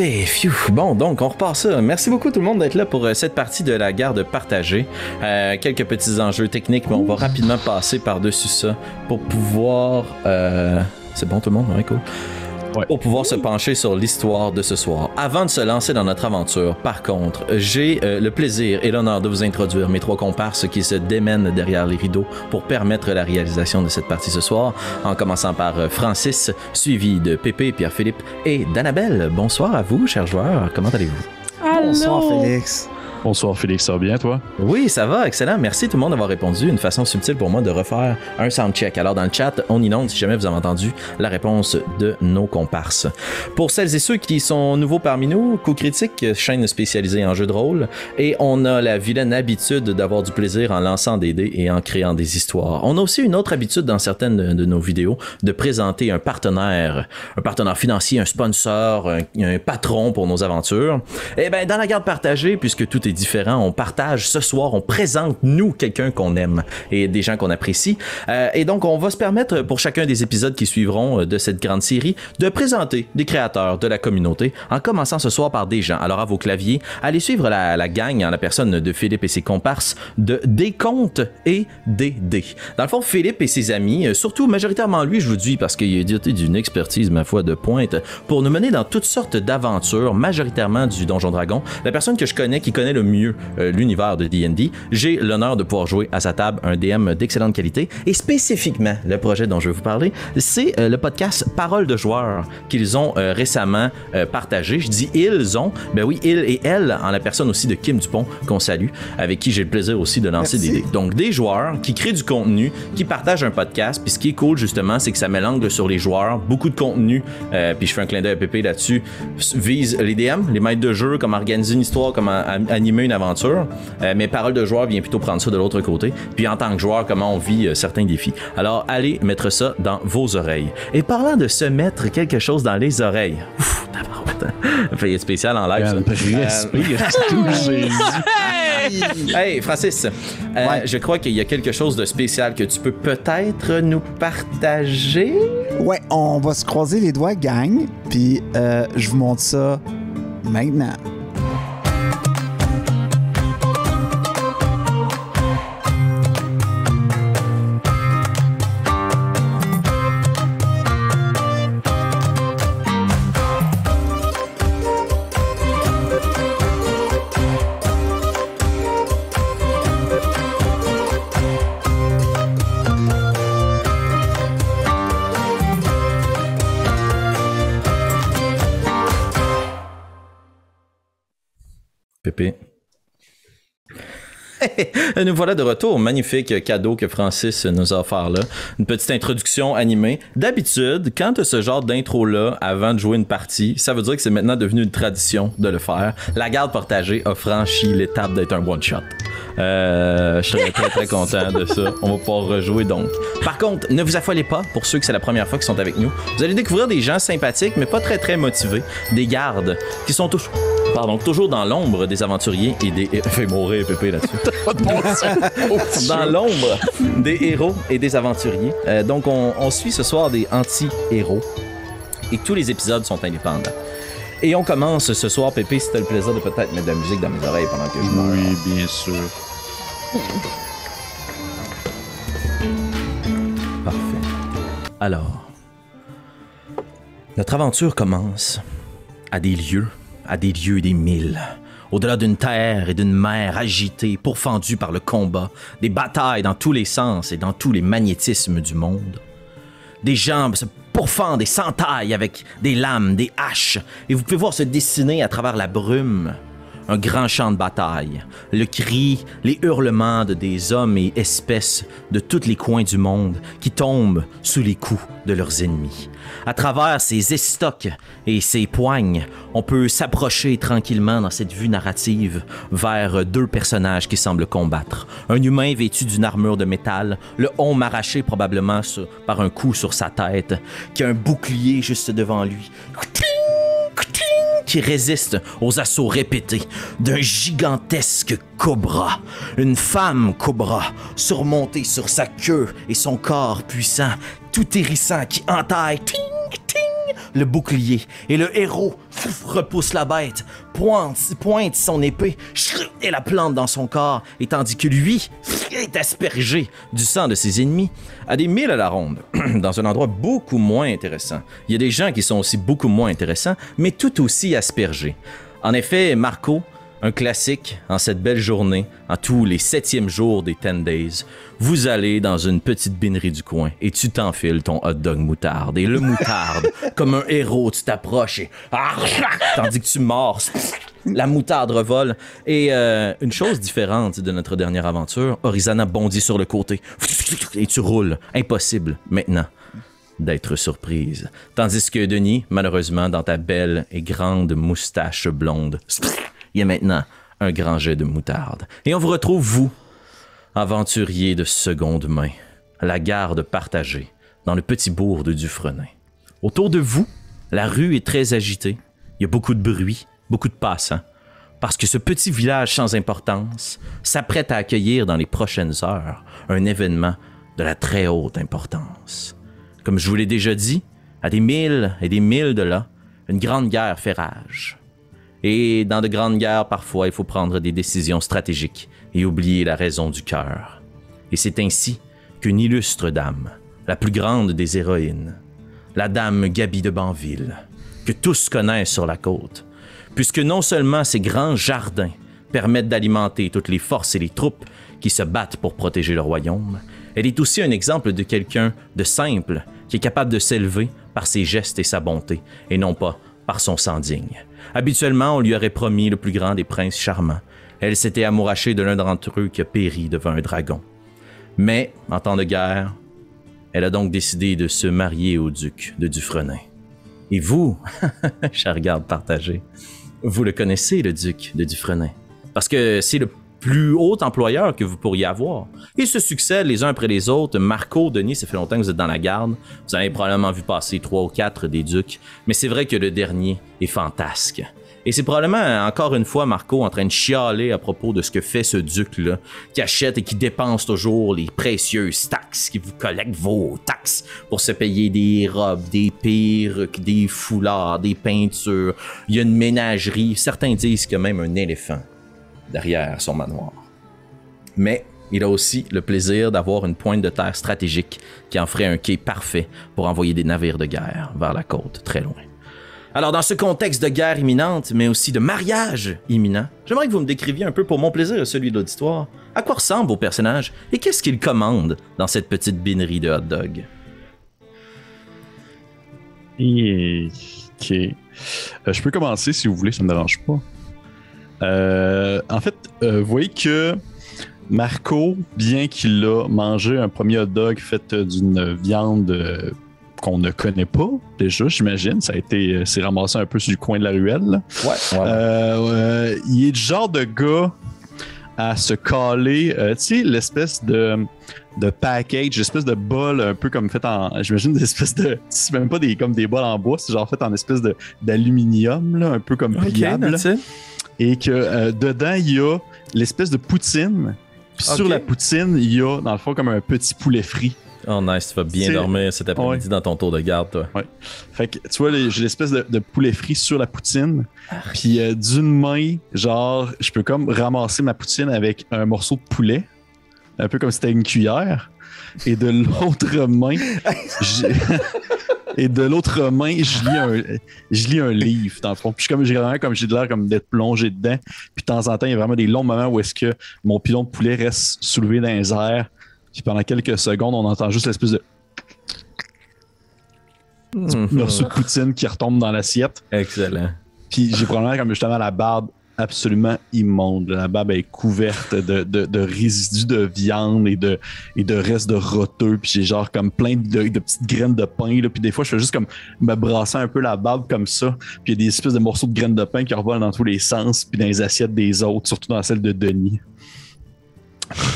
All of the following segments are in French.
Ok, phew. Bon, donc on repart ça. Merci beaucoup tout le monde d'être là pour euh, cette partie de la garde partagée. Euh, quelques petits enjeux techniques, mais on va rapidement passer par-dessus ça pour pouvoir... euh, C'est bon tout le monde? Ouais, cool. Ouais. Pour pouvoir se pencher sur l'histoire de ce soir. Avant de se lancer dans notre aventure, par contre, j'ai euh, le plaisir et l'honneur de vous introduire mes trois comparses qui se démènent derrière les rideaux pour permettre la réalisation de cette partie ce soir, en commençant par euh, Francis, suivi de Pépé, Pierre-Philippe et d'Annabelle. Bonsoir à vous, chers joueurs. Comment allez-vous? Bonsoir Félix. Bonsoir Félix, ça va bien toi? Oui, ça va, excellent. Merci tout le monde d'avoir répondu. Une façon subtile pour moi de refaire un soundcheck. Alors dans le chat, on inonde si jamais vous avez entendu la réponse de nos comparses. Pour celles et ceux qui sont nouveaux parmi nous, Coup Critique, chaîne spécialisée en jeux de rôle, et on a la vilaine habitude d'avoir du plaisir en lançant des dés et en créant des histoires. On a aussi une autre habitude dans certaines de, nos vidéos de présenter un partenaire, un partenaire financier, un sponsor, un, patron pour nos aventures. Et ben dans la garde partagée, puisque tout est différent, on partage ce soir, on présente nous quelqu'un qu'on aime et des gens qu'on apprécie. Euh, et donc on va se permettre pour chacun des épisodes qui suivront euh, de cette grande série de présenter des créateurs de la communauté en commençant ce soir par des gens. Alors à vos claviers, allez suivre la, gang en la personne de Philippe et ses comparses de Décompte et DD. Dans le fond, Philippe et ses amis, euh, surtout majoritairement lui, je vous dis parce qu'il a doté d'une expertise ma foi de pointe pour nous mener dans toutes sortes d'aventures, majoritairement du Donjon Dragon. La personne que je connais qui connaît le mieux euh, l'univers de D&D, j'ai l'honneur de pouvoir jouer à sa table un DM d'excellente qualité et spécifiquement le projet dont je vais vous parler, c'est euh, le podcast Parole de joueurs qu'ils ont euh, récemment partagé. Je dis ils ont, ben oui, ils et elles en la personne aussi de Kim Dupont qu'on salue, avec qui j'ai le plaisir aussi de lancer Merci. des dés. Donc des joueurs qui créent du contenu, qui partagent un podcast, puis ce qui est cool justement, c'est que ça met l'angle sur les joueurs, beaucoup de contenu, euh, puis je fais un clin d'œil à Pépé là-dessus, vise les DM, les maîtres de jeu, comment organiser une histoire, comment a- animer une aventure, Euh, mais Parole de joueur vient plutôt prendre ça de l'autre côté, puis en tant que joueur, comment on vit euh, certains défis. Alors allez mettre ça dans vos oreilles. Et parlant de se mettre quelque chose dans les oreilles, ouf, hein. Fait spécial en live. Euh. Hey Francis, euh, Ouais. je crois qu'il y a quelque chose de spécial que tu peux peut-être nous partager. Ouais, on va se croiser les doigts, gang, puis euh, je vous montre ça maintenant. Pépé. Nous voilà de retour. Magnifique cadeau que Francis nous a offert là. Une petite introduction animée. D'habitude, quand ce genre d'intro-là avant de jouer une partie, ça veut dire que c'est maintenant devenu une tradition de le faire. La garde partagée a franchi l'étape d'être un one-shot. Euh, je serais très très content de ça. On va pouvoir rejouer donc. Par contre, ne vous affolez pas pour ceux que c'est la première fois qui sont avec nous. Vous allez découvrir des gens sympathiques mais pas très très motivés, des gardes qui sont toujours pardon, toujours dans l'ombre des aventuriers et des fait mourir Pépé là-dessus. dans l'ombre des héros et des aventuriers. Euh, donc on, on suit ce soir des anti-héros et tous les épisodes sont indépendants. Et on commence ce soir, Pépé, si t'as le plaisir de peut-être mettre de la musique dans mes oreilles pendant que je. Oui, bien sûr. Parfait. Alors, notre aventure commence à des lieux, à des lieux des mille, au-delà d'une terre et d'une mer agitée, pourfendue par le combat, des batailles dans tous les sens et dans tous les magnétismes du monde. Des jambes se pourfendent et s'entaillent avec des lames, des haches, et vous pouvez voir se dessiner à travers la brume un grand champ de bataille, le cri, les hurlements de des hommes et espèces de tous les coins du monde qui tombent sous les coups de leurs ennemis. À travers ces estocs et ces poignes, on peut s'approcher tranquillement dans cette vue narrative vers deux personnages qui semblent combattre. Un humain vêtu d'une armure de métal, le homme arraché probablement par un coup sur sa tête, qui a un bouclier juste devant lui qui résiste aux assauts répétés d'un gigantesque cobra. Une femme cobra, surmontée sur sa queue et son corps puissant, tout hérissant, qui entaille ting, ting, le bouclier et le héros repousse la bête, pointe, pointe son épée et la plante dans son corps, et tandis que lui est aspergé du sang de ses ennemis à des milles à la ronde, dans un endroit beaucoup moins intéressant. Il y a des gens qui sont aussi beaucoup moins intéressants, mais tout aussi aspergés. En effet, Marco un classique en cette belle journée, en tous les septièmes jours des 10 days. Vous allez dans une petite binerie du coin et tu t'enfiles ton hot dog moutarde. Et le moutarde, comme un héros, tu t'approches et... Tandis que tu morses. La moutarde revole. Et euh, une chose différente de notre dernière aventure, Orizana bondit sur le côté. Et tu roules. Impossible, maintenant, d'être surprise. Tandis que Denis, malheureusement, dans ta belle et grande moustache blonde, il y a maintenant un grand jet de moutarde. Et on vous retrouve, vous, aventurier de seconde main, à la garde partagée, dans le petit bourg de Dufresne. Autour de vous, la rue est très agitée. Il y a beaucoup de bruit, beaucoup de passants. Parce que ce petit village sans importance s'apprête à accueillir dans les prochaines heures un événement de la très haute importance. Comme je vous l'ai déjà dit, à des milles et des milles de là, une grande guerre fait rage. Et dans de grandes guerres, parfois, il faut prendre des décisions stratégiques et oublier la raison du cœur. Et c'est ainsi qu'une illustre dame, la plus grande des héroïnes, la dame Gabi de Banville, que tous connaissent sur la côte, puisque non seulement ses grands jardins permettent d'alimenter toutes les forces et les troupes qui se battent pour protéger le royaume, elle est aussi un exemple de quelqu'un de simple qui est capable de s'élever par ses gestes et sa bonté, et non pas par son sang digne. Habituellement, on lui aurait promis le plus grand des princes charmants. Elle s'était amourachée de l'un d'entre eux qui a péri devant un dragon. Mais, en temps de guerre, elle a donc décidé de se marier au duc de Dufresne. Et vous, cher garde partagé, vous le connaissez, le duc de Dufresne. Parce que c'est le plus haut employeur que vous pourriez avoir. Ils se succèdent les uns après les autres. Marco, Denis, ça fait longtemps que vous êtes dans la garde. Vous avez probablement vu passer trois ou quatre des ducs. Mais c'est vrai que le dernier est fantasque. Et c'est probablement encore une fois Marco en train de chialer à propos de ce que fait ce duc-là, qui achète et qui dépense toujours les précieuses taxes, qui vous collecte vos taxes pour se payer des robes, des perruques, des foulards, des peintures. Il y a une ménagerie. Certains disent a même un éléphant derrière son manoir. Mais il a aussi le plaisir d'avoir une pointe de terre stratégique qui en ferait un quai parfait pour envoyer des navires de guerre vers la côte très loin. Alors dans ce contexte de guerre imminente, mais aussi de mariage imminent, j'aimerais que vous me décriviez un peu pour mon plaisir et celui de l'auditoire, à quoi ressemblent vos personnages et qu'est-ce qu'ils commandent dans cette petite binerie de hot dog? Ok. Euh, je peux commencer si vous voulez, ça me dérange pas. Euh, en fait, euh, vous voyez que Marco, bien qu'il a mangé un premier hot dog fait d'une viande euh, qu'on ne connaît pas déjà, j'imagine, ça a été, s'est ramassé un peu sur le coin de la ruelle. Ouais, Euh, il est du genre de gars à se caler, euh, tu sais, l'espèce de, de package, l'espèce de bol un peu comme fait en, j'imagine des espèces de, c'est même pas des comme des bols en bois, c'est genre fait en espèce de d'aluminium là, un peu comme pliable et que euh, dedans il y a l'espèce de poutine. Puis sur la poutine, il y a dans le fond comme un petit poulet frit. Oh nice, tu vas bien dormir cet après-midi Ouais. dans ton tour de garde, toi. Fait que tu vois, j'ai l'espèce de, de poulet frit sur la poutine. Puis euh, d'une main, genre, je peux comme ramasser ma poutine avec un morceau de poulet, un peu comme si c'était une cuillère. Et de l'autre main, j'ai- et de l'autre main, je lis un, je lis un livre dans le fond. Puis je comme j'ai vraiment comme j'ai de l'air comme d'être plongé dedans. Puis de temps en temps, il y a vraiment des longs moments où est-ce que mon pilon de poulet reste soulevé dans les airs. Puis pendant quelques secondes, on entend juste l'espèce de morceau de poutine qui retombe dans l'assiette. Excellent. Puis j'ai probablement comme justement la barbe absolument immonde. La barbe est couverte de, de, résidus de viande et de, et de restes de roteux. Puis j'ai genre comme plein de, de petites graines de pain. Là. Puis des fois, je fais juste comme me brasser un peu la barbe comme ça. Puis il y a des espèces de morceaux de graines de pain qui revolent dans tous les sens. Puis dans les assiettes des autres, surtout dans celle de Denis.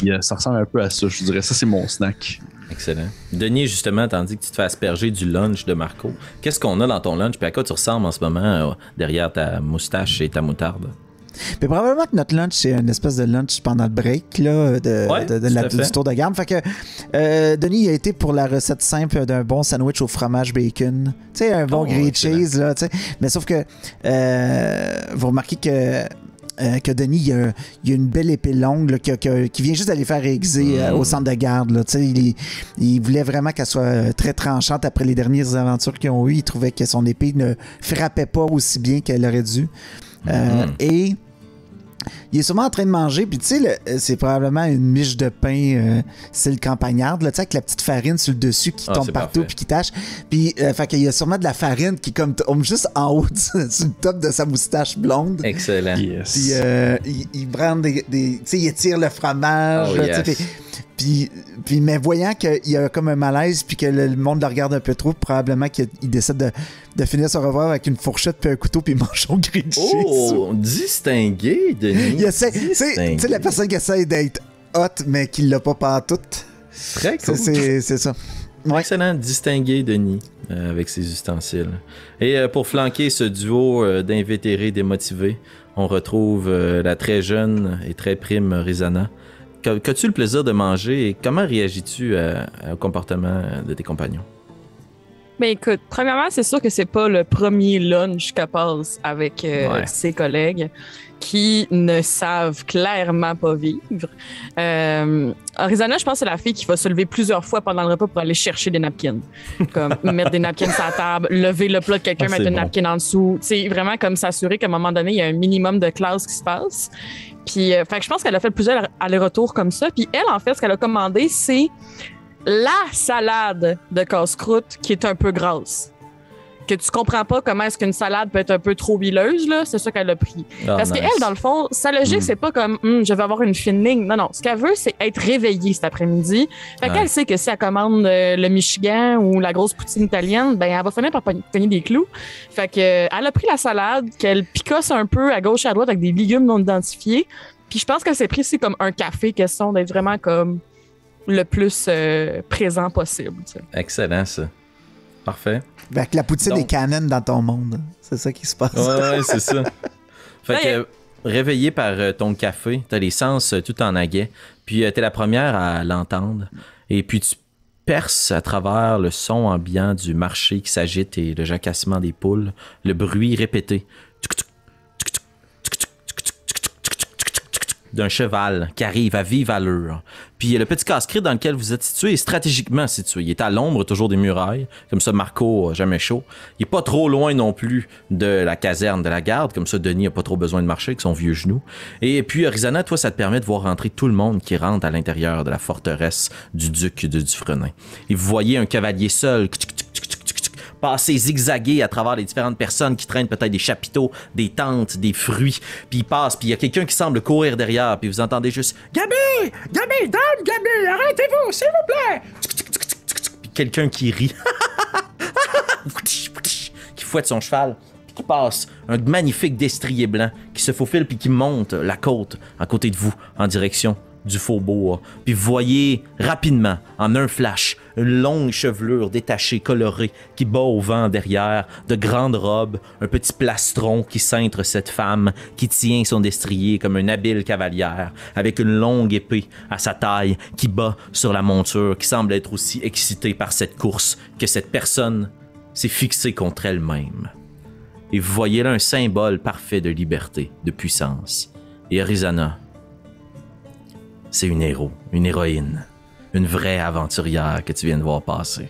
Euh, ça ressemble un peu à ça, je dirais. Ça, c'est mon snack. Excellent. Denis, justement, tandis que tu te fais asperger du lunch de Marco, qu'est-ce qu'on a dans ton lunch? Puis à quoi tu ressembles en ce moment euh, derrière ta moustache et ta moutarde? Mais probablement que notre lunch, c'est une espèce de lunch pendant le break là, de, Ouais, de- de tout la- à fait. du tour de gamme. Fait que euh, Denis il a été pour la recette simple d'un bon sandwich au fromage bacon. Tu sais, un bon Oh, grilled cheese. Là. Mais sauf que euh, vous remarquez que. euh, que Denis, il a, il a une belle épée longue là, que- qui vient juste d'aller faire aiguiser euh, Mm. au centre de garde. Là. Il, il voulait vraiment qu'elle soit très tranchante après les dernières aventures qu'ils ont eues. Il trouvait que son épée ne frappait pas aussi bien qu'elle aurait dû. Euh, Mhm. Et il est sûrement en train de manger, puis tu sais, le- c'est probablement une miche de pain, euh, c'est le campagnard, là, tu sais, avec la petite farine sur le dessus qui Ah, tombe partout puis qui tâche. Puis, euh, fait qu'il y a sûrement de la farine qui comme tombe juste en haut, du- sur le top de sa moustache blonde. Excellent. Yes. Puis euh, il, il brande des, des- tu sais, il étire le fromage. Oh, tu sais. Puis, mais voyant qu'il y a comme un malaise, puis que le, monde le regarde un peu trop, probablement qu'il il décide de, de finir son revoir avec une fourchette puis un couteau puis il mange son grilled cheese. Oh, distingué, Denis. Tu sais- la personne qui essaie d'être hot, mais qui l'a pas pantoute. Très cool. C'est ça. Ouais. Excellent, distingué Denis euh, avec ses ustensiles. Et euh, pour flanquer ce duo euh, d'invétérés démotivés, on retrouve euh, la très jeune et très prime Rizana. Qu'a- Qu'as-tu le plaisir de manger et comment réagis-tu à- au comportement de tes compagnons? Ben écoute, premièrement, c'est sûr que c'est pas le premier lunch qu'elle passe avec euh, Ouais. ses collègues qui ne savent clairement pas vivre. Euh, Arizona, je pense c'est la fille qui va se lever plusieurs fois pendant le repas pour aller chercher des napkins. Comme mettre des napkins sur la table, lever le plat de quelqu'un, Ah, mettre une bon. napkin en dessous. C'est vraiment comme s'assurer qu'à un moment donné, il y a un minimum de classe qui se passe. Puis, euh, fait je pense qu'elle a fait plusieurs allers-retours comme ça. Puis elle, en fait, ce qu'elle a commandé, c'est la salade de casse-croûte qui est un peu grasse. Que tu comprends pas comment est-ce qu'une salade peut être un peu trop huileuse, là, c'est ça qu'elle a pris. Ah, Parce nice. qu'elle, dans le fond, sa logique, Mm. c'est pas comme Hum, je vais avoir une fine ligne. Non, non. Ce qu'elle veut, c'est être réveillée cet après-midi. Fait Ouais. qu'elle sait que si elle commande euh, le Michigan ou la grosse poutine italienne, ben elle va finir par pogn- cogner des clous. Fait que euh, elle a pris la salade, qu'elle picosse un peu à gauche et à droite avec des légumes non identifiés. Puis je pense qu'elle s'est pris c'est comme un café, question d'être vraiment comme le plus euh, présent possible. tu sais. Excellent, ça. Parfait. Fait que la poutine Donc- est canon dans ton monde. C'est ça qui se passe. Ouais, ouais, c'est ça. Fait que, Ouais. euh, réveillé par euh, ton café, t'as les sens euh, tout en aguet, puis t'es la première à l'entendre, et puis tu perces à travers le son ambiant du marché qui s'agite et le jacassement des poules, le bruit répété d'un cheval qui arrive à vive allure. Puis le petit casse-crit dans lequel vous êtes situé est stratégiquement situé. Il est à l'ombre toujours des murailles, comme ça Marco jamais chaud. Il est pas trop loin non plus de la caserne de la garde, comme ça Denis a pas trop besoin de marcher avec son vieux genou. Et puis Arizona, toi, ça te permet de voir rentrer tout le monde qui rentre à l'intérieur de la forteresse du duc de Dufresne. Et vous voyez un cavalier seul passer zigzaguer à travers les différentes personnes qui traînent peut-être des chapiteaux, des tentes, des fruits. Puis il passe, puis il y a quelqu'un qui semble courir derrière, puis vous entendez juste Gabi! Gabi, dame, Gabi, arrêtez-vous, s'il vous plaît! Puis quelqu'un qui rit, qui fouette son cheval, puis qui passe un magnifique destrier blanc qui se faufile puis qui monte la côte à côté de vous en direction du faubourg. Puis vous voyez rapidement, en un flash, une longue chevelure détachée, colorée, qui bat au vent derrière, de grandes robes, un petit plastron qui cintre cette femme, qui tient son destrier comme une habile cavalière, avec une longue épée à sa taille, qui bat sur la monture, qui semble être aussi excitée par cette course que cette personne s'est fixée contre elle-même. Et vous voyez là un symbole parfait de liberté, de puissance. Et Arizona, c'est une héros, une héroïne, une vraie aventurière que tu viens de voir passer.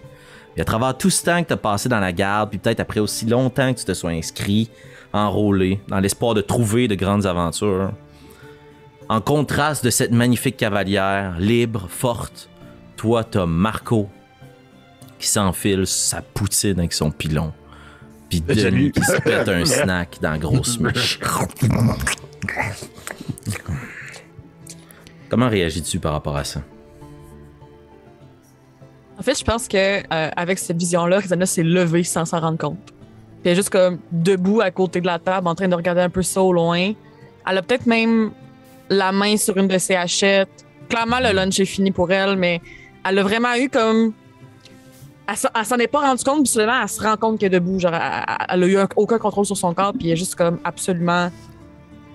Et à travers tout ce temps que tu as passé dans la garde, puis peut-être après aussi longtemps que tu te sois inscrit, enrôlé, dans l'espoir de trouver de grandes aventures, en contraste de cette magnifique cavalière, libre, forte, toi, t'as Marco qui s'enfile sa poutine avec son pilon. Puis Denis qui se pète un snack dans la grosse miche. Comment réagis-tu par rapport à ça? En fait, je pense que euh, avec cette vision-là, Rizana s'est levée sans s'en rendre compte. Puis elle est juste comme debout à côté de la table, en train de regarder un peu ça au loin. Elle a peut-être même la main sur une de ses hachettes. Clairement, le lunch est fini pour elle, mais elle a vraiment eu comme. Elle, s'en- est pas rendue compte, puis soudainement, elle se rend compte qu'elle est debout. Genre, elle, a eu un- aucun contrôle sur son corps, puis elle est juste comme absolument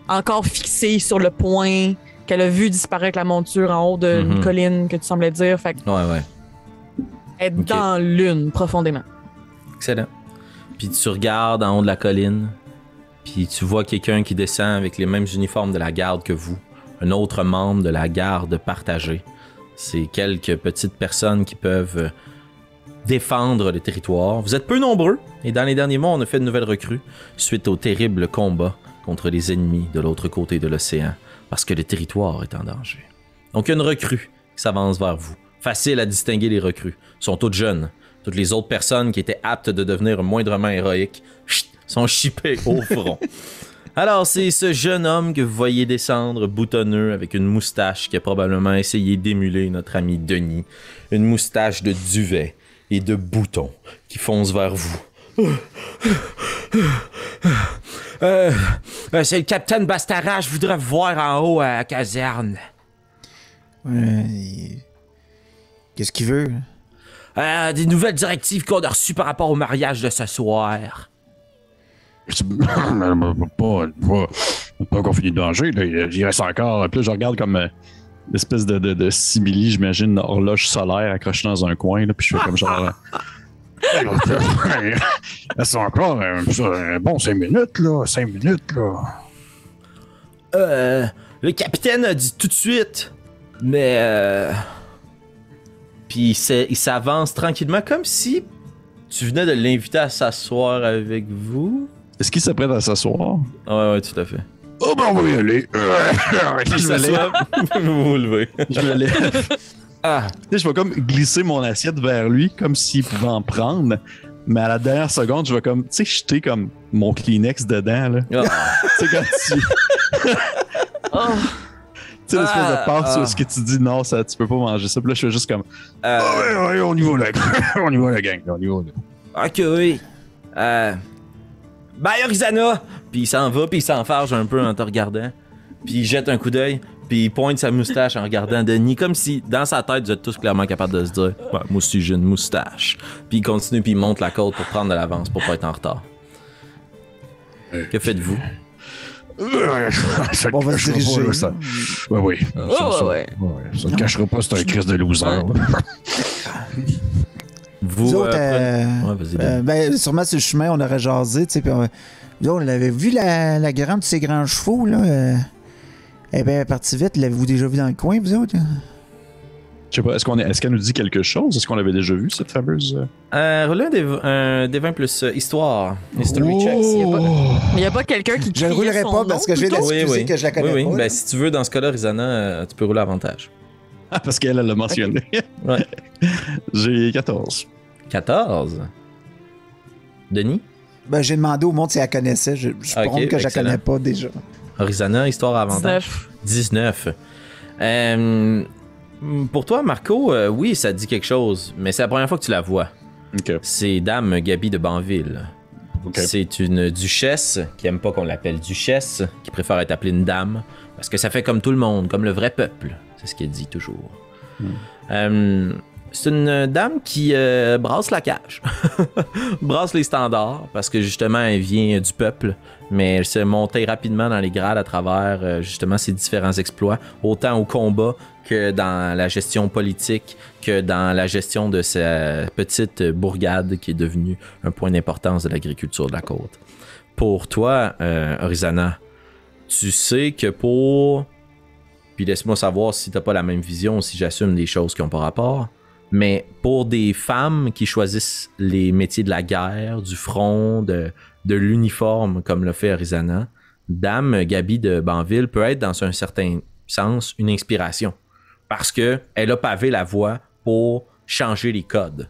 encore fixée sur le point qu'elle a vu disparaître la monture en haut d'une Mhm. colline que tu semblais dire. Fait Ouais, ouais. Ok. dans l'une profondément. Excellent. Puis tu regardes en haut de la colline, puis tu vois quelqu'un qui descend avec les mêmes uniformes de la garde que vous. Un autre membre de la garde partagée. C'est quelques petites personnes qui peuvent euh, défendre le territoire. Vous êtes peu nombreux, et dans les derniers mois, on a fait de nouvelles recrues suite au terrible combat contre les ennemis de l'autre côté de l'océan, parce que le territoire est en danger. Donc, il y a une recrue qui s'avance vers vous. Facile à distinguer les recrues. Ils sont toutes jeunes. Toutes les autres personnes qui étaient aptes de devenir moindrement héroïques sont chippées au front. Alors, c'est ce jeune homme que vous voyez descendre, boutonneux, avec une moustache qui a probablement essayé d'émuler notre ami Denis. Une moustache de duvet et de boutons qui fonce vers vous. Euh, euh, c'est le capitaine Bastara, je voudrais vous voir en haut à la caserne. Ouais, Qu'est-ce qu'il veut? Euh, des nouvelles directives qu'on a reçues par rapport au mariage de ce soir. C'est- pas, pas, pas encore fini de danger, là. Il reste encore. Puis là, je regarde comme euh, une espèce de, de, de simili, j'imagine, une horloge solaire accrochée dans un coin, là, puis je fais comme genre. euh, Il reste encore euh, un bon 5 minutes, là. 5 minutes, là. Euh, le capitaine a dit tout de suite, mais euh... Puis il s'avance tranquillement comme si tu venais de l'inviter à s'asseoir avec vous. Est-ce qu'il s'apprête à s'asseoir? Ouais, ouais, tout à fait. Oh, ben, on va y aller. Je me lève. vous vous levez. Je me lève. Ah, je vais comme glisser mon assiette vers lui, comme s'il pouvait en prendre. Mais à la dernière seconde, je vais comme, tu sais, jeter comme mon Kleenex dedans, là. ah. Tu sais, quand tu. Oh, sais, l'espèce Ah, de part ah. sur ce que tu dis, non, ça, tu peux pas manger ça. Puis là, je fais juste comme, Euh, ouais, ouais, on y va, là. on y va, la gang, on y va. là. Ok, oui. Euh. Bye, Orizana! Puis il s'en va, puis il s'enfarge un peu en te regardant. Puis il jette un coup d'œil, puis il pointe sa moustache en regardant Denis, comme si, dans sa tête, vous êtes tous clairement capables de se dire Ouais, Moi aussi, j'ai une moustache. Puis il continue, puis il monte la côte pour prendre de l'avance, pour pas être en retard. Que faites-vous? Ça On va le se diriger. pas, ça. Ouais, oui. Ça, ouais, ça, ouais. Ça ne cachera pas, c'est un crise de loser. Vous. Nous autres, euh, euh, Ouais, euh, ben, sûrement sur le chemin, on aurait jasé, tu sais, puis on, nous autres, on avait vu la, la grande de ces grands chevaux, là. Euh, eh bien, elle est partie vite. L'avez-vous déjà vu dans le coin, vous autres? Je sais pas, est-ce qu'on est, est-ce qu'elle nous dit quelque chose? Est-ce qu'on l'avait déjà vu, cette fameuse. euh? Euh, roulez un des, un des 20 plus euh, histoire. History check. il n'y a pas, il y a pas quelqu'un qui Je ne roulerai pas parce que je vais l'excuser que je la connais oui, oui. pas. Ben, si tu veux, dans ce cas-là, Rizana, euh, tu peux rouler avantage. Ah, parce qu'elle, elle l'a mentionné. Ouais. J'ai 14. 14. Denis? Ben, j'ai demandé au monde si elle connaissait. Je, je pense que je la connais pas déjà. Horizana, histoire avantage. 19. 19. Euh, pour toi, Marco, euh, oui, ça te dit quelque chose, mais c'est la première fois que tu la vois. C'est Dame Gabi de Banville. C'est une duchesse qui aime pas qu'on l'appelle duchesse, qui préfère être appelée une dame, parce que ça fait comme tout le monde, comme le vrai peuple. C'est ce qu'elle dit toujours. Euh, c'est une dame qui euh, brasse la cage, brasse les standards, parce que justement, elle vient du peuple, mais elle s'est montée rapidement dans les grades à travers euh, justement ses différents exploits, autant au combat que dans la gestion politique, que dans la gestion de sa petite bourgade qui est devenue un point d'importance de l'agriculture de la côte. Pour toi, euh, Orizana, tu sais que pour... Puis laisse-moi savoir si t'as pas la même vision ou si j'assume des choses qui ont pas rapport. Mais pour des femmes qui choisissent les métiers de la guerre, du front, de, de l'uniforme, comme l'a fait Arizana, Dame Gabi de Banville peut être dans un certain sens une inspiration. Parce que elle a pavé la voie pour changer les codes.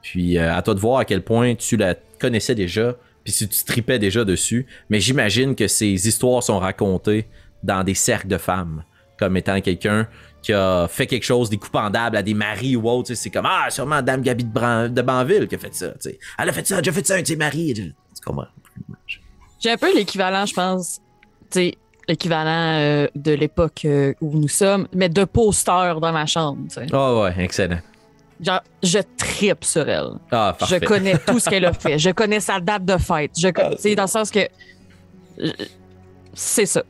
Puis euh, à toi de voir à quel point tu la connaissais déjà, puis si tu tripais déjà dessus. Mais j'imagine que ces histoires sont racontées dans des cercles de femmes, comme étant quelqu'un qui a fait quelque chose, pendables à des maris ou autre. C'est comme Ah, sûrement Dame Gabi de, de Banville qui a fait ça. Elle a fait ça, déjà fait ça avec ses maris. Tu comprends? J'ai un peu l'équivalent, je pense. L'équivalent euh, de l'époque euh, où nous sommes, mais de poster dans ma chambre. Ah ouais, excellent. Genre, je tripe sur elle. Ah, parfait. Je connais tout ce qu'elle a fait. Je connais sa date de fête. Je, tu sais, dans le sens que. je- C'est ça.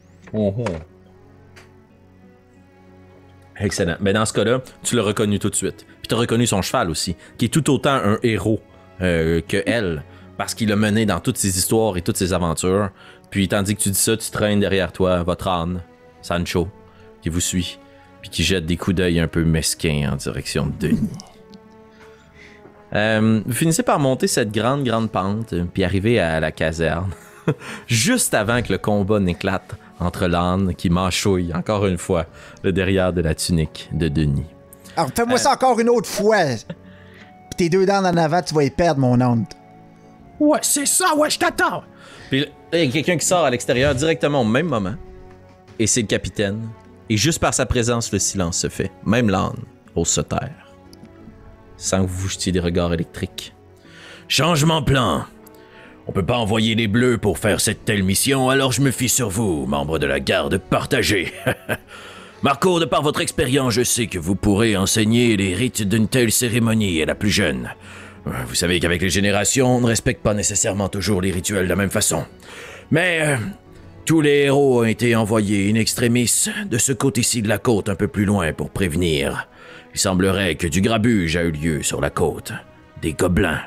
Excellent. Mais dans ce cas-là, tu l'as reconnu tout de suite. Puis tu as reconnu son cheval aussi, qui est tout autant un héros euh, que elle, parce qu'il l'a mené dans toutes ses histoires et toutes ses aventures. Puis tandis que tu dis ça, tu traînes derrière toi votre âne, Sancho, qui vous suit, puis qui jette des coups d'œil un peu mesquins en direction de Denis. Euh, vous finissez par monter cette grande, grande pente, euh, puis arriver à la caserne, juste avant que le combat n'éclate entre l'âne qui mâchouille, encore une fois, le derrière de la tunique de Denis. Alors, fais-moi ça encore une autre fois. Puis tes deux dents en avant, tu vas y perdre, mon oncle. Ouais, c'est ça, ouais, je t'attends! Puis il y a quelqu'un qui sort à l'extérieur directement au même moment, et c'est le capitaine. Et juste par sa présence, le silence se fait. Même l'âne ose se taire. Sans que vous jetiez des regards électriques. Changement plan. On peut pas envoyer les bleus pour faire cette telle mission, alors je me fie sur vous, membre de la garde partagée. Marco, de par votre expérience, je sais que vous pourrez enseigner les rites d'une telle cérémonie à la plus jeune. Vous savez qu'avec les générations, on ne respecte pas nécessairement toujours les rituels de la même façon. Mais euh, tous les héros ont été envoyés in extremis de ce côté-ci de la côte un peu plus loin pour prévenir. Il semblerait que du grabuge a eu lieu sur la côte. Des gobelins.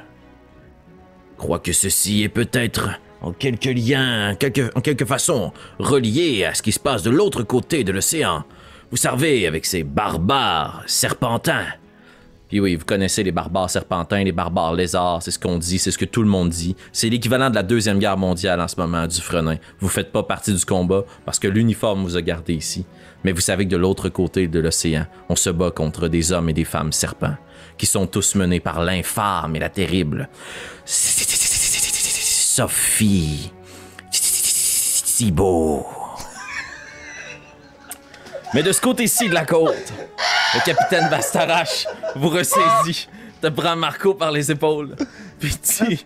Crois que ceci est peut-être en quelque lien, en quelque, en quelque façon, relié à ce qui se passe de l'autre côté de l'océan. Vous savez, avec ces barbares serpentins. Puis oui, vous connaissez les barbares serpentins, les barbares lézards, c'est ce qu'on dit, c'est ce que tout le monde dit. C'est l'équivalent de la Deuxième Guerre mondiale en ce moment, du frenin. Vous faites pas partie du combat parce que l'uniforme vous a gardé ici. Mais vous savez que de l'autre côté de l'océan, on se bat contre des hommes et des femmes serpents, qui sont tous menés par l'infâme et la terrible. Sophie. Thibault. Mais de ce côté-ci de la côte, le capitaine Bastarache vous ressaisit, te prend Marco par les épaules, puis dit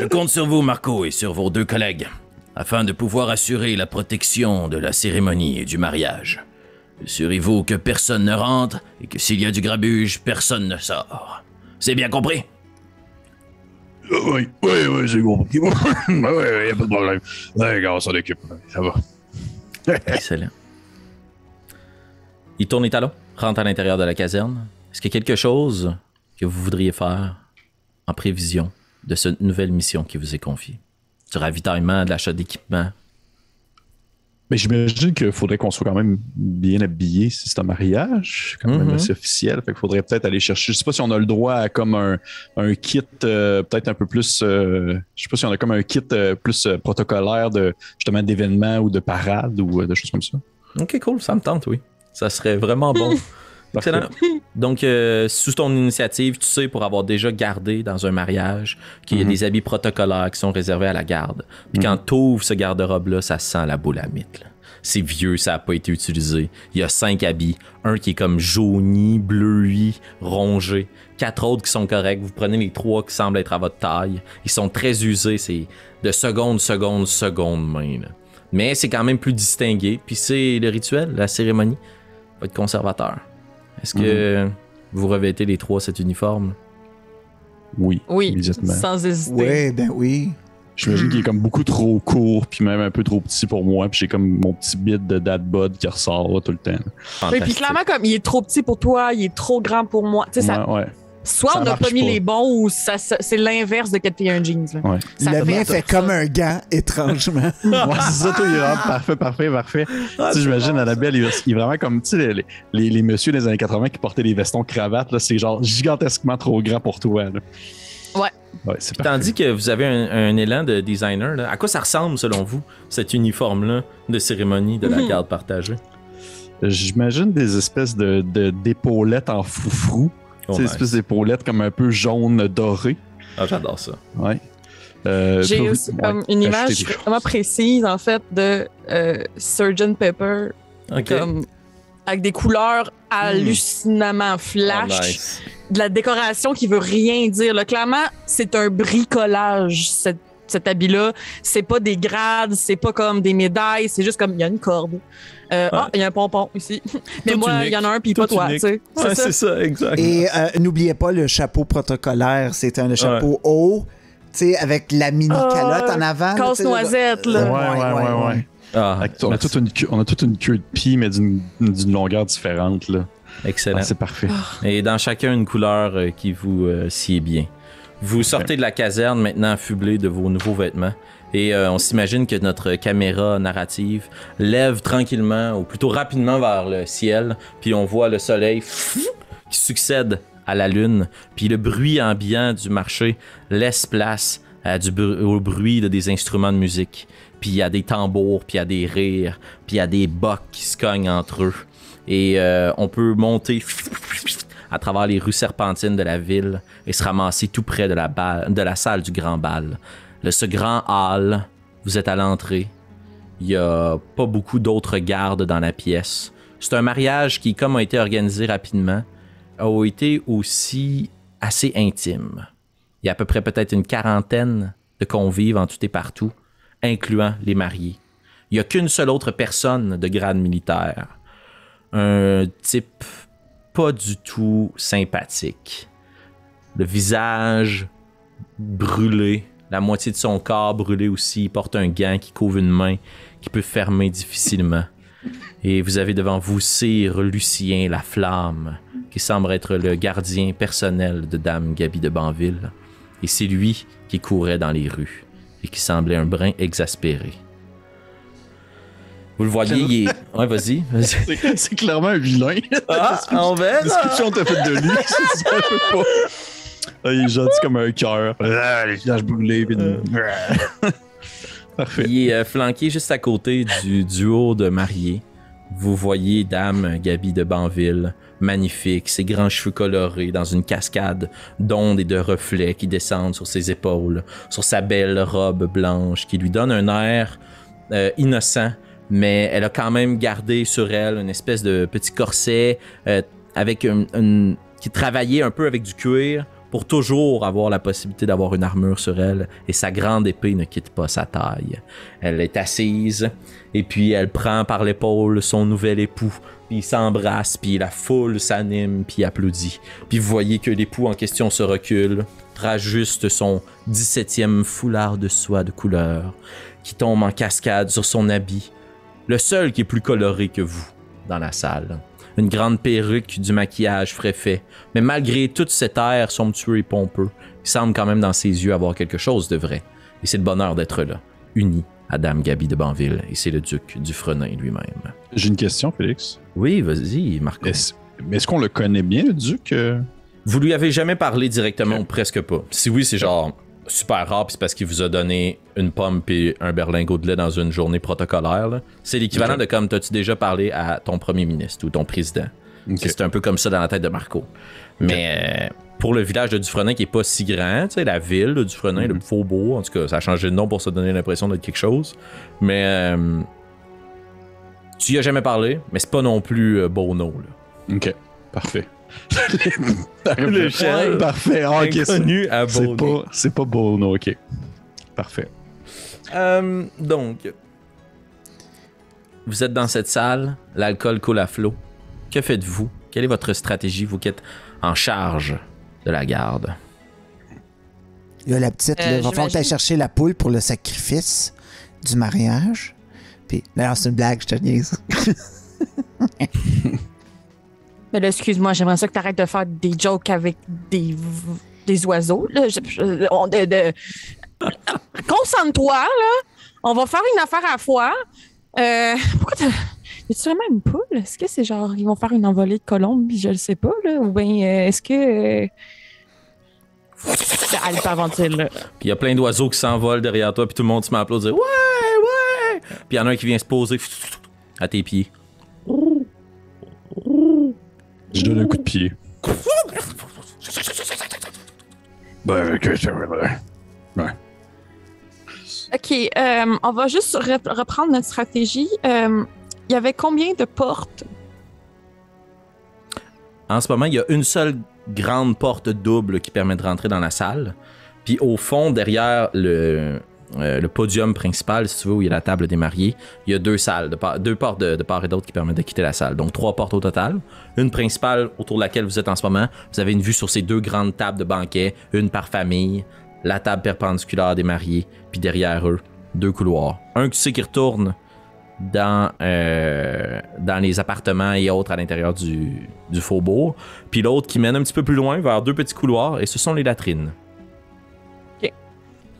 Je compte sur vous, Marco, et sur vos deux collègues, afin de pouvoir assurer la protection de la cérémonie et du mariage. Assurez-vous que personne ne rentre et que s'il y a du grabuge, personne ne sort. C'est bien compris? Oui, oui, oui, c'est compris. oui, oui, y a pas de problème. Gars, on s'en occupe. Ça va. Excellent. Il tourne les talons, rentre à l'intérieur de la caserne. Est-ce qu'il y a quelque chose que vous voudriez faire en prévision de cette nouvelle mission qui vous est confiée? Du ravitaillement, de l'achat d'équipement? Mais j'imagine qu'il faudrait qu'on soit quand même bien habillé si c'est un mariage, quand même Mhm. assez officiel. Fait qu'il faudrait peut-être aller chercher. Je sais pas si on a le droit à comme un, un kit euh, peut-être un peu plus. euh, je sais pas si on a comme un kit euh, plus euh, protocolaire de justement d'événements ou de parades ou de choses comme ça. Ok, cool, ça me tente, oui. Ça serait vraiment bon. Excellent. Donc, euh, sous ton initiative, tu sais, pour avoir déjà gardé dans un mariage, qu'il y a Mhm. des habits protocolaires qui sont réservés à la garde. Puis quand tu ouvres ce garde-robe-là, ça sent la boule à mythe. C'est vieux, ça n'a pas été utilisé. Il y a cinq habits. Un qui est comme jauni, bleuи, rongé. Quatre autres qui sont corrects. Vous prenez les trois qui semblent être à votre taille. Ils sont très usés. C'est de seconde, seconde, seconde main. là. Mais c'est quand même plus distingué. Puis c'est le rituel, la cérémonie. Va être conservateur. Est-ce que vous revêtez les trois cet uniforme? Oui. Oui, Immédiatement. sans hésiter. Oui, ben oui. J'imagine qu'il est comme beaucoup trop court, puis même un peu trop petit pour moi. Puis j'ai comme mon petit bit de dad bod qui ressort là, tout le temps. Fantastique. puis clairement, comme il est trop petit pour toi, il est trop grand pour moi. Tu sais, ça, ouais. Soit ça on n'a pas mis pas. les bons ou ça, ça- c'est l'inverse de que t'es un jeans. là. ouais. Le fait mien fait comme un gant, étrangement. Ouais, c'est ça, toi, il est vraiment parfait, parfait, parfait. Ah, tu sais, j'imagine Annabelle, il, il est vraiment comme, tu sais, les, les, les messieurs des années 80 qui portaient des vestons cravates, là, c'est genre gigantesquement trop grand pour toi. Là. Ouais. Ouais, c'est. Tandis que vous avez un, un élan de designer, là. à quoi ça ressemble selon vous, cet uniforme-là de cérémonie de la Mhm. garde partagée? J'imagine des espèces de, de- d'épaulettes en foufrou. Oh, sais, nice. espèces d'épaulettes comme un peu jaune doré. Ah, j'adore ça. Ouais. Euh, J'ai aussi ouais, comme une image vraiment précise, en fait, de euh, Surgeon Pepper, comme, avec des couleurs hallucinamment Oh, flash, nice. de la décoration qui veut rien dire. là. Clairement, c'est un bricolage, cette- cet habit-là. C'est pas des grades, c'est pas comme des médailles, c'est juste comme il y a une corde. Euh, Ah, il y a un pompon ici. Mais Tout moi, il y en a un, puis pas toi. tu sais. Ouais, C'est ça. ça, exact. Et euh, n'oubliez pas le chapeau protocolaire. C'est un chapeau haut, sais, avec la mini Ah, calotte en avant. tu Casse-noisette, Ouais, là. ouais, ouais, ouais. Ah, On a, toute une queue, on a toute une queue de pie, mais d'une longueur différente. Là. Excellent. Ah, c'est parfait. Et dans chacun une couleur euh, qui vous euh, sied bien. Vous sortez de la caserne maintenant affublé de vos nouveaux vêtements. Et euh, on s'imagine que notre caméra narrative lève tranquillement, ou plutôt rapidement vers le ciel, puis on voit le soleil qui succède à la lune, puis le bruit ambiant du marché laisse place au bruit de des instruments de musique. Puis il y a des tambours, puis il y a des rires, puis il y a des bocs qui se cognent entre eux. Et euh, on peut monter à travers les rues serpentines de la ville et se ramasser tout près de la salle du grand bal. Le, ce grand hall, vous êtes à l'entrée. Il n'y a pas beaucoup d'autres gardes dans la pièce. C'est un mariage qui, comme a été organisé rapidement, a été aussi assez intime. Il y a à peu près peut-être une quarantaine de convives en tout et partout, incluant les mariés. Il n'y a qu'une seule autre personne de grade militaire. Un type pas du tout sympathique. Le visage brûlé, la moitié de son corps brûlé aussi. Il porte un gant qui couvre une main qui peut fermer difficilement. Et vous avez devant vous Sire Lucien la Flamme, qui semble être le gardien personnel de Dame Gabi de Banville. Et c'est lui qui courait dans les rues et qui semblait un brin exaspéré. Vous le voyez, il est... Ouais, vas-y. vas-y. C'est- clairement un vilain. Ah, on La description faite de lui, pas. Ah, il est gentil comme un cœur. Ah, Les visages brûlés. puis de- Parfait. Il est euh, flanqué juste à côté du duo de mariés. Vous voyez Dame Gabi de Banville, magnifique, ses grands cheveux colorés dans une cascade d'ondes et de reflets qui descendent sur ses épaules, sur sa belle robe blanche qui lui donne un air euh, innocent, mais elle a quand même gardé sur elle une espèce de petit corset euh, avec une, une- qui travaillait un peu avec du cuir pour toujours avoir la possibilité d'avoir une armure sur elle et sa grande épée ne quitte pas sa taille. Elle est assise et puis elle prend par l'épaule son nouvel époux, puis ils s'embrassent, puis la foule s'anime, puis applaudit. Puis vous voyez que l'époux en question se recule, rajuste son 17e foulard de soie de couleur qui tombe en cascade sur son habit, le seul qui est plus coloré que vous dans la salle. Une grande perruque, du maquillage frais fait. Mais malgré tout cet air somptueux et pompeux, il semble quand même dans ses yeux avoir quelque chose de vrai. Et c'est le bonheur d'être là, uni à Dame Gabi de Banville. Et c'est le duc du Frenin lui-même. J'ai une question, Félix. Oui, vas-y, Marco. Est-ce mais est-ce qu'on le connaît bien, le duc? euh? Vous lui avez jamais parlé directement ou presque pas? Si oui, c'est genre super rare, puis c'est parce qu'il vous a donné une pomme puis un berlingot de lait dans une journée protocolaire. C'est l'équivalent de comme t'as-tu déjà parlé à ton premier ministre ou ton président? C'est un peu comme ça dans la tête de Marco. Mais euh, pour le village de Dufresne qui est pas si grand, tu sais, la ville de Dufresne, le faubourg, en tout cas, ça a changé de nom pour se donner l'impression d'être quelque chose. Mais euh, tu y as jamais parlé, mais c'est pas non plus euh, Bono. Là. Ok, parfait. Le chef. Parfait. Ah, ok, c'est- Inconnu à c'est pas, c'est pas Bono, ok. Parfait. Euh, donc, vous êtes dans cette salle, l'alcool coule à flot. Que faites-vous? Quelle est votre stratégie, vous qui êtes en charge de la garde? Il y a la petite, Euh, là, il va falloir que chercher la poule pour le sacrifice du mariage. Puis, non, c'est une blague, je te niaise. Mais là, excuse-moi, j'aimerais ça que tu arrêtes de faire des jokes avec des, oiseaux. Là. De- Concentre-toi, là. On va faire une affaire à fois. Euh, pourquoi t'as. A-tu vraiment une poule? Est-ce que c'est genre, ils vont faire une envolée de colombes, je le sais pas, là? Ou bien, euh, est-ce que. euh, Allez, pas ventile, là. Puis il y a plein d'oiseaux qui s'envolent derrière toi, puis tout le monde se met à applaudir. Ouais, ouais! Puis y en a un qui vient se poser à tes pieds. Je donne un coup de pied. Ben, ok. Ouais. Euh, on va juste rep- reprendre notre stratégie. Euh, Il y avait combien de portes? En ce moment, il y a une seule grande porte double qui permet de rentrer dans la salle. Puis au fond, derrière le, euh, le podium principal, si tu veux, où il y a la table des mariés, il y a deux salles, deux portes de, part et d'autre qui permettent de quitter la salle. Donc trois portes au total. Une principale autour de laquelle vous êtes en ce moment. Vous avez une vue sur ces deux grandes tables de banquet, une par famille. la table perpendiculaire des mariés, puis derrière eux, deux couloirs. Un qui sait qui retourne dans, euh, dans les appartements et autres à l'intérieur du faubourg, puis l'autre qui mène un petit peu plus loin vers deux petits couloirs, et ce sont les latrines.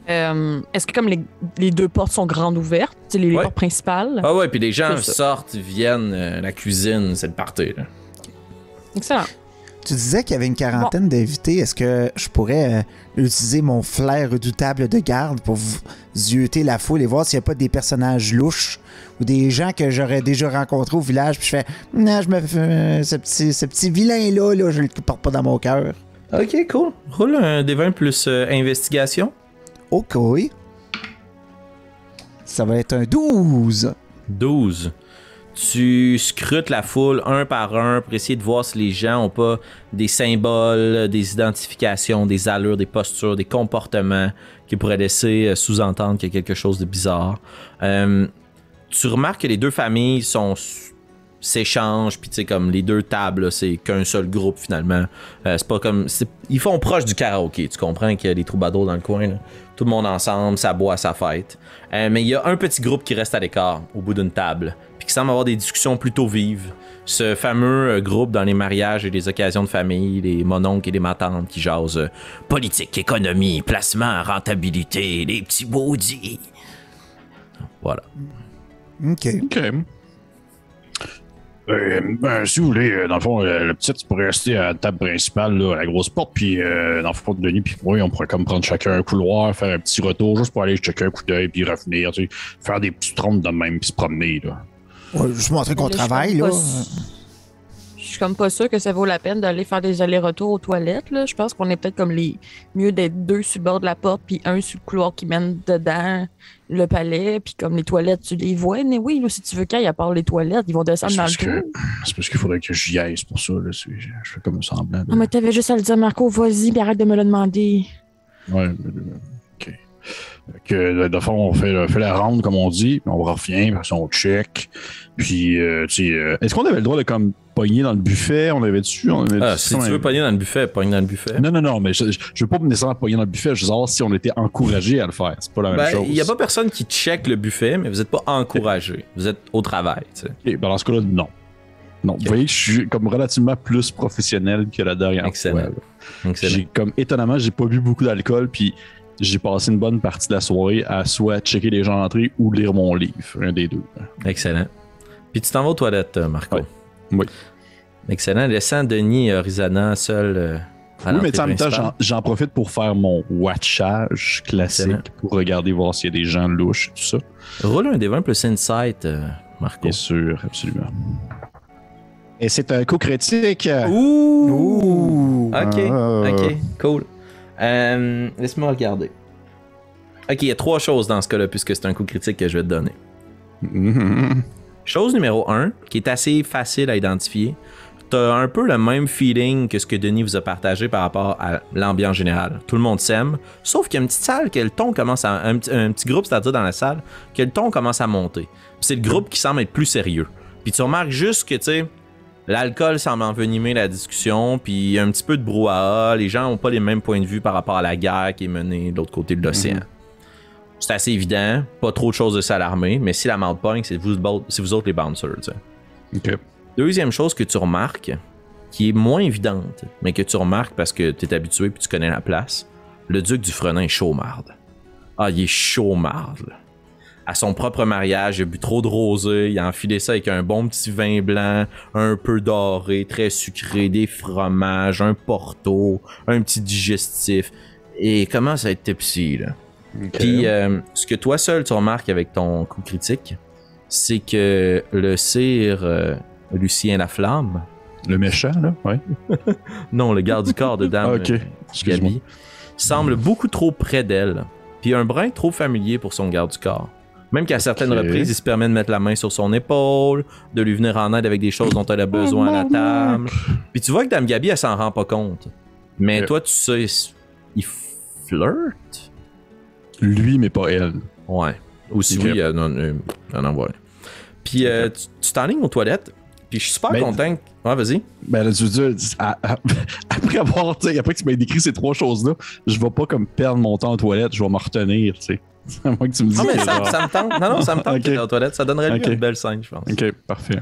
Euh, Est-ce que comme les, les deux portes sont grandes ouvertes, c'est les, Ouais. portes principales? Ah ouais, puis les gens sortent, viennent, euh, la cuisine, c'est le party. Là. Excellent. Tu disais qu'il y avait une quarantaine d'invités. Est-ce que je pourrais euh, utiliser mon flair redoutable de garde pour zioter la foule et voir s'il n'y a pas des personnages louches ou des gens que j'aurais déjà rencontrés au village? Puis je fais, non, je me fais, euh, ce petit, ce petit vilain-là, là, je le porte pas dans mon cœur. Ok, cool. Roule un des 20 plus euh, investigation. Ok. Ça va être un 12. 12. Tu scrutes la foule un par un pour essayer de voir si les gens ont pas des symboles, des identifications, des allures, des postures, des comportements qui pourraient laisser euh, sous-entendre qu'il y a quelque chose de bizarre. Euh, tu remarques que les deux familles sont s'échangent puis tu sais comme les deux tables c'est qu'un seul groupe finalement Euh, c'est pas comme c'est- ils font proche du karaoké tu comprends qu'il y a des troubadours dans le coin là. tout le monde ensemble ça boit ça fête Euh, mais il y a un petit groupe qui reste à l'écart au bout d'une table puis qui semble avoir des discussions plutôt vives ce fameux euh, groupe dans les mariages et les occasions de famille les mononcles et les matantes qui jasent euh, politique économie placement rentabilité les petits maudits voilà Ok. Ok. Euh, ben, si vous voulez, euh, dans le fond, le petit, tu pourrait rester à la table principale, là, à la grosse porte, puis euh, dans le fond, Denis, puis moi, on pourrait comme prendre chacun un couloir, faire un petit retour, juste pour aller checker un coup d'œil, puis revenir, tu sais, faire des petites trompes de même, puis se promener, là. Ouais, je montrer qu'on travaille, là. pas suis comme pas sûre que ça vaut la peine d'aller faire des allers-retours aux toilettes. Là. Je pense qu'on est peut-être comme les mieux d'être deux sur le bord de la porte, puis un sur le couloir qui mène dedans le palais, puis comme les toilettes, tu les vois. Mais oui, là, si tu veux qu'il y à part les toilettes, ils vont descendre dans le que, c'est parce qu'il faudrait que j'y aille, c'est pour ça, là. Je, je fais comme semblant. de- Non, mais t'avais juste à le dire, Marco, vas-y, puis arrête de me le demander. Ouais, mais, euh, Que, de fond, on fait, on fait la ronde, comme on dit, puis on revient, puis on check. Puis, euh, tu sais, euh, Est-ce qu'on avait le droit de comme pogner dans le buffet? On avait dessus? On avait Ah, si tu veux pogner dans le buffet pogne dans le buffet Non, non, non, mais je, je, veux pas nécessairement pogner dans le buffet. Je veux savoir si on était encouragé à le faire. C'est pas la même Ben, chose. il n'y a pas personne qui check le buffet, mais vous n'êtes pas encouragé. Vous êtes au travail. tu sais. Ben dans ce cas-là, non. Non, vous voyez que je suis comme relativement plus professionnel que la dernière Excellent. fois. Excellent. J'ai comme étonnamment, j'ai pas bu beaucoup d'alcool, puis j'ai passé une bonne partie de la soirée à soit checker les gens entrés ou lire mon livre, un des deux. Excellent. Puis tu t'en vas aux toilettes, euh, Marco. Oui. Excellent. Laissant Denis et Horizana seuls euh, à oui, mais en même temps, j'en- profite pour faire mon watchage classique, Excellent. pour regarder voir s'il y a des gens louches et tout ça. Roule un des 20 plus insight, euh, Marco. Bien sûr, absolument. Et c'est un coup critique. Ouh! Ouh. Ok, Ah. ok, cool. Euh, Laisse-moi regarder. Ok, il y a trois choses dans ce cas-là, puisque c'est un coup critique que je vais te donner. Chose numéro 1, qui est assez facile à identifier. T'as un peu le même feeling que ce que Denis vous a partagé par rapport à l'ambiance générale. Tout le monde s'aime, sauf qu'il y a une petite salle que le ton commence à. Un, petit- un petit groupe, c'est-à-dire dans la salle, que le ton commence à monter. Puis c'est le groupe qui semble être plus sérieux. Puis tu remarques juste que, tu sais, l'alcool semble envenimer la discussion, puis il y a un petit peu de brouhaha. Les gens n'ont pas les mêmes points de vue par rapport à la guerre qui est menée de l'autre côté de l'océan. C'est assez évident, pas trop de choses de s'alarmer, mais si la merde pogne, c'est vous, autres les bouncers. Deuxième chose que tu remarques, qui est moins évidente, mais que tu remarques parce que tu es habitué puis tu connais la place, le duc du Frenin est chaumarde. Ah, il est chaumarde. là. À son propre mariage, il a bu trop de rosé, il a enfilé ça avec un bon petit vin blanc, un peu doré, très sucré, des fromages, un porto, un petit digestif. Et il commence à être tipsy, là? Puis, euh, ce que toi seul tu remarques avec ton coup critique, c'est que le sire euh, Lucien Laflamme, Le méchant, là, ouais. non, le garde du corps de Dame Ah, ok. Excuse-moi. Gabi, semble beaucoup trop près d'elle, puis un brin trop familier pour son garde du corps. Même qu'à certaines reprises, il se permet de mettre la main sur son épaule, de lui venir en aide avec des choses dont elle a besoin à la table. Puis tu vois que Dame Gabi, elle s'en rend pas compte. Mais toi, tu sais, il flirte? Lui, mais pas elle. Ouais. Aussi, oui, euh, non, non, non, voilà. Puis euh, tu- tu t'enlignes aux toilettes, Puis je suis super Ben, content. Ouais, vas-y. Ben là, tu veux dire, à- à- après avoir, après que tu m'aies décrit ces trois choses-là, je vais pas comme perdre mon temps aux toilettes, je vais me retenir, tu sais. À moins que tu me dises. Ah, mais ça, ça me tente. Non, non, ça me tente Ok. que t'es aux toilettes. Ça donnerait lieu Ok. à une belle scène, je pense. Ok, parfait.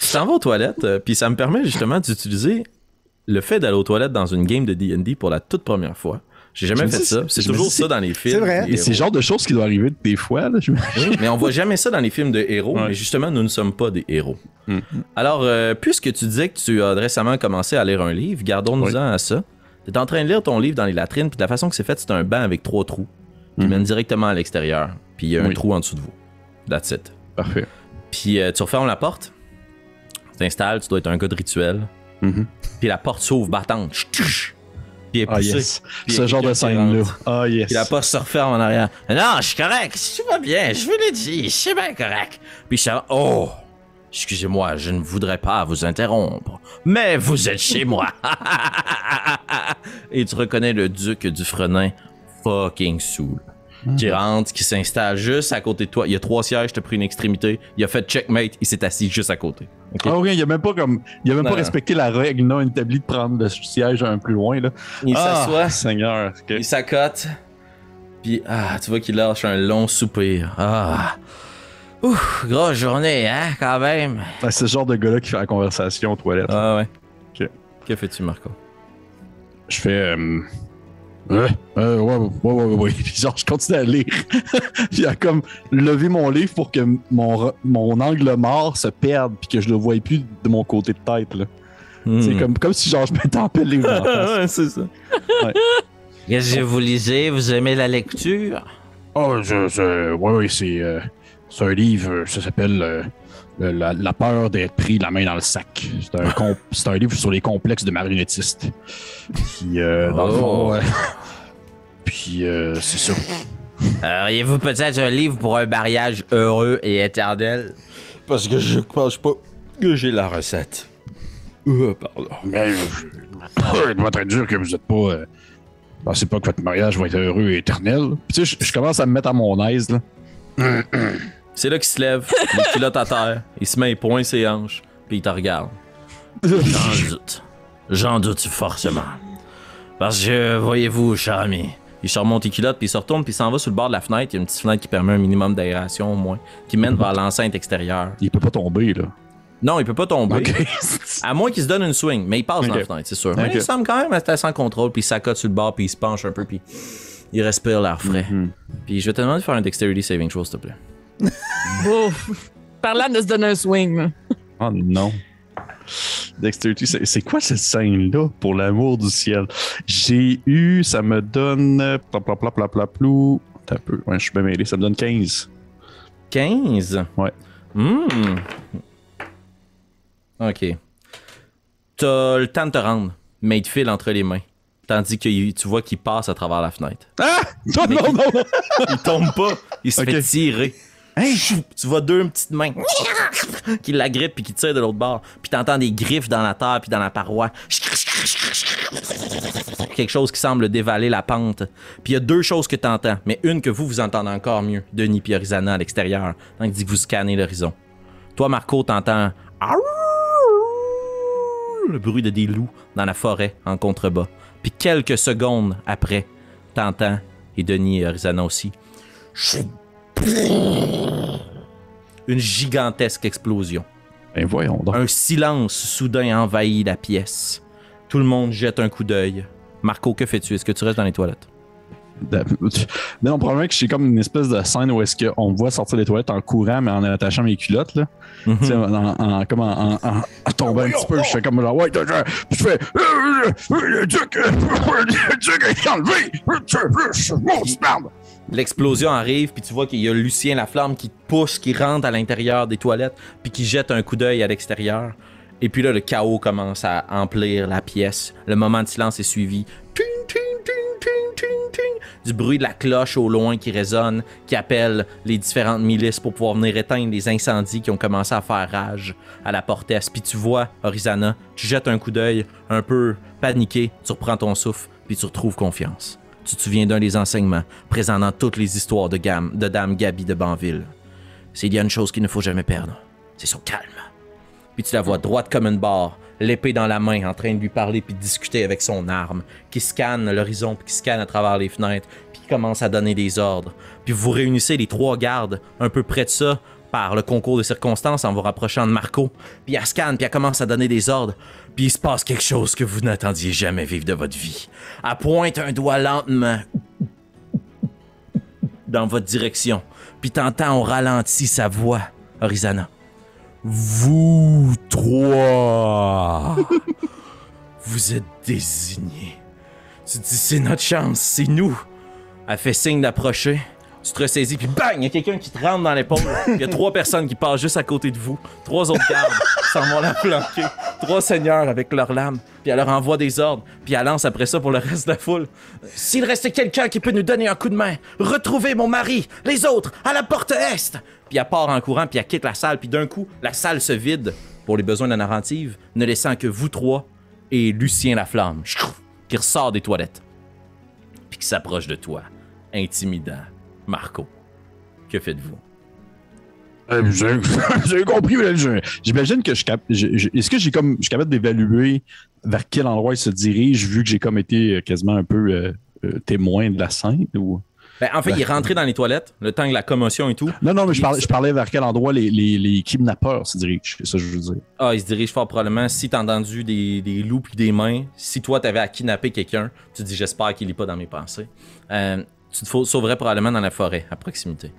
Tu t'en vas aux toilettes, euh, puis ça me permet justement d'utiliser le fait d'aller aux toilettes dans une game de D&D pour la toute première fois. J'ai jamais fait dis- ça. C'est toujours dis, ça dans les films. c'est vrai. Mais c'est le genre de choses qui doivent arriver des fois, là. Oui, mais on voit jamais ça dans les films de héros, Ouais. mais justement, nous ne sommes pas des héros. Mm. Alors, euh, puisque tu disais que tu as récemment commencé à lire un livre, gardons-nous-en à ça. Tu es en train de lire ton livre dans les latrines, puis de la façon que c'est fait, c'est un banc avec trois trous qui Mhm. mènent directement à l'extérieur, puis il y a un Oui. trou en dessous de vous. That's it. Parfait. Puis euh, tu refermes la porte, tu t'installes, tu dois être un gars de rituel, Mhm. puis la porte s'ouvre battante. Puis elle est Ah, poussée. yes. Puis il y Ce genre de scène-là. Ah, yes. Puis la porte se referme en arrière. Non, je suis correct, tout va bien, je vous l'ai dit, c'est bien correct. Puis je suis oh, excusez-moi, je ne voudrais pas vous interrompre, mais vous êtes chez moi. Et tu reconnais le duc du Frenin, fucking saoul. Qui rentre, qui s'installe juste à côté de toi. Il y a trois sièges, t'as pris une extrémité. Il a fait checkmate, il s'est assis juste à côté. Ah, il a même pas comme. Il a même Non, pas non. respecté la règle non établie de prendre le siège un plus loin, là. Il Ah, s'assoit, Seigneur. il s'accote, puis ah, tu vois qu'il lâche un long soupir. Ah, ouf, grosse journée, hein, quand même. Ah, C'est ce genre de gars-là qui fait la conversation aux toilettes. Ah ouais. Que fais-tu, Marco? Je fais. euh, Ouais, euh, ouais, ouais, ouais, ouais, genre, je continue à lire. puis a comme levé mon livre pour que mon, re- mon angle mort se perde puis que je le voie plus de mon côté de tête. là. C'est comme, comme si genre je me tapais le livre. Hmm. ouais, c'est ça. Qu'est-ce que vous lisez? Vous aimez la lecture? Oh, je, je- ouais, ouais, c'est, euh, c'est un livre, ça s'appelle euh, la, la peur d'être pris la main dans le sac. C'est un, com- c'est un livre sur les complexes de marionnettistes. Puis, euh, dans le fond, Oh. Puis, euh, c'est ça. Auriez-vous peut-être un livre pour un mariage heureux et éternel? Parce que je pense pas que j'ai la recette. Euh, pardon. Mais je, je dois être dur que vous êtes pas. Euh, pensez pas que votre mariage va être heureux et éternel. Puis tu sais, je, je commence à me mettre à mon aise. Là. C'est là qu'il se lève, les culottes à terre, il se met les poings ses hanches, puis il te regarde. J'en doute. J'en doute forcément. Parce que, voyez-vous, cher ami, il se remonte les culottes, puis il se retourne, puis il s'en va sur le bord de la fenêtre. Il y a une petite fenêtre qui permet un minimum d'aération au moins, qui mène vers l'enceinte extérieure. Il peut pas tomber, là. Non, il peut pas tomber. À moins qu'il se donne une swing, mais il passe dans la fenêtre, c'est sûr. Mais il semble quand même être sans contrôle, puis il s'accote sur le bord, puis il se penche un peu, puis il respire l'air frais. Mhm. Puis je vais te demander de faire un dexterity saving throw, s'il te plaît. Parlant de se donner un swing. Oh non. Dexterity, c'est c'est quoi cette scène-là, pour l'amour du ciel? J'ai eu, ça me donne. Plap, plap, plap, plap, plap, plou. Attends un peu. Ouais, je suis bien mêlé. Ça me donne 15. 15? Ouais. Hmm. Ok. T'as le temps de te rendre, mais il te file entre les mains. Tandis que tu vois qu'il passe à travers la fenêtre. Ah! Non, non, non! non. Il tombe pas, il se Ok. fait tirer. Hein? Tu vois deux petites mains qui l'agrippent puis qui tirent de l'autre bord. Puis t'entends des griffes dans la terre puis dans la paroi. Quelque chose qui semble dévaler la pente. Puis il y a deux choses que t'entends, mais une que vous, vous entendez encore mieux. Denis puis Orizana à l'extérieur, tandis que vous scannez l'horizon. Toi, Marco, t'entends le bruit de des loups dans la forêt en contrebas. Puis quelques secondes après, t'entends, et Denis et Orizana aussi, une gigantesque explosion. Ben voyons donc. Un silence soudain envahit la pièce. Tout le monde jette un coup d'œil. Marco, que fais-tu? Est-ce que tu restes dans les toilettes? Non, probablement que j'ai comme une espèce de scène où est-ce qu'on me voit sortir des toilettes en courant, mais en attachant mes culottes, là. Mhm. En, en- comme en, tombant un petit peu. Je fais comme genre, ouais, je fais, euh, euh, le duc, euh, le duc est enlevé. Maudite merde. L'explosion arrive, puis tu vois qu'il y a Lucien Laflamme qui te pousse, qui rentre à l'intérieur des toilettes, puis qui jette un coup d'œil à l'extérieur. Et puis là, le chaos commence à emplir la pièce. Le moment de silence est suivi. Ting, ting, ting. Du bruit de la cloche au loin qui résonne, qui appelle les différentes milices pour pouvoir venir éteindre les incendies qui ont commencé à faire rage à la porte est. Puis tu vois, Horizana, tu jettes un coup d'œil, un peu paniqué, tu reprends ton souffle, puis tu retrouves confiance. Tu te souviens d'un des enseignements présents dans toutes les histoires de, Dame Gabi de Banville. C'est il y a une chose qu'il ne faut jamais perdre. C'est son calme. puis tu la vois droite comme une barre, l'épée dans la main, en train de lui parler puis de discuter avec son arme, qui scanne l'horizon puis qui scanne à travers les fenêtres, puis qui commence à donner des ordres. Puis vous réunissez les trois gardes un peu près de ça par le concours de circonstances en vous rapprochant de Marco. Puis elle scanne, puis elle commence à donner des ordres. Puis il se passe quelque chose que vous n'attendiez jamais vivre de votre vie. Elle pointe un doigt lentement dans votre direction. Puis t'entends au ralenti sa voix, Horizana. Vous trois, vous êtes désignés. Tu dis c'est notre chance, c'est nous. Elle fait signe d'approcher. Tu te ressaisis, puis bang, il y a quelqu'un qui te rentre dans l'épaule. Il y a trois personnes qui passent juste à côté de vous. Trois autres gardes s'en vont la planquer. Trois seigneurs avec leurs lames. Puis elle leur envoie des ordres. Puis elle lance après ça pour le reste de la foule. S'il restait quelqu'un qui peut nous donner un coup de main, retrouvez mon mari, les autres, à la porte est. Puis elle part en courant, puis elle quitte la salle. Puis d'un coup, la salle se vide pour les besoins de la narrative, ne laissant que vous trois et Lucien Laflamme, qui ressort des toilettes. Puis qui s'approche de toi, intimidant. Marco, que faites-vous? Euh, avez compris, j'imagine que je cap- je- Est-ce que j'ai comme. Je suis capable d'évaluer vers quel endroit il se dirige, vu que j'ai comme été euh, quasiment un peu euh, euh, témoin de la scène ou? Ben, en fait, il est rentré dans les toilettes, le temps que la commotion et tout. Non, non, mais je parlais, je parlais vers quel endroit les, les, les kidnappeurs se dirigent. C'est ça que je veux dire. Ah, il se dirige fort probablement. Si t'as entendu des, des loups puis des mains, si toi t'avais à kidnapper quelqu'un, tu te dis j'espère qu'il est pas dans mes pensées. Euh, tu te sauverais probablement dans la forêt, à proximité.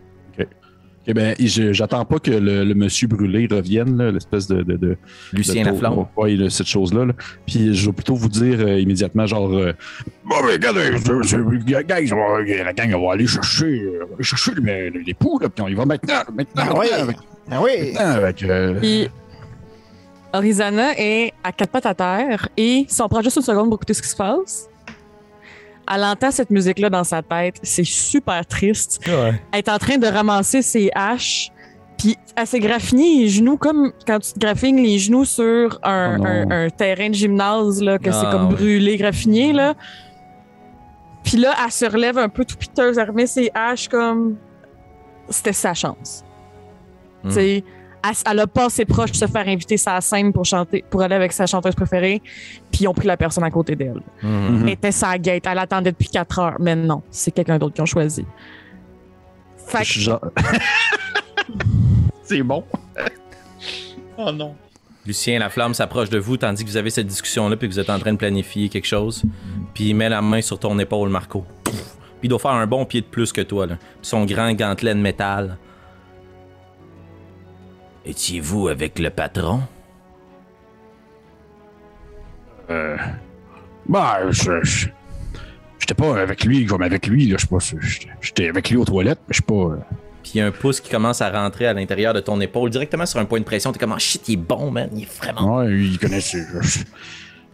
Eh ben, je- j'attends pas que le, le monsieur brûlé revienne, l'espèce de. de, de Lucien de- Laflamme. Oui, cette chose-là. là. Puis je vais plutôt vous dire euh, immédiatement, genre. euh, bon, mais regardez, va- la gang, on va aller chercher, euh, va aller chercher les, les poux, là, puis on y va maintenant, maintenant, Ah oui. avec, Ah oui! maintenant, avec, euh, Puis Orizana est à quatre pattes à terre et si on prend juste une seconde pour écouter ce qui se passe, elle entend cette musique-là dans sa tête. C'est super triste. Elle est en train de ramasser ses haches. Puis elle s'est graffinée les genoux comme quand tu te graffines les genoux sur un, Oh non. un- un terrain de gymnase, là, que c'est Ah, comme ouais. brûlé, graffiné. Là. Puis là, elle se relève un peu tout piteuse, elle remet ses haches comme. C'était sa chance. Hmm. Tu sais, elle, elle a pas ses proches de se faire inviter sa scène pour chanter, pour aller avec sa chanteuse préférée, puis ils ont pris la personne à côté d'elle. Mhm. mhm. Elle était sa gate, elle attendait depuis 4 heures, mais non, c'est quelqu'un d'autre qui ont choisi. Fait je que suis genre. c'est bon. oh non. Lucien Laflamme s'approche de vous tandis que vous avez cette discussion-là puis que vous êtes en train de planifier quelque chose. Puis il met la main sur ton épaule, Marco. Puis il doit faire un bon pied de plus que toi, là. Puis son grand gantelet de métal. Étiez-vous avec le patron? Euh, bah, je, je- j'étais pas avec lui comme avec lui, là. Je sais pas. j'étais- avec lui aux toilettes, mais je sais pas. euh, Puis il y a un pouce qui commence à rentrer à l'intérieur de ton épaule, directement sur un point de pression. T'es comme, Ah, shit, il est bon, man. Il est vraiment. Ouais, il connaît.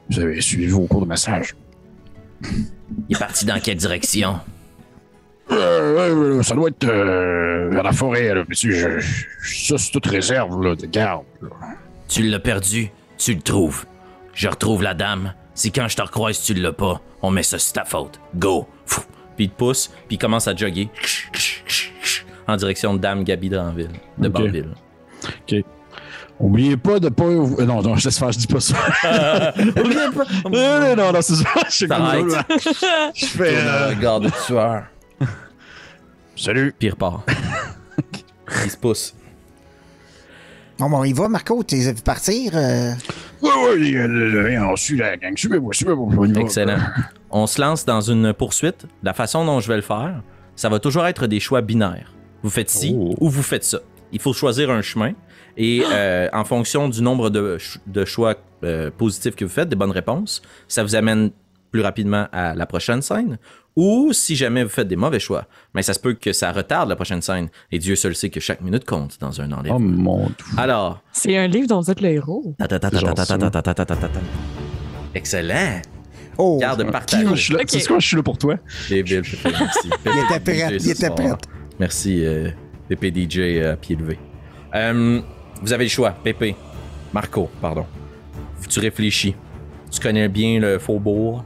Vous avez suivi au cours de massage. Il est parti dans quelle direction? Euh, euh, ça doit être euh, vers la forêt, là. Monsieur, je- je- ça, c'est toute réserve, là, de garde. là. Tu l'as perdu, tu le trouves. Je retrouve la dame. Si quand je te recroise, tu l'as pas, on met ça sur ta faute. Go! Fou. Puis il te pousse, puis il commence à jogger en direction de Dame Gabi Dranville, de Ok. Banville. Oubliez pas de pas. euh, Non, non, je laisse faire, je dis pas ça. Euh, non, non, c'est ça. Je. Je fais. euh, regard de tueur. Salut. Puis il repart. il se pousse. Bon, bon, il va, Marco, tu les as vu partir? euh? Euh, euh, on suit la gang. Suivez-moi, suivez-moi. Excellent. On se lance dans une poursuite. La façon dont je vais le faire, ça va toujours être des choix binaires. Vous faites ci Oh. ou vous faites ça. Il faut choisir un chemin. Et euh, en fonction du nombre de, ch- de choix euh, positifs que vous faites, des bonnes réponses, ça vous amène plus rapidement à la prochaine scène ou si jamais vous faites des mauvais choix, mais ça se peut que ça retarde la prochaine scène. Et Dieu seul sait que chaque minute compte dans un enlèvement. Oh mon dieu. Alors. C'est un livre dont vous êtes le héros. Excellent. Oh, Garde partage. Okay. C'est quoi, je suis là pour toi. Il était prêt. Il était prêt. Merci, euh, PPDJ à pied levé. Vous avez le choix, Pépé. Marco, pardon. Tu réfléchis. Tu connais bien le faubourg.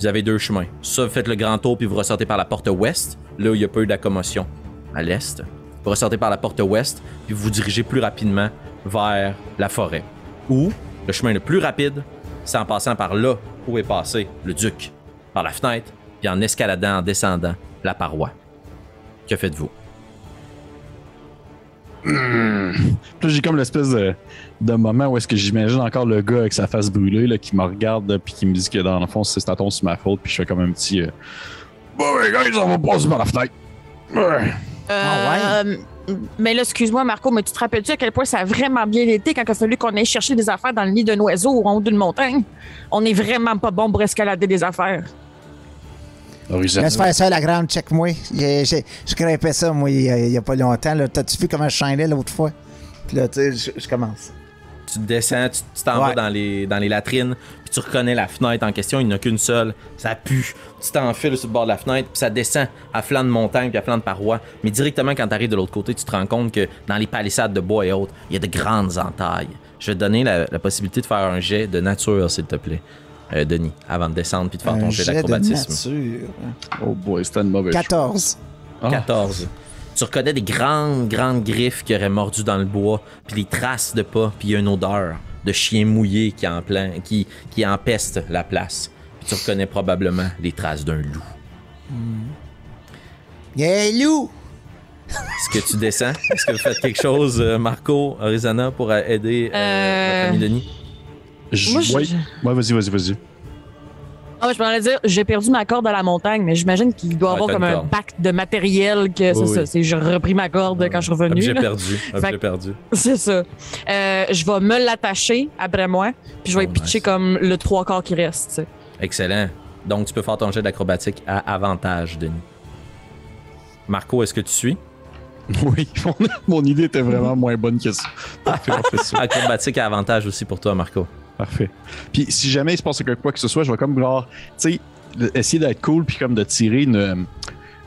Vous avez deux chemins. Ça, vous faites le grand tour puis vous ressortez par la porte ouest, là où il n'y a pas eu de la commotion, à l'est. Vous ressortez par la porte ouest puis vous vous dirigez plus rapidement vers la forêt. Ou le chemin le plus rapide, c'est en passant par là où est passé le duc, par la fenêtre, puis en escaladant, en descendant la paroi. Que faites-vous? Là, j'ai comme l'espèce de, de moment où est-ce que j'imagine encore le gars avec sa face brûlée là, qui me regarde puis qui me dit que dans le fond, c'est à c'est ma faute. Puis je fais comme un petit. euh, Bon, les gars, on va passer par la fenêtre. Ouais. Ah Euh, Mais là, excuse-moi, Marco, mais tu te rappelles-tu à quel point ça a vraiment bien été quand il a fallu qu'on aille chercher des affaires dans le nid d'un oiseau au haut d'une montagne? On est vraiment pas bon pour escalader des affaires. Laisse faire ça, la grande, check-moi. Je grimpais ça, moi, il y a, pas longtemps. T'as-tu vu comment je shinais l'autre fois? Puis là, tu sais, je commence. Tu descends, tu tu t'en Ouais. vas dans les, dans les latrines, puis tu reconnais la fenêtre en question, il n'y en a qu'une seule, ça pue. Tu t'enfiles sur le bord de la fenêtre, puis ça descend à flanc de montagne, puis à flanc de paroi. Mais directement, quand tu arrives de l'autre côté, tu te rends compte que dans les palissades de bois et autres, il y a de grandes entailles. Je vais te donner la, la possibilité de faire un jet de nature, s'il te plaît, euh, Denis, avant de descendre, puis de faire ton Un jet d'acrobatisme. nature. Oh boy, c'était une mauvaise 14. Ah. 14. Tu reconnais des grandes, grandes griffes qui auraient mordu dans le bois, puis des traces de pas, puis une odeur de chien mouillé qui, en plein, qui, qui empeste la place. Puis tu reconnais probablement les traces d'un loup. Yeah, loup! Est-ce que tu descends? Est-ce que vous faites quelque chose, euh, Marco, Arizona, pour aider euh, Euh, Denis? Je- Moi, je- ouais. Ouais, vas-y, vas-y, vas-y. Ah, je m'en dire, j'ai perdu ma corde à la montagne, mais j'imagine qu'il doit Ouais, avoir t'as comme un bac de matériel que c'est Oui, ça. oui. C'est j'ai repris ma corde quand je suis revenu. Objet là. perdu. Fait que- perdu. C'est ça. Euh, je vais me l'attacher après moi, puis je vais Oh, pitcher nice. comme le trois quarts qui reste. Excellent. Donc, tu peux faire ton jet d'acrobatique à avantage, Denis. Marco, est-ce que tu suis? Oui, mon, mon idée était vraiment moins bonne que ça. Ça. Acrobatique à avantage aussi pour toi, Marco. Parfait. Puis si jamais il se passe quelque quoi que ce soit, je vais comme genre, tu sais, essayer d'être cool puis comme de tirer une,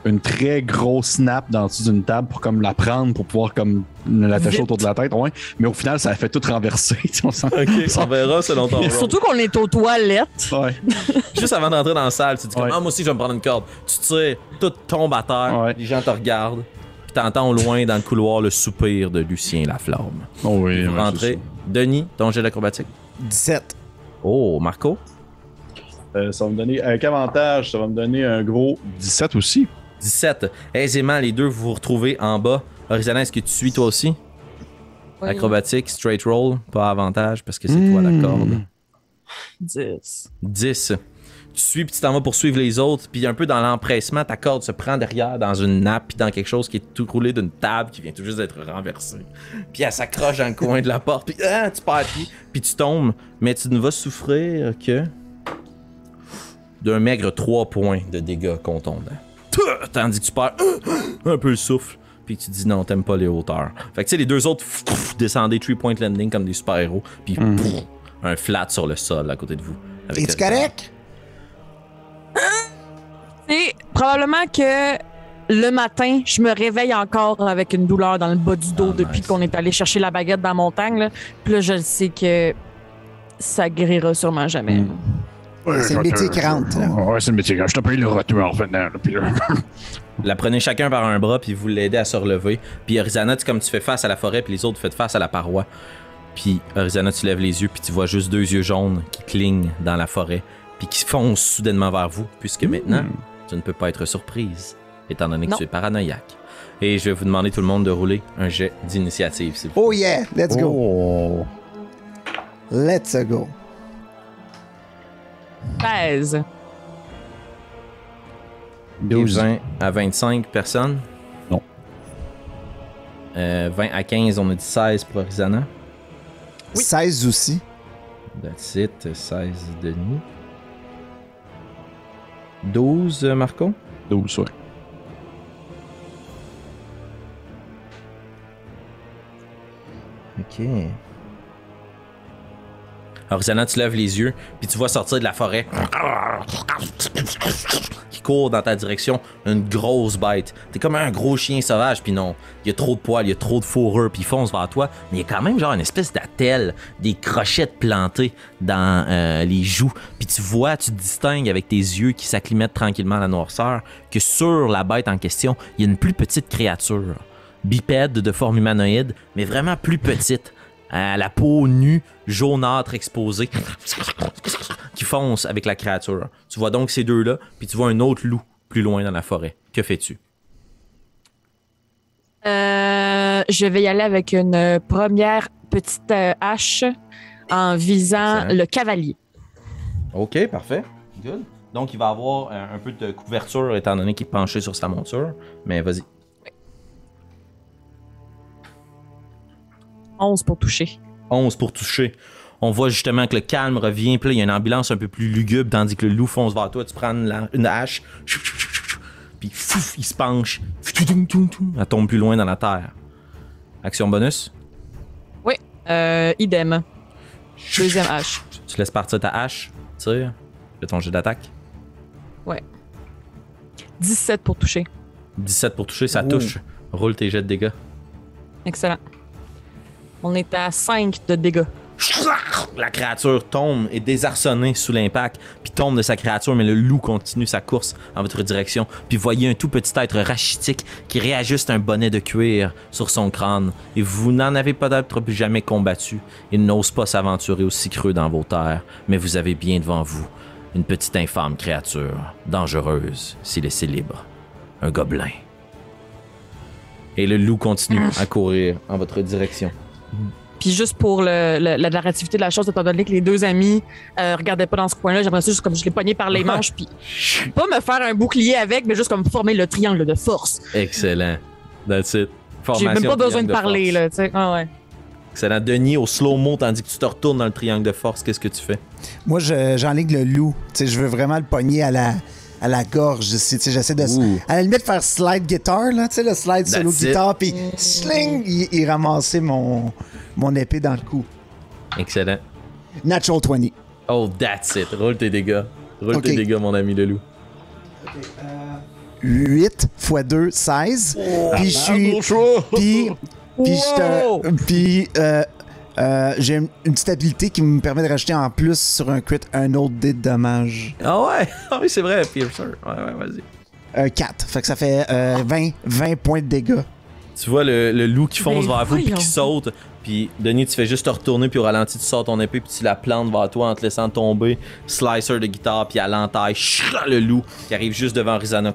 une très grosse snap dans le dessus d'une table pour comme la prendre pour pouvoir comme l'attacher autour de la tête, ouais. Mais au final, ça a fait tout renverser. tu sais, on s'en- verra selon ton. Surtout qu'on est aux toilettes. Ouais. Juste avant d'entrer dans la salle, tu te dis comme, Ouais. ah, moi aussi je vais me prendre une corde. Tu tires, tout tombe à terre, Ouais. les gens te regardent, puis t'entends au loin dans le couloir le soupir de Lucien Laflamme. Oh oui, Vous rentrez. Denis, ton jet d'acrobatique. 17. Oh, Marco? Euh, ça va me donner, avec avantage, ça va me donner un gros 17 aussi. 17. Aisément, les deux, vous vous retrouvez en bas. Horizona, est-ce que tu suis toi aussi? Oui. Acrobatique, straight roll, pas avantage parce que c'est toi la Hmm. corde. 10. 10. Tu suis puis tu t'en vas poursuivre les autres, puis un peu dans l'empressement, ta corde se prend derrière dans une nappe puis dans quelque chose qui est tout roulé d'une table qui vient tout juste d'être renversée. Puis elle s'accroche dans le coin de la porte, puis ah, tu perds pied, puis tu tombes, mais tu ne vas souffrir que d'un maigre 3 points de dégâts contondants. Tandis que tu perds un peu le souffle, puis tu dis non, t'aimes pas les hauteurs. Fait que tu sais, les deux autres descendaient 3 point landing comme des super-héros, puis pff, un flat sur le sol à côté de vous. avec Es-tu le- correct? Et probablement que le matin, je me réveille encore avec une douleur dans le bas du dos Ah, depuis nice. qu'on est allé chercher la baguette dans la montagne. Là. Puis là, je le sais que ça guérira sûrement jamais. Mm. C'est le métier qui rentre. Ouais, c'est le métier qui rentre. Je t'ai le retour en revenant. puis là- La prenez chacun par un bras, puis vous l'aidez à se relever. Puis Arizona, tu, comme tu fais face à la forêt, puis les autres faites face à la paroi. Puis Arizona, tu lèves les yeux, puis tu vois juste deux yeux jaunes qui clignent dans la forêt, puis qui foncent soudainement vers vous, puisque maintenant, tu ne peux pas être surprise, étant donné que Non. tu es paranoïaque. Et je vais vous demander tout le monde de rouler un jet d'initiative, s'il vous plaît. Oh yeah, let's go. Oh. Let's go. 13. 12. 20 à 25 personnes? Non. Euh, 20 à 15, on a dit 16 pour Arizona. 16 aussi. That's it, 16 Denis. 12 euh, Marco? 12, ouais. Ok. Arizona, tu lèves les yeux, puis tu vois sortir de la forêt qui court dans ta direction une grosse bête. T'es comme un gros chien sauvage, puis non, il y a trop de poils, il y a trop de fourrure, puis il fonce vers toi, mais il y a quand même genre une espèce d'attelle, des crochettes plantées dans euh, les joues, puis tu vois, tu distingues avec tes yeux qui s'acclimatent tranquillement à la noirceur que sur la bête en question, il y a une plus petite créature, bipède de forme humanoïde, mais vraiment plus petite à la peau nue, jaunâtre exposée, qui fonce avec la créature. Tu vois donc ces deux-là, puis tu vois un autre loup plus loin dans la forêt. Que fais-tu? Euh, je vais y aller avec une première petite euh, hache en visant le cavalier. Ok, parfait. Good. Donc, il va avoir un, un peu de couverture étant donné qu'il est penché sur sa monture. Mais vas-y. 11 pour toucher. 11 pour toucher. On voit justement que le calme revient, puis là, il y a une ambulance un peu plus lugubre, tandis que le loup fonce vers toi. Tu prends une, la- une hache, puis fouf, il se penche. Elle tombe plus loin dans la terre. Action bonus? Euh, idem. Deuxième hache. Tu laisses partir ta hache, tire, fais ton jet d'attaque. 17 pour toucher. 17 pour toucher, ça touche. Roule tes jets de dégâts. Excellent. On est à 5 de dégâts. La créature tombe et désarçonnée sous l'impact, puis tombe de sa créature, mais le loup continue sa course en votre direction. Puis voyez un tout petit être rachitique qui réajuste un bonnet de cuir sur son crâne. Et vous n'en avez peut-être jamais combattu. Il n'ose pas s'aventurer aussi creux dans vos terres, mais vous avez bien devant vous une petite infâme créature, dangereuse si laissée libre. Un gobelin. Et le loup continue à courir en votre direction. Puis juste pour le- le- la narrativité de la chose, étant donné que les deux amis euh, regardaient pas dans ce coin-là, j'aimerais juste comme je l'ai pogné par les manches, puis pas me faire un bouclier avec, mais juste comme former le triangle de force. Excellent. That's it. J'ai même pas besoin de parler, force. là, tu sais. Ah ouais. Excellent. Denis, au slow-mo, tandis que tu te retournes dans le triangle de force, qu'est-ce que tu fais? Moi, je- j'enligne le loup. Tu sais, je veux vraiment le pogner à la, à la gorge ici. Tu sais, J'essaie de. Ouh. À la limite, faire slide guitar, là, tu sais, le slide solo it. guitar, puis sling, il, il ramassait mon, mon épée dans le cou. Excellent. Natural 20. Oh, that's it. Roule tes dégâts. Roule tes dégâts, mon ami le loup. 8 x 2, 16. puis je suis. Puis. Puis je Wow! te- Puis. euh, euh, j'ai une petite habilité qui me permet de rajouter en plus sur un crit un autre dé de dommage. Ah ouais? Ah oui, c'est vrai, Piercer. Ouais, ouais, vas-y. Euh, 4. Fait que ça fait euh, 20, 20 points de dégâts. Tu vois le, le loup qui fonce Ben vers vous puis qui saute. Puis Denis, tu fais juste te retourner puis au ralenti, tu sors ton épée puis tu la plantes vers toi en te laissant tomber. Slicer de guitare puis à l'entaille. Le loup qui arrive juste devant Rizana.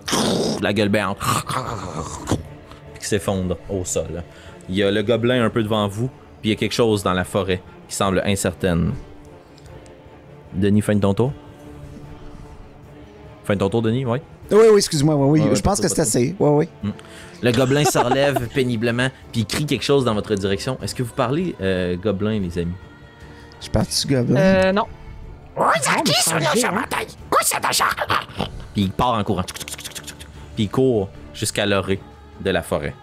La gueule béante. Puis qui s'effondre au sol. Il y a le gobelin un peu devant vous. Puis il y a quelque chose dans la forêt qui semble incertaine. Denis, fin de ton tour? Fin de ton tour, Denis, ouais? Oui, oui, excuse-moi. Oui, oui. Ouais, ouais, je pense que c'est assez. Oui, oui. Le gobelin se relève péniblement, puis il crie quelque chose dans votre direction. Est-ce que vous parlez euh, gobelin, les amis? Je pars du gobelin. Euh, non. Puis il part en courant. Puis il court jusqu'à l'orée de la forêt.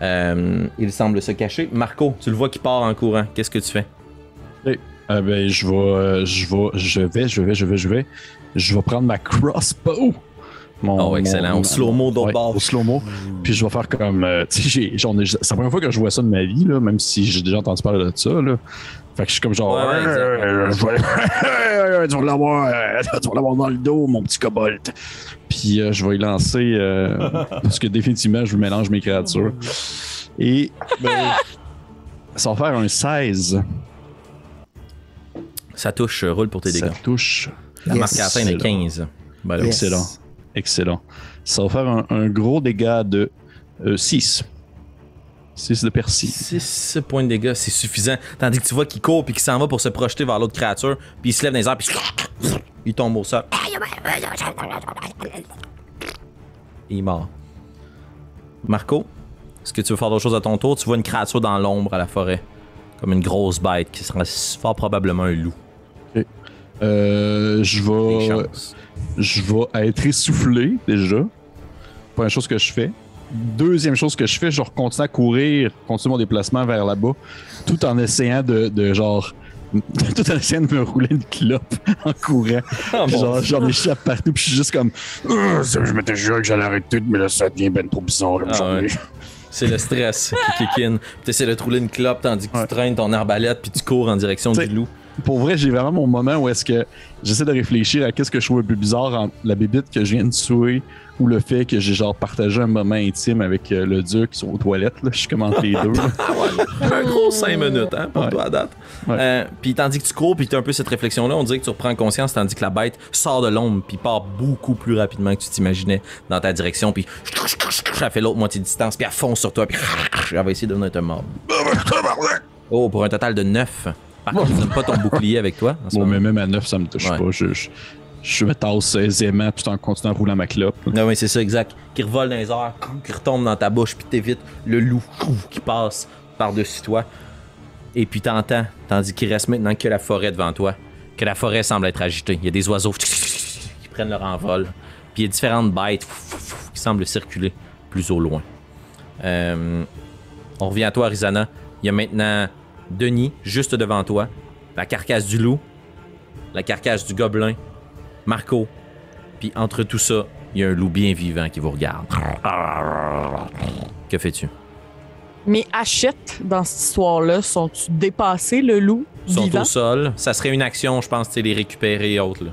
Euh, il semble se cacher. Marco, tu le vois qui part en courant. Qu'est-ce que tu fais? Ah ben, je vais, euh, je vais, je vais, je vais, je vais, je vais, je vais prendre ma crossbow. Mon, Oh, excellent. Au slow-mo d'autre ouais, bord. Au slow-mo. Puis je vais faire comme. euh, j'ai- c'est la première fois que je vois ça de ma vie, là, même si j'ai déjà entendu parler de ça. Là. Fait que je suis comme genre. Ouais, ouais, exact. euh, je vais- tu vas l'avoir euh, tu vas l'avoir dans le dos, mon petit kobold. Puis euh, je vais y lancer. euh, parce que définitivement, je mélange mes créatures. Et. Ben, ça va faire un 16. Ça touche, roule pour tes Ça dégâts. touche. La Yes. marque à atteindre est 15. Ben Yes. Excellent. Excellent. Ça va faire un, un gros dégât de 6. 6 de persil. 6 points de dégâts, c'est suffisant. Tandis que tu vois qu'il court puis qu'il s'en va pour se projeter vers l'autre créature, puis il se lève dans les airs, puis il tombe au sol. Il est mort. Marco, est-ce que tu veux faire d'autres choses à ton tour? Tu vois une créature dans l'ombre à la forêt. Comme une grosse bête qui sera fort probablement un loup. Euh, je vais. Je vais être essoufflé déjà. Première chose que je fais. Deuxième chose que je fais, je continue à courir, continuer mon déplacement vers là-bas, tout en essayant de, de genre. Tout en essayant de me rouler une clope en courant. Oh, Puis mon genre, Dieu. j'en échappe partout, puis je suis juste comme. Ah, ça, je m'étais juré que j'allais arrêter, mais là, ça devient ben trop bizarre comme Ah journée. ouais. C'est le stress qui kick in. Tu essaies de te rouler une clope tandis que Ouais. tu traînes ton arbalète puis tu cours en direction T'sais, du loup. pour vrai, j'ai vraiment mon moment où est-ce que j'essaie de réfléchir à qu'est-ce que je trouve un peu bizarre entre la bébite que je viens de tuer ou le fait que j'ai genre partagé un moment intime avec euh, le duc sur aux toilettes. Là. Je suis comme entre les deux. Ah ouais, un gros 5 minutes hein, pour Ouais. toi à date. Ouais. Euh, puis tandis que tu cours, puis tu as un peu cette réflexion-là, on dirait que tu reprends conscience, tandis que la bête sort de l'ombre, puis part beaucoup plus rapidement que tu t'imaginais dans ta direction, puis elle fait l'autre moitié de distance, puis elle fonce sur toi, puis elle va essayer de devenir un mob. Oh, pour un total de 9. Par contre, tu n'as pas ton bouclier avec toi. en ce Bon, mais même à 9, ça me touche Ouais. pas. Je, je, je me tasse aisément tout en continuant à rouler ma clope. là. Ah oui, c'est ça, exact. Qui revole dans les airs, qui retombe dans ta bouche, puis t'évites le loup qui passe par-dessus toi. Et puis t'entends, tandis qu'il reste maintenant que la forêt devant toi, que la forêt semble être agitée. Il y a des oiseaux qui prennent leur envol. Puis il y a différentes bêtes qui semblent circuler plus au loin. Euh, on revient à toi, Arizana. Il y a maintenant Denis juste devant toi, la carcasse du loup, la carcasse du gobelin, Marco, puis entre tout ça, il y a un loup bien vivant qui vous regarde. Que fais-tu? Mes hachettes dans cette histoire-là sont-tu dépassées, le loup Ils sont vivant? au sol. Ça serait une action, je pense, tu sais, les récupérer et autres. là.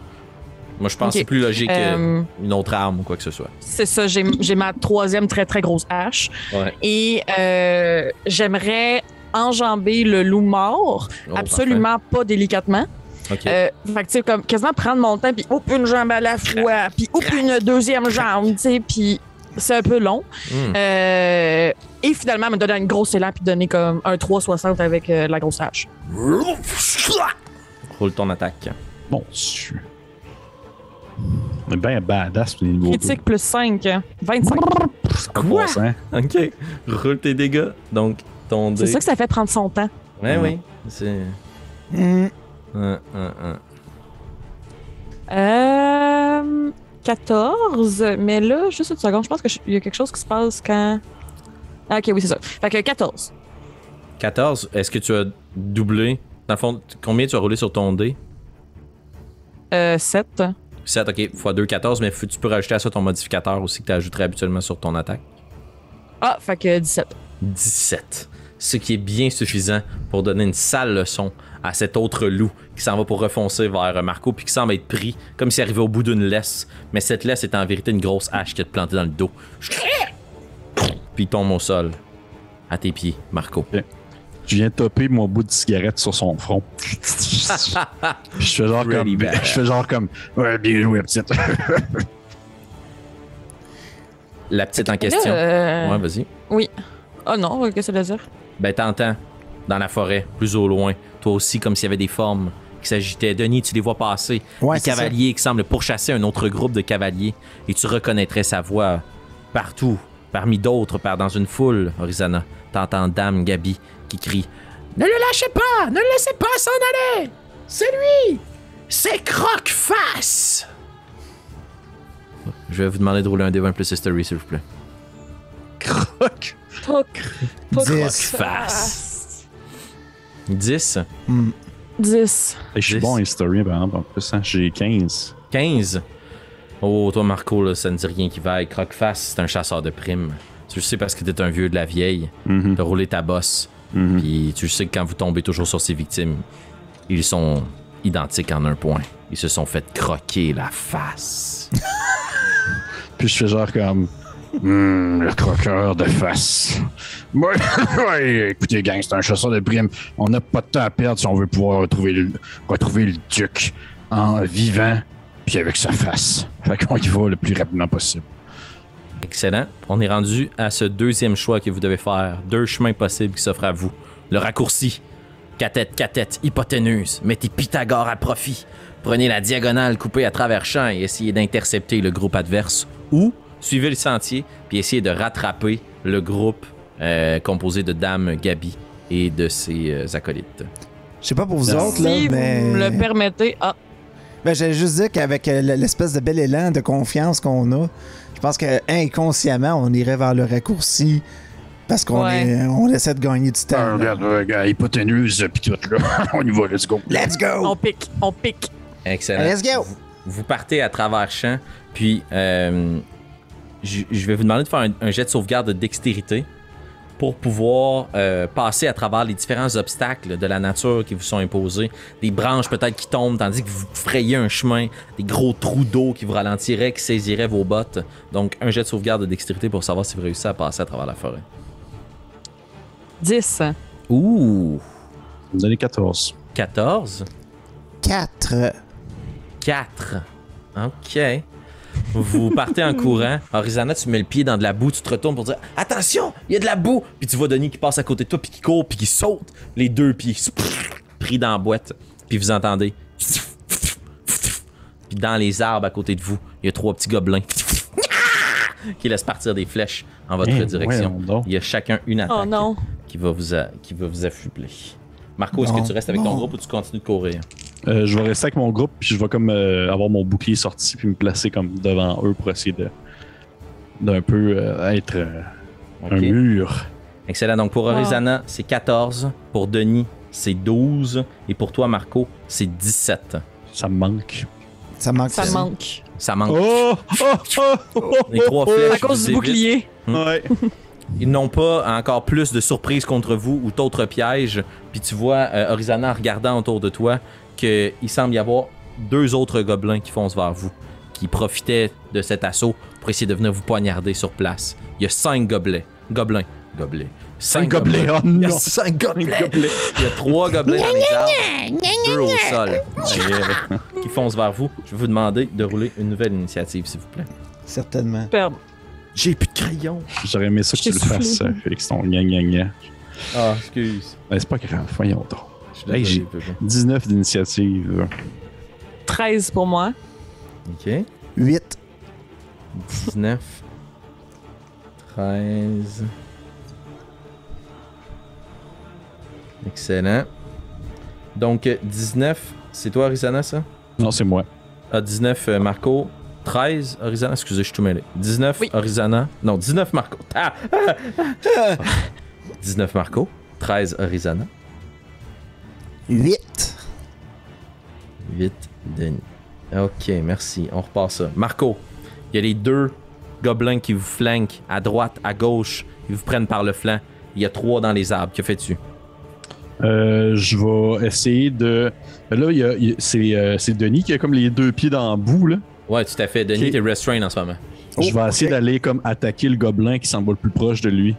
Moi, je pense que c'est plus logique Euh, qu'une autre arme ou quoi que ce soit. C'est ça, j'ai j'ai ma troisième très très grosse hache. Ouais. Et euh, j'aimerais enjamber le loup mort, Oh, absolument pas délicatement. Euh, fait que, tu sais, comme quasiment prendre mon temps, puis oup, une jambe à la fois, puis oup, une deuxième jambe, tu sais, puis c'est un peu long. Hmm. Euh, et finalement, me donner un gros élan, puis donner comme un 360 avec euh, la grosse hache. Roule ton attaque. Bon, Dieu. On est bien badass, les niveaux. Critique plus 5, 25. Ça passe, hein? Ok. Roule tes dégâts. Donc, ton dé. C'est ça que ça fait prendre son temps. Ouais, oui. C'est. Un, un, un. Euh, 14, mais là, juste une seconde, je pense qu'il y a quelque chose qui se passe quand. Ah, ok, oui, c'est ça. Fait que 14. 14. Est-ce que tu as doublé? Dans le fond, combien tu as roulé sur ton dé? Euh, 7. 7, ok, x 2, 14, mais tu peux rajouter à ça ton modificateur aussi que tu ajouterais habituellement sur ton attaque. Ah, fait que 17. 17. Ce qui est bien suffisant pour donner une sale leçon à cet autre loup qui s'en va pour refoncer vers Marco puis qui semble être pris comme s'il arrivait au bout d'une laisse. Mais cette laisse est en vérité une grosse hache qui a te planté dans le dos. Puis il tombe au sol. À tes pieds, Marco. Je viens topper mon bout de cigarette sur son front. Puis je fais genre comme. Je fais genre comme. Ouais, bien joué, petite. La petite en question. Là, euh, Ouais, vas-y. Oh non, qu'est-ce que ça veut dire? Ben, t'entends dans la forêt, plus au loin, toi aussi, comme s'il y avait des formes qui s'agitaient. Denis, tu les vois passer. Ouais, des c'est ça. cavaliers qui semblent pourchasser un autre groupe de cavaliers. Et tu reconnaîtrais sa voix partout, parmi d'autres, par dans une foule, Horizana. T'entends Dame Gabi qui crie Ne le lâchez pas Ne le laissez pas s'en aller C'est lui C'est Croque-Face Je vais vous demander de rouler un D20 plus History, s'il vous plaît. Croc. Toc. Dix. Face 10 Hmm. 10. Et je suis bon en history, par exemple, en plus. hein. J'ai 15. 15. Oh, toi, Marco, là, ça ne dit rien qui vaille. Croque-face, c'est un chasseur de primes. Tu le sais parce que t'es un vieux de la vieille. Mhm. T'as roulé ta bosse. Mhm. Puis tu le sais que quand vous tombez toujours sur ces victimes, ils sont identiques en un point. Ils se sont fait croquer la face. Puis je fais genre comme. Hum, le croqueur de face. Ouais, écoutez, gang, c'est un chasseur de primes. On n'a pas de temps à perdre si on veut pouvoir retrouver le, retrouver le duc en vivant, puis avec sa face. Fait qu'on y va le plus rapidement possible. Excellent. On est rendu à ce deuxième choix que vous devez faire. Deux chemins possibles qui s'offrent à vous. Le raccourci. Catette, catette, hypoténuse. Mettez Pythagore à profit. Prenez la diagonale coupée à travers champ et essayez d'intercepter le groupe adverse. Ou suivez le sentier puis essayez de rattraper le groupe euh, composé de Dame Gabi et de ses euh, acolytes. Je sais pas pour vous autres, là, si mais. vous me le permettez. Ah, Ben, j'allais juste dire qu'avec euh, l'espèce de bel élan de confiance qu'on a, je pense que inconsciemment, on irait vers le raccourci parce qu'on Ouais. est- on essaie de gagner du Ah, temps. là. regarde, gars, hypoténuse, puis tout, là. on y va, let's go. Let's go! on pique, on pique. Excellent. Let's go! Vous, vous partez à travers champ, puis euh, je je vais vous demander de faire un, un jet de sauvegarde de dextérité. pour pouvoir euh, passer à travers les différents obstacles de la nature qui vous sont imposés. Des branches peut-être qui tombent tandis que vous frayez un chemin, des gros trous d'eau qui vous ralentiraient, qui saisiraient vos bottes. Donc un jet de sauvegarde de dextérité pour savoir si vous réussissez à passer à travers la forêt. 10. Ouh! Vous me donnez 14. 14. 4. 4. OK. Vous partez en courant. Horizana, tu mets le pied dans de la boue, tu te retournes pour dire Attention, il y a de la boue. Puis tu vois Denis qui passe à côté de toi, puis qui court, puis qui saute les deux pieds pris dans la boîte. Puis vous entendez. Puis dans les arbres à côté de vous, il y a trois petits gobelins qui laissent partir des flèches en votre Eh, direction. Il y a chacun une attaque Oh non. qui va vous, a- qui va vous affubler. Marco, est-ce que tu restes avec ton groupe ou tu continues de courir? Euh, je vais rester avec mon groupe, puis je vais comme euh, avoir mon bouclier sorti, puis me placer comme devant eux pour essayer de d'un peu euh, être euh, un mur. Excellent. Donc pour Wow. Horizana, c'est 14. Pour Denis, c'est 12. Et pour toi, Marco, c'est 17. Ça me manque. Ça manque. Ça manque. Ça manque. Oh! Oh! Oh! oh, Les trois oh, flèches À cause du bouclier. Ouais. Ils n'ont pas encore plus de surprises contre vous ou d'autres pièges. Puis tu vois, euh, Horizana, en regardant autour de toi, qu'il semble y avoir deux autres gobelins qui foncent vers vous, qui profitaient de cet assaut pour essayer de venir vous poignarder sur place. Il y a cinq gobelins. Gobelins. Gobelins. Cinq gobelets. Oh Il y a cinq gobelets. Il y a trois gobelins dans les arbres, deux au sol, qui foncent vers vous. Je vais vous demander de rouler une nouvelle initiative, s'il vous plaît. Certainement. Superbe. J'ai plus de crayon. J'aurais aimé ça que tu le fasses, euh, Félix, ton gna gna gna. Ah, excuse. C'est pas grave, voyons donc. Je suis Hey, désolé, j'ai- Pépé. 19 d'initiative. 13 pour moi. Ok. 8. 19. 13. Excellent. Donc, euh, 19, c'est toi, Arizona, ça? Non, c'est moi. Ah, 19, euh, Marco. 13, Arizona. Excusez, je suis tout mêlé. 19, Oui. Arizona. Non, 19, Marco. Ah! 19, Marco. 13, Arizona. 8. 8, Denis. Ok, merci. On repart ça. Marco, il y a les deux gobelins qui vous flanquent à droite, à gauche. Ils vous prennent par le flanc. Il y a trois dans les arbres. Que fais-tu? Euh, je vais essayer de. Là, il y a- il y a- c'est euh, c'est Denis qui a comme les deux pieds dans le bout. Là. Ouais, tout à fait. Denis, Ok. t'es restrained en ce moment. je vais Oh, essayer d'aller comme attaquer le gobelin qui semble le plus proche de lui.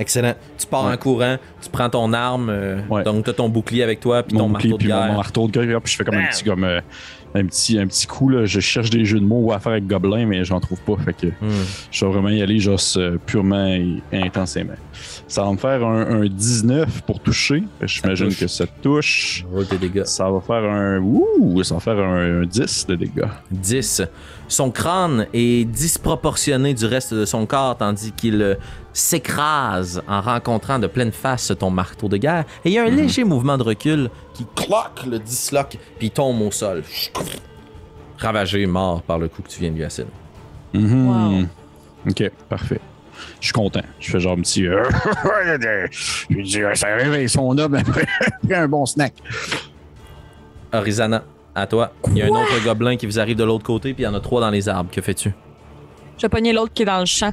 Excellent. Tu pars Ouais. en courant, tu prends ton arme, euh, Ouais. donc t'as ton bouclier avec toi, puis ton bouclier marteau de puis mon, guerre. marteau de guerre, puis je fais comme un petit comme euh, un petit un petit coup là. Je cherche des jeux de mots à faire avec gobelin, mais j'en trouve pas. Fait que Hmm. je vais vraiment y aller juste euh, purement et intensément. Ça va me faire un, un 19 pour toucher. J'imagine que ça touche. Ça va faire un ouh, ça va faire un, un 10 de dégâts. 10. Son crâne est disproportionné du reste de son corps, tandis qu'il euh, s'écrase en rencontrant de pleine face ton marteau de guerre. Et il y a un léger mouvement de recul qui cloque, le disloque, puis tombe au sol. Ravagé, mort par le coup que tu viens de lui asséner. Mhm. Wow. Ok, parfait. Je suis content. Je fais genre un petit. euh, je dis, ça réveille son homme après, après un bon snack. Orizana, à toi. Il y a un autre gobelin qui vous arrive de l'autre côté, puis il y en a trois dans les arbres. Que fais-tu? Je vais pogner l'autre qui est dans le champ.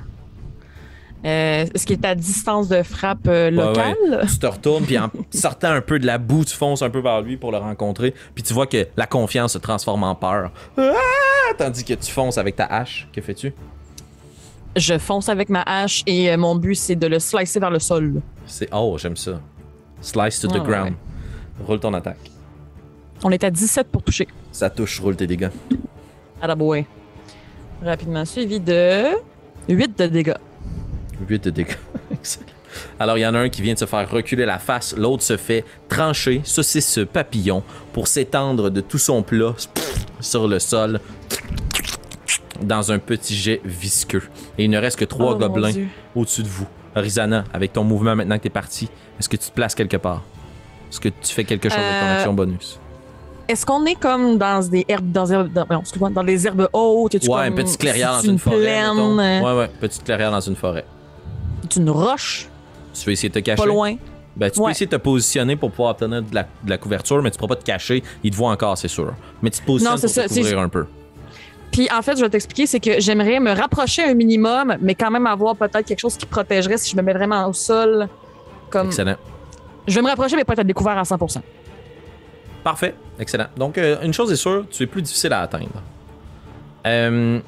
Euh, Est-ce qu'il est à distance de frappe euh, locale? Tu te retournes, puis en sortant un peu de la boue, tu fonces un peu vers lui pour le rencontrer, puis tu vois que la confiance se transforme en peur. Ah! Tandis que tu fonces avec ta hache. Que fais-tu? Je fonce avec ma hache et euh, mon but, c'est de le slicer vers le sol. C'est. Oh, j'aime ça. Slice to the Ouais, ground. Roule ton attaque. On est à 17 pour toucher. Ça touche, roule tes dégâts. À la boue. Rapidement suivi de 8 de dégâts. 8 de dégâts. Excellent. Alors, il y en a un qui vient de se faire reculer la face, l'autre se fait trancher, saucisse papillon, pour s'étendre de tout son plat sur le sol dans un petit jet visqueux. Et il ne reste que trois Oh, gobelins au-dessus de vous. Rizana, avec ton mouvement maintenant que t'es parti, est-ce que tu te places quelque part? Est-ce que tu fais quelque chose avec ton Euh, action bonus? Est-ce qu'on est comme dans des herbes, dans, des herbes- dans, non, dans des herbes hautes? Ouais, comme- une petite clairière dans c'est une, forêt. euh, Ouais, ouais, petite clairière dans une forêt. c'est une roche, Tu veux essayer de te cacher? pas loin. Ben, tu peux Ouais. essayer de te positionner pour pouvoir obtenir de la, de la couverture, mais tu pourras pas te cacher. Il te voit encore, c'est sûr. Mais tu te positionnes Non, pour ça, te couvrir un peu. Puis en fait, je vais t'expliquer, c'est que j'aimerais me rapprocher un minimum, mais quand même avoir peut-être quelque chose qui protégerait si je me mets vraiment au sol. Comme... Excellent. Je vais me rapprocher, mais pas être découvert à 100%. Parfait. Excellent. Donc, euh, une chose est sûre, tu es plus difficile à atteindre. Euh,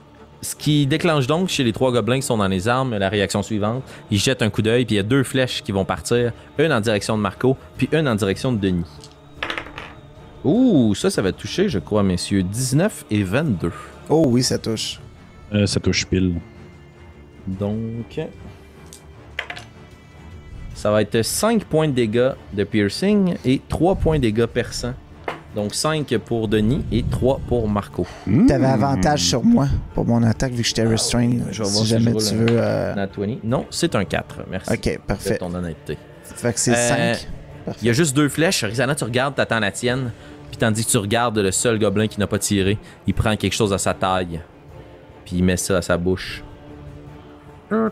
ce qui déclenche donc chez les trois gobelins qui sont dans les armes la réaction suivante. Ils jettent un coup d'œil, puis il y a deux flèches qui vont partir. Une en direction de Marco, puis une en direction de Denis. Ouh, ça, ça va toucher, je crois, messieurs. 19 et 22. Oh oui, ça touche. Euh, ça touche pile. Donc. Ça va être 5 points de dégâts de piercing et 3 points de dégâts perçants. Donc 5 pour Denis et 3 pour Marco. T'avais avantage sur moi pour mon attaque vu que j'étais restrained. Je vais voir si jamais je tu veux. euh, Nat 20. Non, c'est un 4. Merci. Ok, parfait. ton honnêteté. Fait que c'est Euh, 5. Il y a juste deux flèches. Rizana, tu regardes, t'attends la tienne. Puis tandis que tu regardes le seul gobelin qui n'a pas tiré, il prend quelque chose à sa taille. Puis il met ça à sa bouche. Oh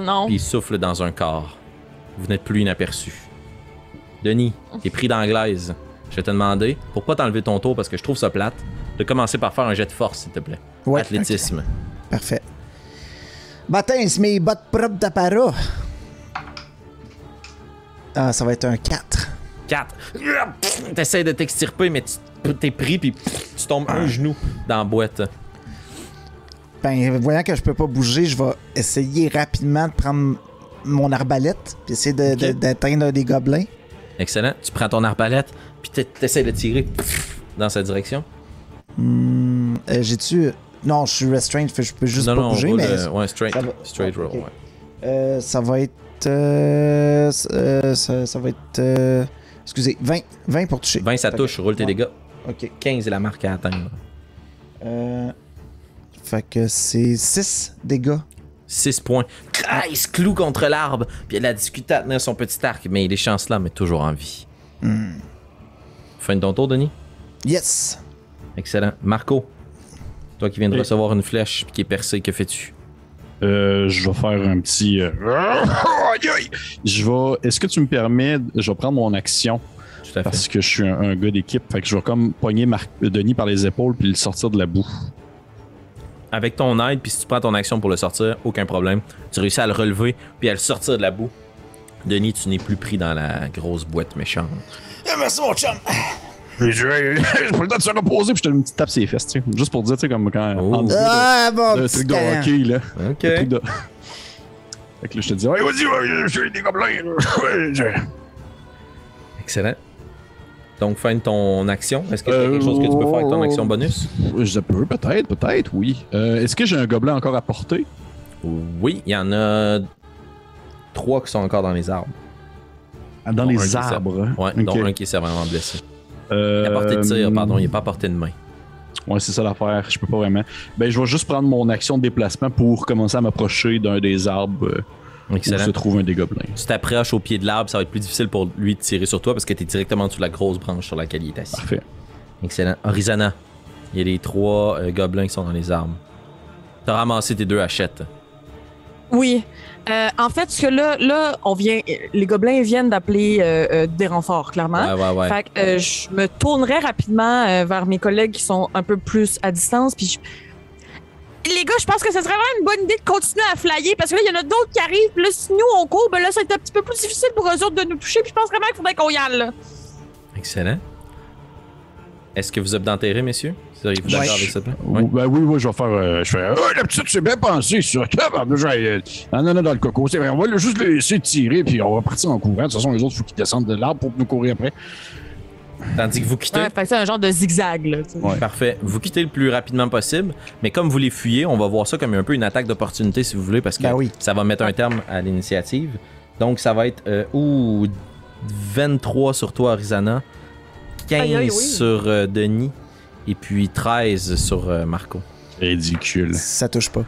non. Puis il souffle dans un corps. Vous n'êtes plus inaperçu. Denis, t'es pris d'anglaise. Je vais te demander, pour pas t'enlever ton tour parce que je trouve ça plate, de commencer par faire un jet de force, s'il te plaît. Ouais, Athlétisme. Parfait. Matin, c'est mes bottes propres d'apparat. Ah, ça va être un 4. 4. T'essaies de t'extirper, mais tu t'es pris, puis tu tombes un genou dans la boîte. Ben, voyant que je peux pas bouger, je vais essayer rapidement de prendre mon arbalète puis essayer de- de- d'atteindre un des gobelins. Excellent. Tu prends ton arbalète, puis t'es- t'essaies de tirer dans sa direction. Hmm, euh, J'ai-tu. Non, je suis restrained, fait que je peux juste non, pas non, bouger, mais. euh, ouais, straight, va. straight roll, Ok. ouais. Euh, ça va être. euh, euh, ça, ça va être. euh, excusez, 20. 20 pour toucher. 20, ça Fait touche, roule tes dégâts. que- Ok. 15 est la marque à atteindre. Euh, fait que c'est 6 dégâts. 6 points. Ah, il se cloue contre l'arbre, puis elle a discuté à tenir son petit arc, mais il est chancelant, mais toujours en vie. Hmm. Fin de ton tour, Denis? Yes! Excellent. Marco, toi qui viens de Oui. recevoir une flèche puis qui est percée, que fais-tu? Euh, je vais faire un petit. euh, Aïe, aïe! Je vais. Est-ce que tu me permets. Je vais prendre mon action? Tout à fait. parce que je suis un, un gars d'équipe. Fait que je vais comme pogner Mar- Denis par les épaules puis le sortir de la boue. Avec ton aide, puis si tu prends ton action pour le sortir, aucun problème. Tu réussis à le relever, puis à le sortir de la boue. Denis, tu n'es plus pris dans la grosse boîte méchante. merci, mon chum! J'ai pas le temps de se reposer puis je te une petite tape sur les fesses, tu sais. Juste pour dire, tu sais, comme quand. Oh. Ah, bon, de- le truc de hockey, là. Ok. Le truc de- Fait que là, je te dis, ouais, vas-y, ouais, j'ai des gobelins, Excellent. Donc, fin de ton action. Est-ce que tu as quelque Euh, chose que tu peux faire avec ton action bonus? Je peux, peut-être, peut-être, oui. Euh, Est-ce que j'ai un gobelin encore à porter? Oui, il y en a trois qui sont encore dans les arbres. Ah, Dans Dont les est arbres. hein? Ouais, dont un qui est sévèrement blessé. Euh, Il a porté de tir, pardon, il n'est pas à portée de main. Ouais, c'est ça l'affaire. Je peux pas vraiment. Ben, je vais juste prendre mon action de déplacement pour commencer à m'approcher d'un des arbres euh, où Excellent. se trouve un des gobelins. Tu t'approches au pied de l'arbre, ça va être plus difficile pour lui de tirer sur toi parce que tu es directement sous la grosse branche sur laquelle il est assis. Parfait. Excellent. Horizana, il y a les trois euh, gobelins qui sont dans les arbres. T'as ramassé tes deux hachettes. Oui. Euh, en fait, ce que là, là, on vient, les gobelins viennent d'appeler euh, euh, des renforts, clairement. Ouais, ouais, ouais. Fait que euh, je me tournerai rapidement euh, vers mes collègues qui sont un peu plus à distance. Puis je- les gars, je pense que ce serait vraiment une bonne idée de continuer à flyer parce que là, il y en a d'autres qui arrivent. Puis là, si nous on court, ben là, ça va être un petit peu plus difficile pour eux autres de nous toucher. Puis je pense vraiment qu'il faudrait qu'on y aille. Là. Excellent. Est-ce que vous êtes d'enterrer, messieurs? Seriez-vous d'accord Ouais. avec ça? Oui. Ben oui, oui, je vais faire. euh, je fais. Oh, la petite, c'est bien pensé, ça. Euh, Non, non, non, dans le coco. C'est vrai, on va juste le laisser tirer, puis on va partir en courant. De toute façon, les autres, il faut qu'ils descendent de l'arbre pour nous courir après. Tandis que vous quittez. Ouais, c'est un genre de zigzag. Là. Ouais. Parfait. Vous quittez le plus rapidement possible, mais comme vous les fuyez, on va voir ça comme un peu une attaque d'opportunité si vous voulez, parce que Ben oui. ça va mettre un terme à l'initiative. Donc ça va être euh, ouh, 23 sur toi, Arizana, 15 Aïe, aïe, oui. sur euh, Denis, et puis 13 sur euh, Marco. Ridicule. Ça touche pas.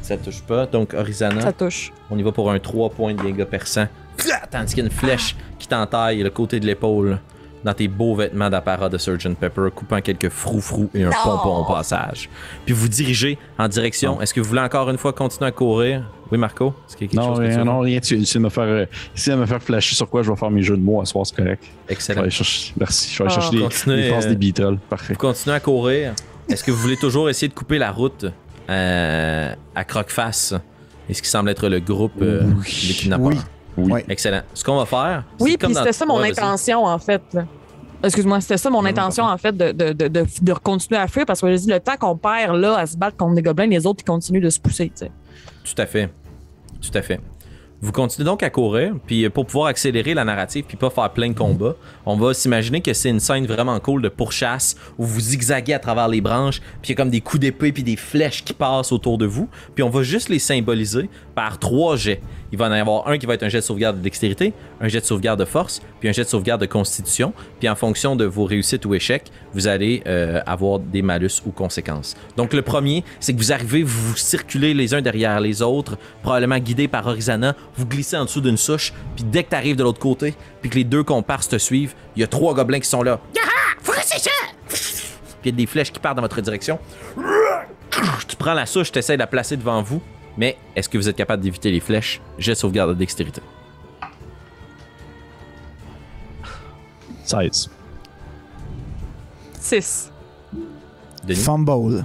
Ça touche pas. Donc Arizana, Ça touche. on y va pour un 3 points de dégâts perçants. Tandis qu'il y a une flèche qui t'entaille le côté de l'épaule dans tes beaux vêtements d'apparat de Sgt Pepper, coupant quelques froufrous et un pompon au passage. Puis vous dirigez en direction. Est-ce que vous voulez encore une fois continuer à courir? Oui, Marco? Est-ce qu'il y a quelque Non, chose que tu rien, veux non, rien. Tu essaies de me faire, euh, essaie de me faire flasher sur quoi je vais faire mes jeux de mots à soir, c'est correct. Je Excellent. aller chercher, merci. Je vais aller Ah. chercher les, Continuez, les forces euh, des Beatles. Parfait. Vous continuez à courir. Est-ce que vous voulez toujours essayer de couper la route euh, à Croqueface? Et ce qui semble être le groupe euh, Oui. des kidnappeurs? Oui. Excellent. Ce qu'on va faire. Oui, puis c'était ça mon Ouais, intention, en fait. là. Excuse-moi, c'était ça mon intention, en fait, de, de, de, de, continuer à fuir parce que je dis, le temps qu'on perd là à se battre contre des gobelins, les autres, ils continuent de se pousser, tu sais. Tout à fait. Tout à fait. Vous continuez donc à courir, puis euh, pour pouvoir accélérer la narrative puis pas faire plein de combats, on va s'imaginer que c'est une scène vraiment cool de pourchasse où vous zigzaguez à travers les branches, puis il y a comme des coups d'épée puis des flèches qui passent autour de vous, puis on va juste les symboliser par trois jets. Il va en avoir un qui va être un jet de sauvegarde de dextérité, un jet de sauvegarde de force, puis un jet de sauvegarde de constitution, puis en fonction de vos réussites ou échecs, vous allez euh, avoir des malus ou conséquences. Donc le premier, c'est que vous arrivez, vous vous circulez les uns derrière les autres, probablement guidés par Orizana, vous glissez en dessous d'une souche, puis dès que tu arrives de l'autre côté, puis que les deux comparses te suivent, il y a trois gobelins qui sont là. Rester ça! Puis il y a des flèches qui partent dans votre direction. Tu prends la souche, tu essaies de la placer devant vous, mais est-ce que vous êtes capable d'éviter les flèches? De sauvegarde de dextérité. 16. 6. Denis? Fumble.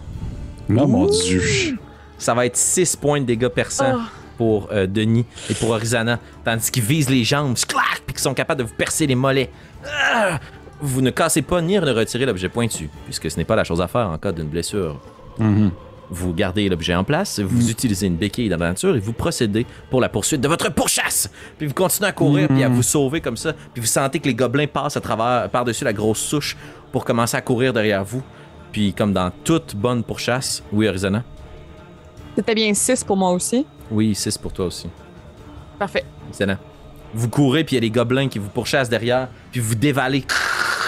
Oh mon dieu. Ça va être 6 points de dégâts perçants Ah. pour euh, Denis et pour Orizana, tandis qu'ils visent les jambes, clac, puis qu'ils sont capables de vous percer les mollets. Ah! Vous ne cassez pas ni ne retirez l'objet pointu, puisque ce n'est pas la chose à faire en cas d'une blessure. Vous gardez l'objet en place, vous utilisez une béquille dans la nature et vous procédez pour la poursuite de votre pourchasse. Puis vous continuez à courir puis à vous sauver comme ça. Puis vous sentez que les gobelins passent à travers par-dessus la grosse souche pour commencer à courir derrière vous. Puis comme dans toute bonne pourchasse, oui Arizona? C'était bien 6 pour moi aussi. Oui, 6 pour toi aussi. Parfait. Excellent. Vous courez, puis il y a les gobelins qui vous pourchassent derrière, puis vous dévalez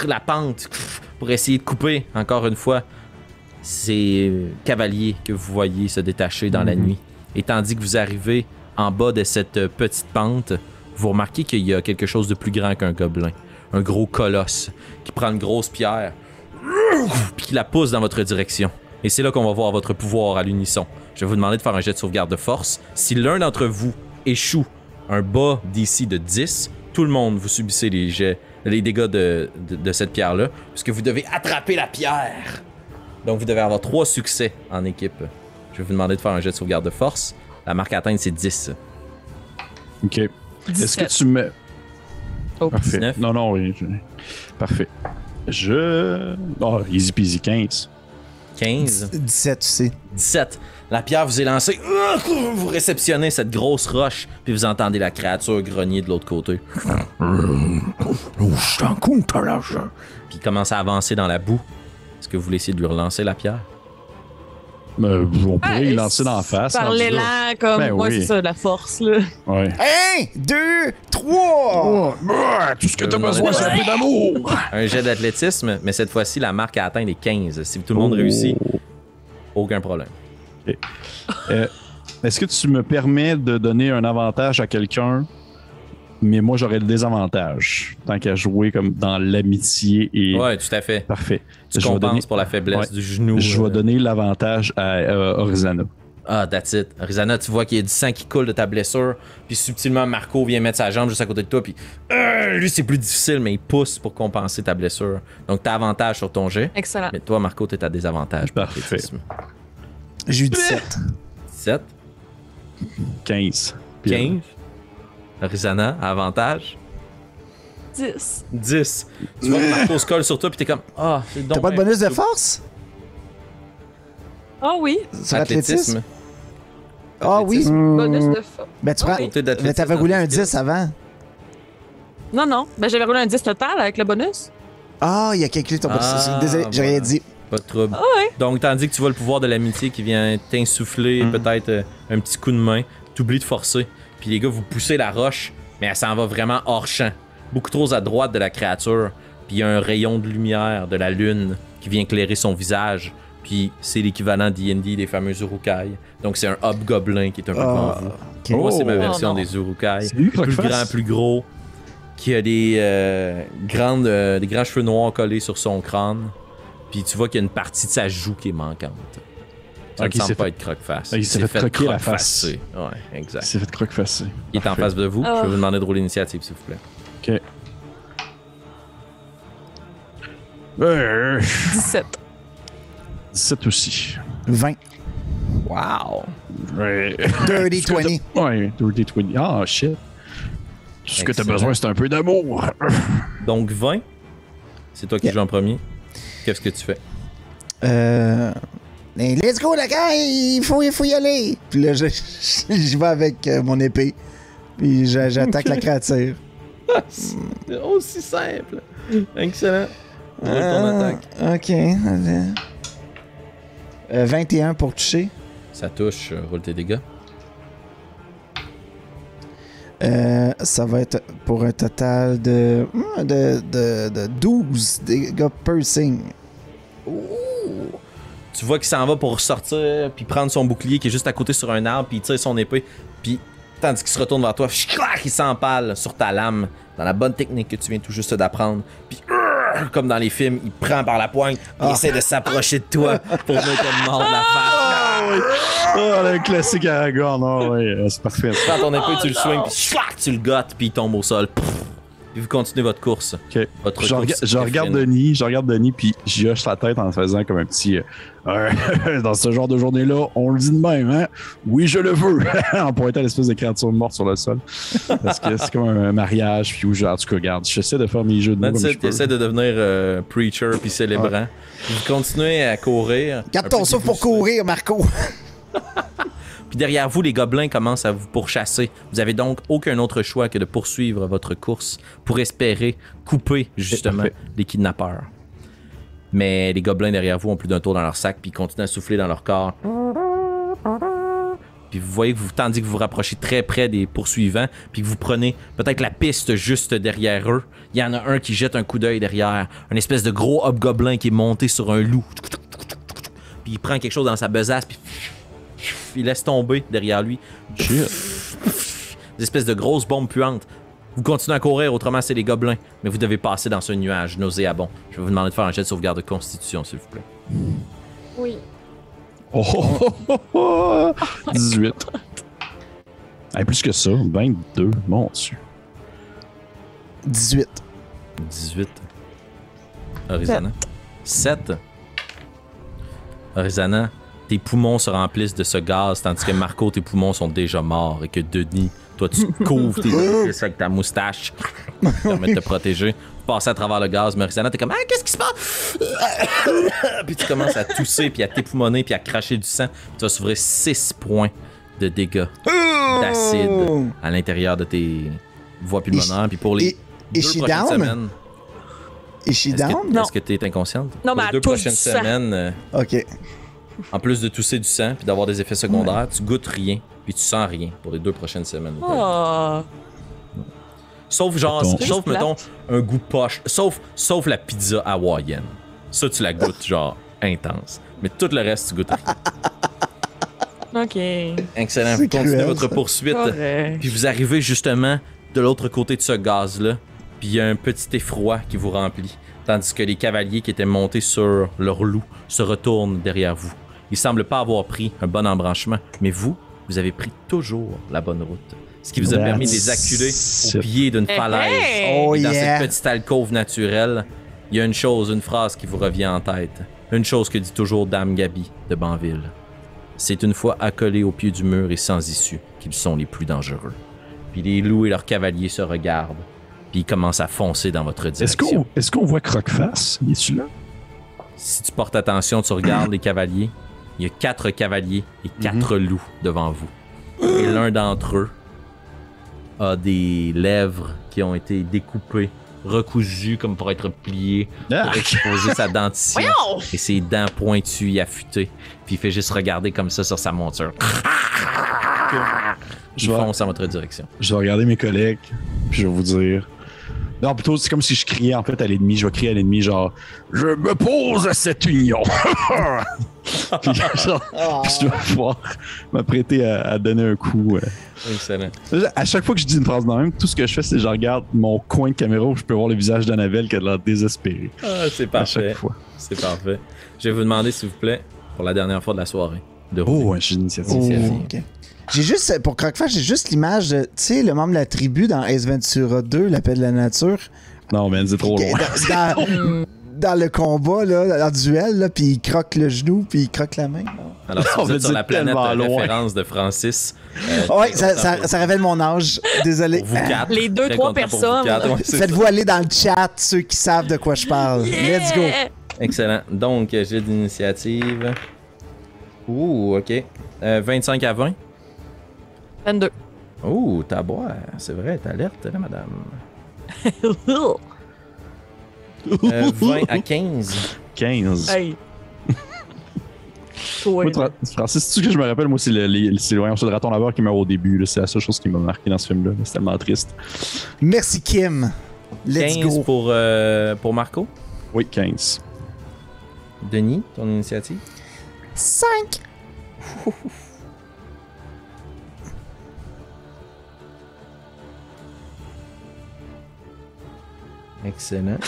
la pente pour essayer de couper, encore une fois, ces cavaliers que vous voyez se détacher dans la nuit. Et tandis que vous arrivez en bas de cette euh, petite pente, vous remarquez qu'il y a quelque chose de plus grand qu'un gobelin. Un gros colosse qui prend une grosse pierre, puis qui la pousse dans votre direction. Et c'est là qu'on va voir votre pouvoir à l'unisson. Je vais vous demander de faire un jet de sauvegarde de force. Si l'un d'entre vous échoue un bas d'ici de 10, tout le monde, vous subissez les jets, les dégâts de, de, de cette pierre-là, puisque vous devez attraper la pierre. Donc vous devez avoir trois succès en équipe. Je vais vous demander de faire un jet de sauvegarde de force. La marque à atteindre, c'est 10. Ok. Est-ce que 17. tu me. Oh, Parfait. 19. Non, non, oui. je- Parfait. Je. Oh, easy peasy 15. 15. 17 aussi. 17. La pierre vous est lancée. Vous réceptionnez cette grosse roche, puis vous entendez la créature grogner de l'autre côté. Je t'en compte, t'as l'argent. Puis il commence à avancer dans la boue. Est-ce que vous voulez essayer de lui relancer la pierre? Euh, on pourrait Ah, y lancer dans la face. Par rendu là. l'élan, comme. Ben moi, oui. c'est ça, la force, là. Ouais. Un, deux, trois! Tout ce que t'as besoin, c'est un peu d'amour. Un jet d'athlétisme, mais cette fois-ci, la marque à atteindre est 15. Si tout le monde réussit, aucun problème. Euh, Est-ce que tu me permets de donner un avantage à quelqu'un, mais moi j'aurais le désavantage, tant qu'à jouer comme dans l'amitié et. Ouais, tout à fait. Parfait. Tu je vais compenses donner, pour la faiblesse Ouais. du genou. je vais euh, donner l'avantage à euh, Orizana. Ah, that's it. Rizana, tu vois qu'il y a du sang qui coule de ta blessure. Puis subtilement, Marco vient mettre sa jambe juste à côté de toi. Puis euh, lui, c'est plus difficile, mais il pousse pour compenser ta blessure. Donc, t'as avantage sur ton jet. Excellent. Mais toi, Marco, t'es à désavantage. Parfait. J'ai eu 17. 17, 15. 15. Rizana, avantage. 10. 10. Tu vois que Marco se colle sur toi, puis t'es comme Ah, c'est donc. T'as pas de bonus de force? Ah oui. Sur l'athlétisme? Ah oui? Athlétisme. Bonus de force. Ben tu prends. D'athlétisme Mais t'avais roulé un skills. 10 avant. Non, non. Ben, j'avais roulé un 10 total avec le bonus. Ah, il a calculé ton bonus. Ah, Désolé, j'ai rien dit. Pas de trouble. Ah ouais. Donc, tandis que tu vois le pouvoir de l'amitié qui vient t'insuffler Mm. peut-être euh, un petit coup de main, t'oublies de forcer. Puis les gars, vous poussez la roche, mais elle s'en va vraiment hors champ. Beaucoup trop à droite de la créature. Puis il y a un rayon de lumière de la lune qui vient éclairer son visage. Puis c'est l'équivalent d'I&D des fameux Urukai. Donc c'est un hobgoblin qui est un peu devant Ah, vous. Moi, c'est ma Oh. version Oh des Urukai. C'est lui, Plus grand, plus gros. Qui a des, euh, grandes, euh, des grands cheveux noirs collés sur son crâne. Puis tu vois qu'il y a une partie de sa joue qui est manquante. Ça Ok, ne il semble s'est pas fait- être croque-face. Ah, il s'est fait croquer la face. Ouais, exact. C'est fait croque facile. Il est en face de vous. Ah. Je vais vous demander de rouler l'initiative, s'il vous plaît. Ok. Euh, 17. 17 aussi. 20. Wow! Ouais. Dirty 20. Ouais, Dirty 20. Ah, shit. Tout ce que t'as Excellent. besoin, c'est un peu d'amour. Donc 20. C'est toi qui Yeah. joues en premier. Qu'est-ce que tu fais? Euh. Hey, let's go, la gars, il faut, il faut y aller. Puis là, je, je vais avec euh, mon épée. Puis j'a- j'attaque la créature. C'est aussi simple. Excellent. Ton Ah, attaque. Ok. Euh, 21 pour toucher. Ça touche, euh, roule tes dégâts. Euh, ça va être pour un total de, hmm, de, de, de 12 dégâts piercing. Tu vois qu'il s'en va pour sortir, puis prendre son bouclier qui est juste à côté sur un arbre, puis il tire son épée, puis tandis qu'il se retourne vers toi, il s'empale sur ta lame, dans la bonne technique que tu viens tout juste d'apprendre. Puis, comme dans les films, il prend par la poigne, il Ah. essaie de s'approcher de toi pour venir te mordre la face. Ah, oui. Oh, le classique Aragorn. Ah, ouais, euh, c'est parfait. Tu prends ton épée, tu le swings, puis tu le gottes, puis il tombe au sol. Pff. Puis vous continuez votre course. Ok. Votre Je, course rega- je regarde. Denis, je regarde Denis, puis j'y hoche la tête en faisant comme un petit. euh, dans ce genre de journée-là, on le dit de même, hein? Oui, je le veux! en pointant l'espèce de créature morte sur le sol. Parce que c'est comme un mariage, puis où, je- en tout cas, regarde, j'essaie de faire mes jeux de mots That's comme it, je peux. essaie de devenir euh, preacher puis célébrant. Puis vous continuez à courir. Garde ton souffle pour courir, Marco. Puis derrière vous, les gobelins commencent à vous pourchasser. Vous avez donc aucun autre choix que de poursuivre votre course pour espérer couper justement les kidnappeurs. Mais les gobelins derrière vous ont plus d'un tour dans leur sac puis ils continuent à souffler dans leur corps. Puis vous voyez que vous, tandis que vous vous rapprochez très près des poursuivants, puis que vous prenez peut-être la piste juste derrière eux, il y en a un qui jette un coup d'œil derrière, un espèce de gros hobgoblin qui est monté sur un loup. Puis il prend quelque chose dans sa besace, puis il laisse tomber derrière lui des espèces de grosses bombes puantes. Vous continuez à courir, autrement c'est les gobelins, mais vous devez passer dans ce nuage nauséabond. Je vais vous demander de faire un jet de sauvegarde de constitution, s'il vous plaît. Oui. Oh, oh, oh, oh, 18. Hey, plus que ça, 22, mon Dieu. 18. 18. Horizana. 7. Horizana, tes poumons se remplissent de ce gaz, tandis que Marco, tes poumons sont déjà morts et que Denis, toi, tu couvres tes orifices avec ta moustache qui te permet de te protéger. Passer à travers le gaz, mais Horizana, t'es comme, ah, qu'est-ce qui se passe? puis tu commences à tousser, puis à t'époumoner, puis à cracher du sang. Tu vas s'ouvrir 6 points de dégâts d'acide à l'intérieur de tes voies pulmonaires. Puis pour les et- deux et prochaines down? semaines, Et she est-ce down? est-ce que t'es inconsciente? Non, Pour mais les elle deux prochaines semaines, euh, Ok. En plus de tousser du sang puis d'avoir des effets secondaires, tu goûtes rien puis tu sens rien pour les deux prochaines semaines. Oh. Sauf genre, Mettons- sauf Juste mettons un goût poche, sauf sauf la pizza hawaïenne. Ça tu la goûtes genre intense. Mais tout le reste tu goûtes rien. OK. Excellent. Vous continuez cruel, votre ça. poursuite. Correct. Puis vous arrivez justement de l'autre côté de ce gaz-là. Puis il y a un petit effroi qui vous remplit. Tandis que les cavaliers qui étaient montés sur leur loup se retournent derrière vous. Ils semblent pas avoir pris un bon embranchement. Mais vous, vous avez pris toujours la bonne route. Ce qui vous a That's permis de les acculer au pied d'une Hey, falaise. hey! Oh Et dans yeah. cette petite alcôve naturelle, il y a une chose, une phrase qui vous revient en tête. Une chose que dit toujours Dame Gabi de Banville. C'est une fois accolés au pied du mur et sans issue qu'ils sont les plus dangereux. Puis les loups et leurs cavaliers se regardent, puis ils commencent à foncer dans votre Est-ce direction. qu'on est qu'on voit Croqueface? Il est-tu là? Si tu portes attention, tu regardes les cavaliers. Il y a quatre cavaliers et quatre loups devant vous. Et l'un d'entre eux a des lèvres qui ont été découpées, recousues comme pour être pliées, Ah! pour exposer sa dentition. Et ses dents pointues et affûtées. Puis il fait juste regarder comme ça sur sa monture. Je fonce en votre direction. je vais regarder mes collègues, puis je vais vous dire. Non, plutôt, c'est comme si je criais en fait à l'ennemi. Je vais crier à l'ennemi, genre, je me pose à cette union. puis, genre, puis je vais pouvoir m'apprêter à, à donner un coup. euh. Excellent. À chaque fois que je dis une phrase de même, tout ce que je fais, c'est que je regarde mon coin de caméra où je peux voir le visage d'Annabelle qui a l'air désespérée. Ah, c'est À parfait. chaque fois. C'est parfait. Je vais vous demander, s'il vous plaît, pour la dernière fois de la soirée, de Oh, rouler. ouais, j'ai une initiative. Oh. J'ai juste, pour Croqueface, j'ai juste l'image de, tu sais, le membre de la tribu dans Ace Ventura 2, l'appel de la nature. Non, man, c'est trop loin. dans- dans- dans le combat, là, en duel, là, puis il croque le genou, puis il croque la main. Alors, si On vous veut êtes sur la planète loin. référence de Francis. euh, Ouais, très ça, révèle mon âge. Désolé. pour vous quatre. Les deux, trois personnes. Ouais, Faites-vous aller dans le chat ceux qui savent de quoi je parle. Let's go. Excellent. Donc, euh, j'ai d'initiative. Ouh, ok. Euh, 25 à 20. 22. Ouh, t'as boire. C'est vrai, t'es alerte, là, madame. Euh, 20 à 15. 15. hey. Toi, Moi, Francis, tu que je me rappelle, moi, c'est le, les- c'est le raton laveur qui meurt au début. là. C'est la seule chose qui m'a marqué dans ce film-là. C'est tellement triste. Merci, Kim. Let's 15 go. pour, euh, pour Marco? Oui, 15. Denis, ton initiative? 5. Excellent.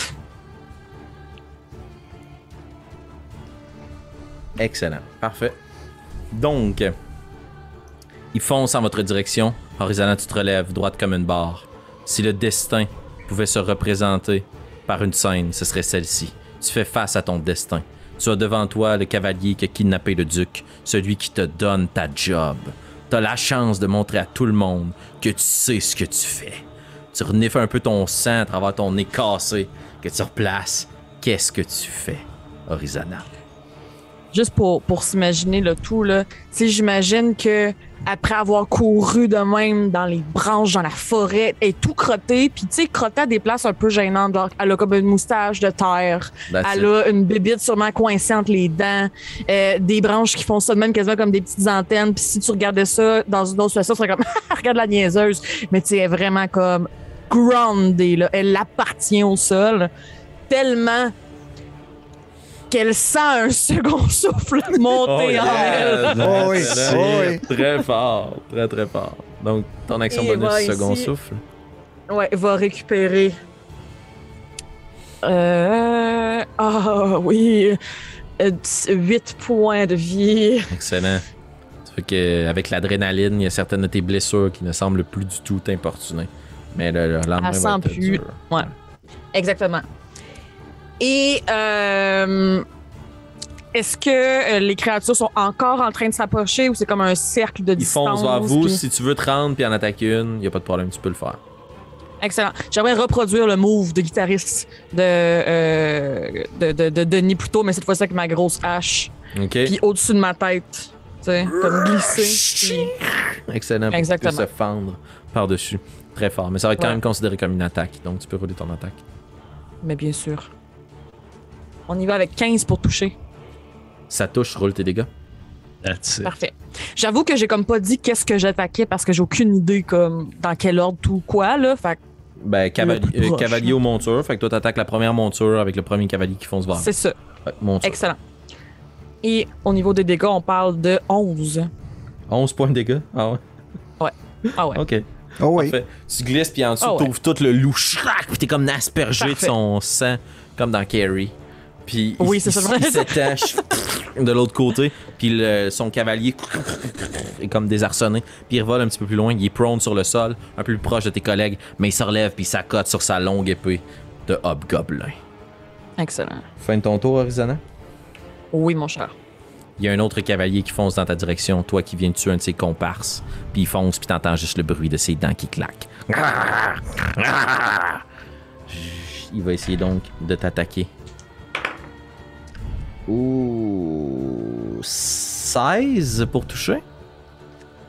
Excellent. Parfait. Donc, il fonce en votre direction. Horizona, tu te relèves, droite comme une barre. Si le destin pouvait se représenter par une scène, ce serait celle-ci. Tu fais face à ton destin. Tu as devant toi le cavalier qui a kidnappé le duc, celui qui te donne ta job. Tu as la chance de montrer à tout le monde que tu sais ce que tu fais. Tu renifles un peu ton sang à travers ton nez cassé, que tu replaces. Qu'est-ce que tu fais, Horizona? juste pour, s'imaginer le tout, là, j'imagine que après avoir couru de même dans les branches, dans la forêt, elle est tout crotté, puis tu sais, crotté à des places un peu gênantes. genre, elle a comme une moustache de terre, That's elle it. a une bébite sûrement coincée entre les dents, euh, des branches qui font ça de même quasiment comme des petites antennes, puis si tu regardais ça dans une autre situation, tu serais comme, regarde la niaiseuse, mais tu sais, elle est vraiment comme grounded, là. elle appartient au sol, tellement qu'elle sent un second souffle monter en elle. Oh oui, Excellent. oh oui. Très fort, très très fort. Donc, ton action Et bonus, second ici. souffle. Ouais, va récupérer. Euh. Ah oui. 8 points de vie. Excellent. Ça fait que avec l'adrénaline, il y a certaines de tes blessures qui ne semblent plus du tout t'importuner. Mais le, le lendemain va sent être plus. dur. Ouais. Exactement. Et euh, est-ce que euh, les créatures sont encore en train de s'approcher ou c'est comme un cercle de Ils distance? foncent vers vous. puis- Si tu veux te rendre puis en attaquer une, il n'y a pas de problème, tu peux le faire. Excellent. J'aimerais reproduire le move de guitariste de, euh, de, de, de Denis plutôt, mais cette fois-ci avec ma grosse hache. Ok? Puis au-dessus de ma tête. Tu sais, comme glisser. puis- Excellent. Pour Exactement. puisses se fendre par-dessus. Très fort. Mais ça va être quand même considéré comme une attaque. Donc, tu peux rouler ton attaque. Mais bien sûr. On y va avec 15 pour toucher. Ça touche, roule tes dégâts. That's it. Parfait. J'avoue que j'ai comme pas dit qu'est-ce que j'attaquais parce que j'ai aucune idée comme dans quel ordre tout quoi là. Fait que Ben, cavali- euh, proche, cavalier aux montures. Fait que toi, t'attaques la première monture avec le premier cavalier qui fonce vers c'est ça. Ouais, monture. Excellent. Et au niveau des dégâts, on parle de 11. 11 points de dégâts. Ah ouais. Ah ouais. Ok. Oh. Parfait. Tu glisses, puis en dessous, Ah ouais. t'ouvres tout le loup. Chrac, Puis t'es comme aspergé de son sang, comme dans Carrie. Puis Oui, il- il- il de l'autre côté. Puis le- son cavalier est comme désarçonné. Puis il revole un petit peu plus loin. Il est prone sur le sol, un peu plus proche de tes collègues. Mais il se relève, puis il s'accote sur sa longue épée de hobgoblin. Excellent. Fin de ton tour, Arizona? Oui, mon cher. Il y a un autre cavalier qui fonce dans ta direction, toi qui viens de tuer un de ses comparses. Puis il fonce, puis t'entends juste le bruit de ses dents qui claquent. Il va essayer donc de t'attaquer. Ouh. 16 pour toucher?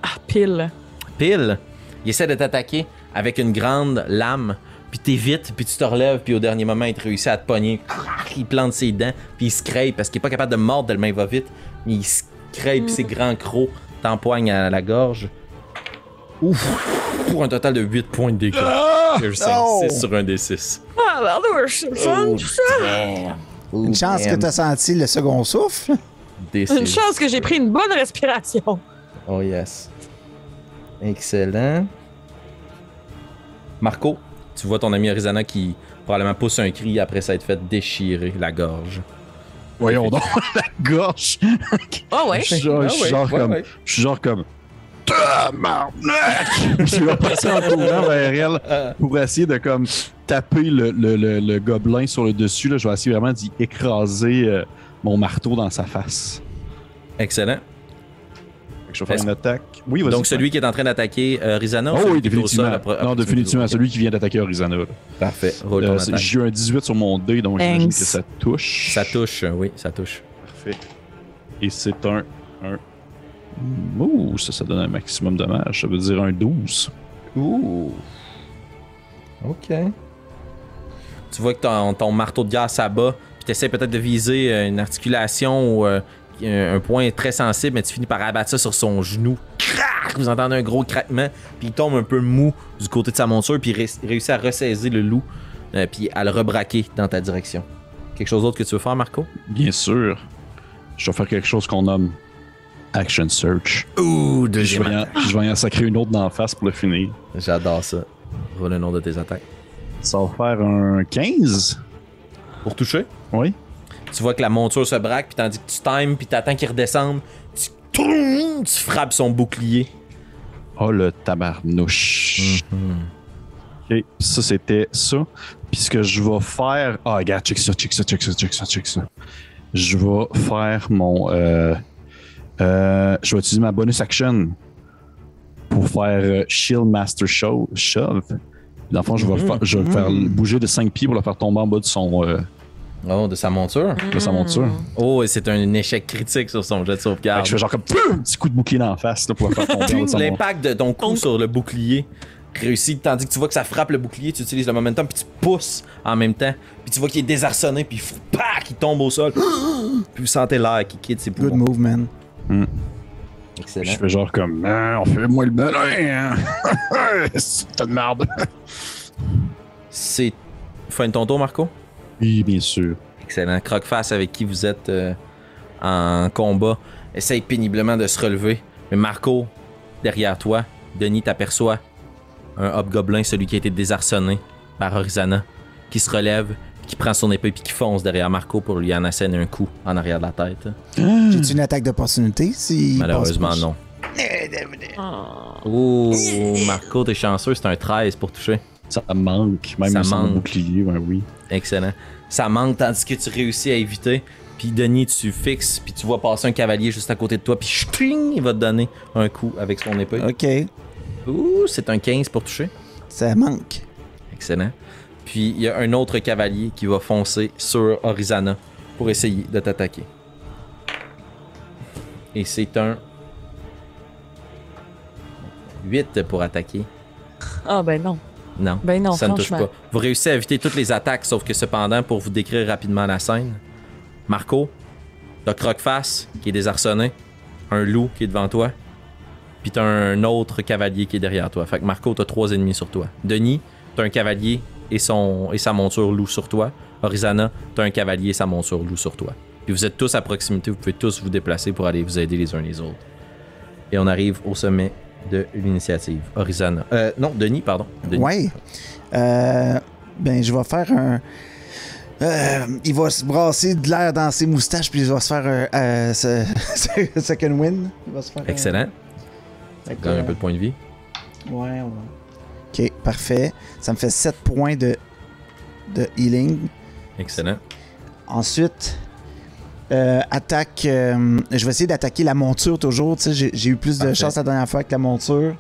Ah, pile. Pile. Il essaie de t'attaquer avec une grande lame. Puis t'évites, puis tu te relèves, puis au dernier moment, il te réussit à te pogner. Il plante ses dents, puis il se crée parce qu'il est pas capable de mordre tellement il va vite. Mais il se crée, puis ses grands crocs t'empoignent à la gorge. Ouf! Pour un total de 8 points de dégâts. Il y a juste un Oh! 6 sur un des 6. Ah, ben, c'est le fun, tout ça. Une chance que t'as senti le second souffle? Une chance que j'ai pris une bonne respiration. Oh yes. Excellent. Marco, tu vois ton ami Arizona qui probablement pousse un cri après s'être fait déchirer la gorge. Voyons donc, la gorge. Ah ouais? Je suis genre, ouais, comme. ouais. Je suis genre comme. Je vais passer en courant vers elle pour essayer de comme taper le, le- le- le gobelin sur le dessus. Là. Je vais essayer vraiment d'y écraser euh, mon marteau dans sa face. Excellent. Fait que je vais faire une attaque. Oui, vas-y. Donc, celui qui est en train d'attaquer euh, Rizana. ou Oh celui oui, sol définitivement. après- après non, celui- définitivement. Celui qui vient d'attaquer Horizana. là. Parfait. Euh. J'ai eu un 18 sur mon dé, donc j'imagine que ça touche. Ça touche, oui, ça touche. Parfait. Et c'est un. un... Ouh, ça, ça donne un maximum de dommage. Ça veut dire un 12. Ouh. Ok. Tu vois que ton, ton marteau de guerre s'abat, puis tu essaies peut-être de viser euh, une articulation ou euh, un point très sensible, mais tu finis par abattre ça sur son genou. Crac! Vous entendez un gros craquement, puis il tombe un peu mou du côté de sa monture, puis il ré- réussit à ressaisir le loup, euh, puis à le rebraquer dans ta direction. Quelque chose d'autre que tu veux faire, Marco? Bien sûr. Je vais faire quelque chose qu'on nomme Action Search. Ouh, Puis je vais, en, je vais en sacrer une autre d'en face pour le finir. J'adore ça. Roule le nom de tes attaques. Ça va faire un 15. Pour toucher? Oui. Tu vois que la monture se braque, puis tandis que tu times, puis t'attends qu'il redescende, tu, tu frappes son bouclier. Oh le tabarnouche. Ok, ça c'était ça. Puis ce que je vais faire. Ah, regarde, check ça, check ça, check ça, check ça, check ça. Je vais faire mon. euh, euh, je vais utiliser ma bonus action pour faire euh, Shield Master Show, Shove. Dans le fond, je vais, le faire, je vais le faire bouger de 5 pieds pour le faire tomber en bas de son euh, Oh, de sa monture. de sa monture. Oh, et c'est un échec critique sur son jet de sauvegarde. je fais genre comme un petit coup de bouclier dans la face là, pour le faire tomber en bas de son L'impact de ton coup sur le bouclier réussit, tandis que tu vois que ça frappe le bouclier, tu utilises le momentum, puis tu pousses en même temps. Puis tu vois qu'il est désarçonné, puis il tombe au sol. puis vous sentez l'air qui quitte ses Good poumons. move, man. Excellent. Je fais genre comme, Ah, on fait moi le malin, hein. C'est de merde. C'est fin de ton tour, Marco? Oui, bien sûr. Excellent. Croque-face avec qui vous êtes euh, en combat essaye péniblement de se relever. Mais Marco, derrière toi, Denis t'aperçoit un hobgoblin, celui qui a été désarçonné par Horizana, qui se relève, qui prend son épée puis qui fonce derrière Marco pour lui en asséner un coup en arrière de la tête. J'ai-tu une attaque d'opportunité si. Malheureusement, non. Oh. Ouh, Marco, t'es chanceux, c'est un 13 pour toucher. Ça manque, même Ça manque. bouclier, ouais, oui. Excellent. Ça manque tandis que tu réussis à éviter. Puis Denis, tu fixes, puis tu vois passer un cavalier juste à côté de toi, puis ch'ting, il va te donner un coup avec son épée. Ok, Ouh, c'est un 15 pour toucher. ça manque. Excellent. Puis il y a un autre cavalier qui va foncer sur Horizana pour essayer de t'attaquer. Et c'est un 8 pour attaquer. Ah, ben non. Non, Ben non, ça ne touche pas. Vous réussissez à éviter toutes les attaques, sauf que cependant, pour vous décrire rapidement la scène, Marco, t'as Croqueface qui est désarçonné, un loup qui est devant toi, puis t'as un autre cavalier qui est derrière toi. Fait que Marco, t'as trois ennemis sur toi. Denis, t'as un cavalier et, son, et sa monture loup sur toi. Horizana, t'as un cavalier et sa monture loup sur toi. Puis vous êtes tous à proximité, vous pouvez tous vous déplacer pour aller vous aider les uns les autres. Et on arrive au sommet de l'initiative. Horizana. Euh, non, Denis, pardon. Denis. Ouais. Euh, ben, je vais faire un. Euh, il va se brasser de l'air dans ses moustaches, puis il va se faire un second win. Il va se faire Excellent. Gagne un peu de points de vie. Ouais, on va- Ok, parfait. Ça me fait 7 points de, de healing. Excellent. Ensuite, euh, attaque. euh, je vais essayer d'attaquer la monture toujours. J'ai, eu plus de chance la dernière fois avec la monture.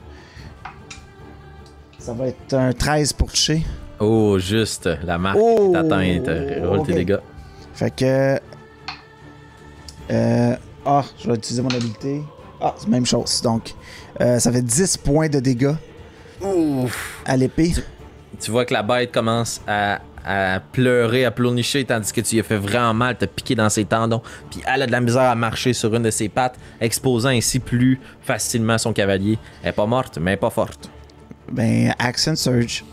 Ça va être un 13 pour toucher. Oh, juste la marque Oh, est atteinte. Roule tes ok. dégâts. Fait que. Euh, ah, je vais utiliser mon habilité. Ah, c'est la même chose. Donc, euh, ça fait 10 points de dégâts à l'épée. Tu vois que la bête commence à, à pleurer, à pleurnicher, tandis que tu lui as fait vraiment mal, t'as piqué dans ses tendons. Puis elle a de la misère à marcher sur une de ses pattes, exposant ainsi plus facilement son cavalier. Elle est pas morte, mais elle est pas forte. Ben, Action Surge.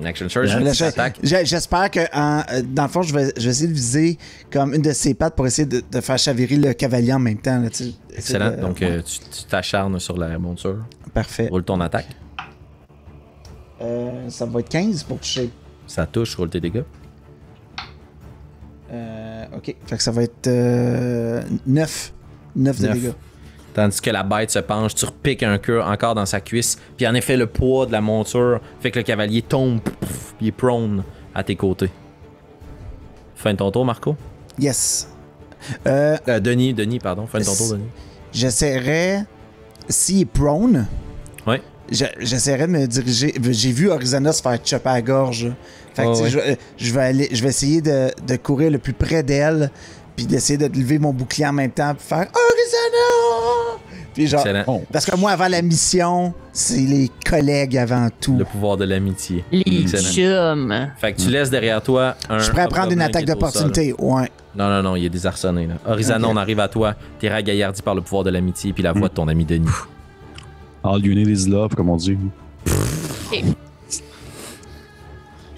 Une action surge, Je- une je- petite attaque. j'ai- J'espère que, en- euh, dans le fond, je vais, je vais essayer de viser comme une de ses pattes pour essayer de, de faire chavirer le cavalier en même temps. là. Excellent. De- Donc, euh, tu tu t'acharnes sur la monture. Parfait. Roule ton attaque. Euh, ça va être 15 pour toucher. Ça touche, roule tes dégâts. Euh, ok. Fait que ça va être euh, 9. 9 de dégâts. Tandis que la bête se penche, tu repiques un cœur encore dans sa cuisse, puis en effet, le poids de la monture fait que le cavalier tombe, il est prone à tes côtés. Fin de ton tour, Marco. Yes. Euh, Euh, Denis, Denis, pardon. Fin de ton tour, Denis. J'essaierais, s'il est prone, Ouais. je- j'essaierais de me diriger. J'ai vu Horizona se faire chopper à la gorge. Fait que, ouais. je, vais- je vais aller, je vais essayer de, de courir le plus près d'elle, puis d'essayer de lever mon bouclier en même temps, puis faire Horizona! Puis genre, parce que moi, avant la mission, c'est les collègues avant tout. Le pouvoir de l'amitié. Les chums. Fait que tu laisses derrière toi un. Je suis prêt à prendre une attaque d'opportunité. Ouais. Non, non, non, il est désarçonné. Là. Horizana, Ok. on arrive à toi. T'es ragaillardi par le pouvoir de l'amitié puis la voix de ton ami Denis. All you need is love, comme on dit.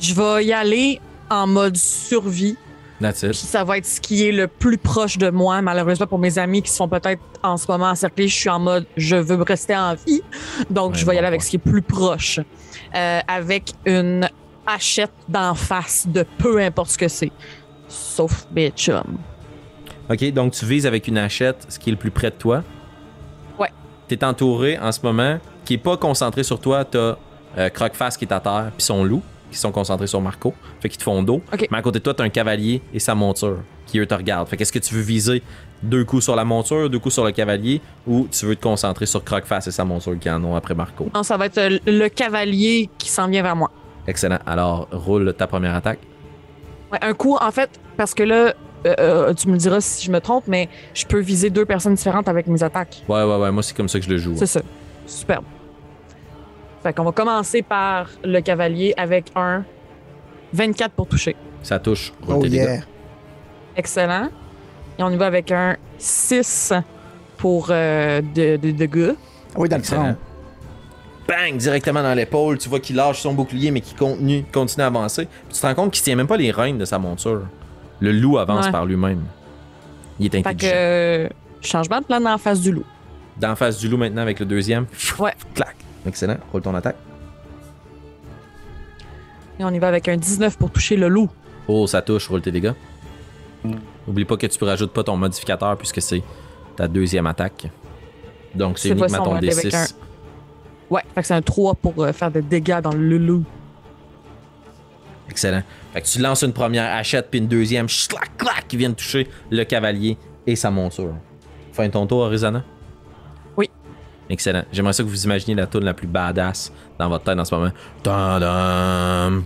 Je vais y aller en mode survie. That's it. ça va être ce qui est le plus proche de moi. Malheureusement, pour mes amis qui sont peut-être en ce moment encerclés, je suis en mode je veux rester en vie. Donc, Ouais, je vais y aller avec ce qui est plus proche. Euh, avec une hachette d'en face de peu importe ce que c'est. Sauf mes chums. Ok, donc tu vises avec une hachette, ce qui est le plus près de toi. T'es entouré en ce moment, qui est pas concentré sur toi. T'as euh, Croqueface qui est à terre, puis son loup, qui sont concentrés sur Marco. Fait qu'ils te font dos. Mais à côté de toi, t'as un cavalier et sa monture, qui eux te regardent. Fait qu'est-ce que tu veux viser? Deux coups sur la monture, deux coups sur le cavalier, ou tu veux te concentrer sur Croqueface et sa monture qui en ont après Marco? Non, ça va être euh, le cavalier qui s'en vient vers moi. Excellent. Alors, roule ta première attaque. Ouais, un coup, en fait, parce que là, euh, euh, tu me diras si je me trompe, mais je peux viser deux personnes différentes avec mes attaques. Ouais, ouais, ouais. Moi, c'est comme ça que je le joue. C'est ça. Superbe. Fait qu'on va commencer par le cavalier avec un 24 pour toucher. Ça touche. Oh yeah. Excellent. Et on y va avec un 6 pour euh, de, de, de gars. Oui, dans le front. Bang! Directement dans l'épaule. Tu vois qu'il lâche son bouclier, mais qu'il continue, continue à avancer. Puis tu te rends compte qu'il tient même pas les rênes de sa monture. Le loup avance Ouais. par lui-même. Il est Fait que intelligent. euh, changement de plan en face du loup. D'en face du loup maintenant avec le deuxième. Ouais. Clac. Excellent. Roule ton attaque. Et on y va avec un 19 pour toucher le loup. Oh, ça touche. Roule tes dégâts. Oublie pas que tu ne rajoutes pas ton modificateur puisque c'est ta deuxième attaque. Donc c'est uniquement ton va aller avec D6. Ouais, fait que c'est un 3 pour euh, faire des dégâts dans le loup. Excellent. Fait que tu lances une première hachette puis une deuxième, clac, clac, qui viennent toucher le cavalier et sa monture. Fin de ton tour, Arizona? Oui. Excellent. J'aimerais ça que vous imaginiez la tune la plus badass dans votre tête en ce moment. Tadam!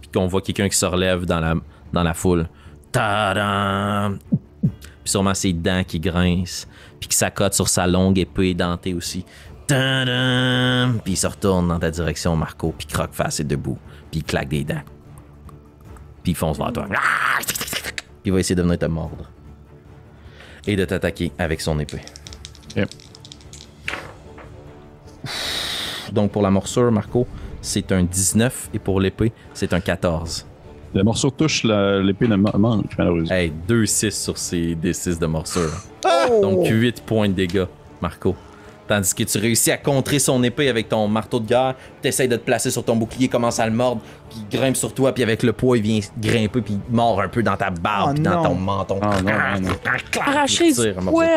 Puis qu'on voit quelqu'un qui se relève dans la, dans la foule. Tadam! Puis sûrement ses dents qui grincent. Puis qui s'accote sur sa longue épée dentée aussi. Tadam! Puis il se retourne dans ta direction, Marco. Puis Croqueface est debout. Puis il claque des dents. Puis il fonce vers toi. Puis il va essayer de venir te mordre. Et de t'attaquer avec son épée. Yep. Donc pour la morsure, Marco, c'est un 19. Et pour l'épée, c'est un 14. Le morceau touche, la- l'épée ne ma- manque, malheureusement. Hey, 2-6 sur ces D6 de morsure. Oh! Donc 8 points de dégâts, Marco. Tandis que tu réussis à contrer son épée avec ton marteau de guerre, tu essaies de te placer sur ton bouclier, commence à le mordre, puis il grimpe sur toi, puis avec le poids, il vient grimper, puis il mord un peu dans ta barbe, Oh puis dans ton menton. Ah, non. Arracher.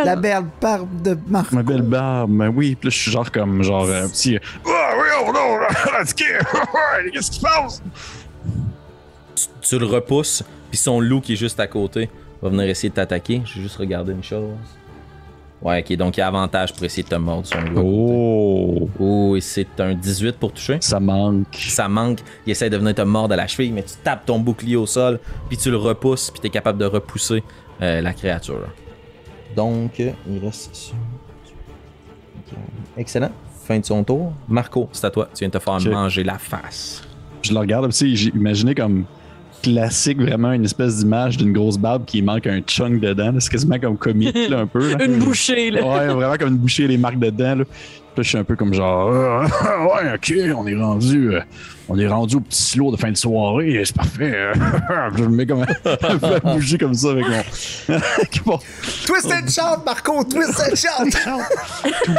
La belle barbe de Marc. Ma belle barbe, mais oui. Puis là, je suis genre comme, genre, un petit. Ah, oui, oh non, let's go! Qu'est-ce qui se passe? Tu le repousses, puis son loup qui est juste à côté va venir essayer de t'attaquer. Je vais juste regarder une chose. Ouais, ok, donc il y a avantage pour essayer de te mordre son. Oh, Oh, et c'est un 18 pour toucher. ça manque. ça manque, il essaie de venir te mordre à la cheville, mais tu tapes ton bouclier au sol, puis tu le repousses, puis tu es capable de repousser euh, la créature. Donc, euh, il reste. Ok. Excellent. Fin de son tour. Marco, c'est à toi. Tu viens de te faire manger la face. Je le regarde, j'ai imaginé comme classique, vraiment une espèce d'image d'une grosse barbe qui manque un chunk dedans. C'est quasiment comme comique, là, un peu. là. Une bouchée, là. Ouais, vraiment comme une bouchée, les marques dedans. Là. Là, je suis un peu comme genre, euh, ouais, ok, on est rendu, euh, on est rendu au petit silo de fin de soirée, c'est parfait. euh. je me mets comme un peu à bouger comme ça avec mon, Twist and shout, Marco! Twist and shout!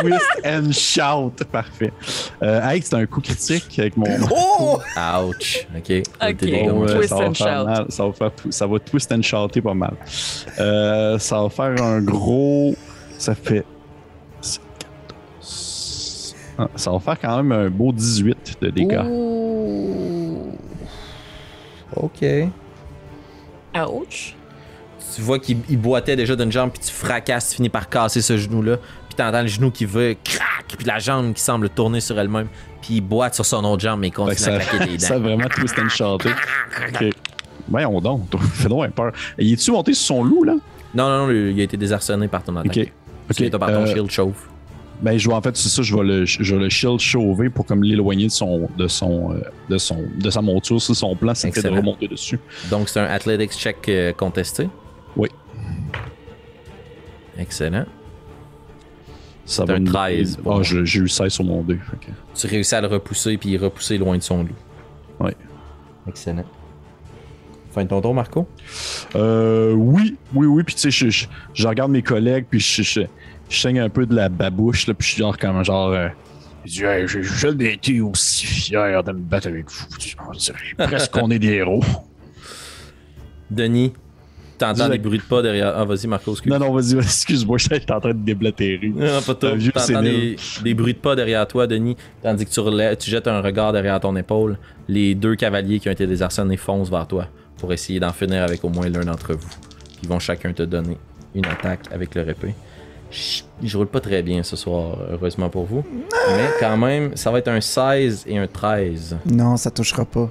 twist and shout. Parfait. Euh, hey, c'est un coup critique avec mon. Oh! Ouch. Ok. Ok. Tes dégâts, Bon. Twist ça, va and faire shout. mal. ça va faire ça va twist and shouter pas mal. Euh, ça va faire un gros. Ça fait Ah, ça va faire quand même un beau 18 de dégâts. Ouh. Ok. Ouch. Tu vois qu'il il boitait déjà d'une jambe, puis tu fracasses, tu finis par casser ce genou-là. Puis t'entends le genou qui veut crac, puis la jambe qui semble tourner sur elle-même. Puis il boite sur son autre jambe, mais il continue à ça, claquer des ça a dents. vraiment twist and shouté. Ok. Voyons donc, toi, fais donc un peur. Il est-tu monté sur son loup, là? Non, non, non, il a été désarçonné par ton attaque. Ok. Tu Ok. par ton euh, shield chauve. Ben, je vais en fait, c'est ça, je vais le, je vais le shield chauver pour comme l'éloigner de son, de son, euh, de son, de sa monture. C'est son plan, c'est de remonter dessus. Donc c'est un athletics check euh, contesté? Oui. Excellent. Ça C'est un me- 13, Ah, j'ai eu 16 sur mon dé. fait que- Tu réussis à le repousser, puis repoussé loin de son loup. Ouais. Excellent. Fin de ton tour, Marco? Euh, oui, oui, oui. Puis tu sais, je, je, je regarde mes collègues, puis je, je, saigne un peu de la babouche, là, puis je suis genre comme genre. euh, j'ai jamais été aussi fier de me battre avec vous. On dirait presque qu'on est des héros. Denis, t'entends des bruits de pas derrière. Ah, vas-y, Marco, excuse. non, non, vas-y, excuse-moi, j'étais en train de déblatérer. Non, pas toi. T'entends des, des bruits de pas derrière toi, Denis, tandis que tu, tu jettes un regard derrière ton épaule. Les deux cavaliers qui ont été désarçonnés foncent vers toi pour essayer d'en finir avec au moins l'un d'entre vous. Ils vont chacun te donner une attaque avec leur épée. Chut, Je roule pas très bien ce soir, heureusement pour vous. Mais quand même, ça va être un 16 et un 13. Non, ça touchera pas.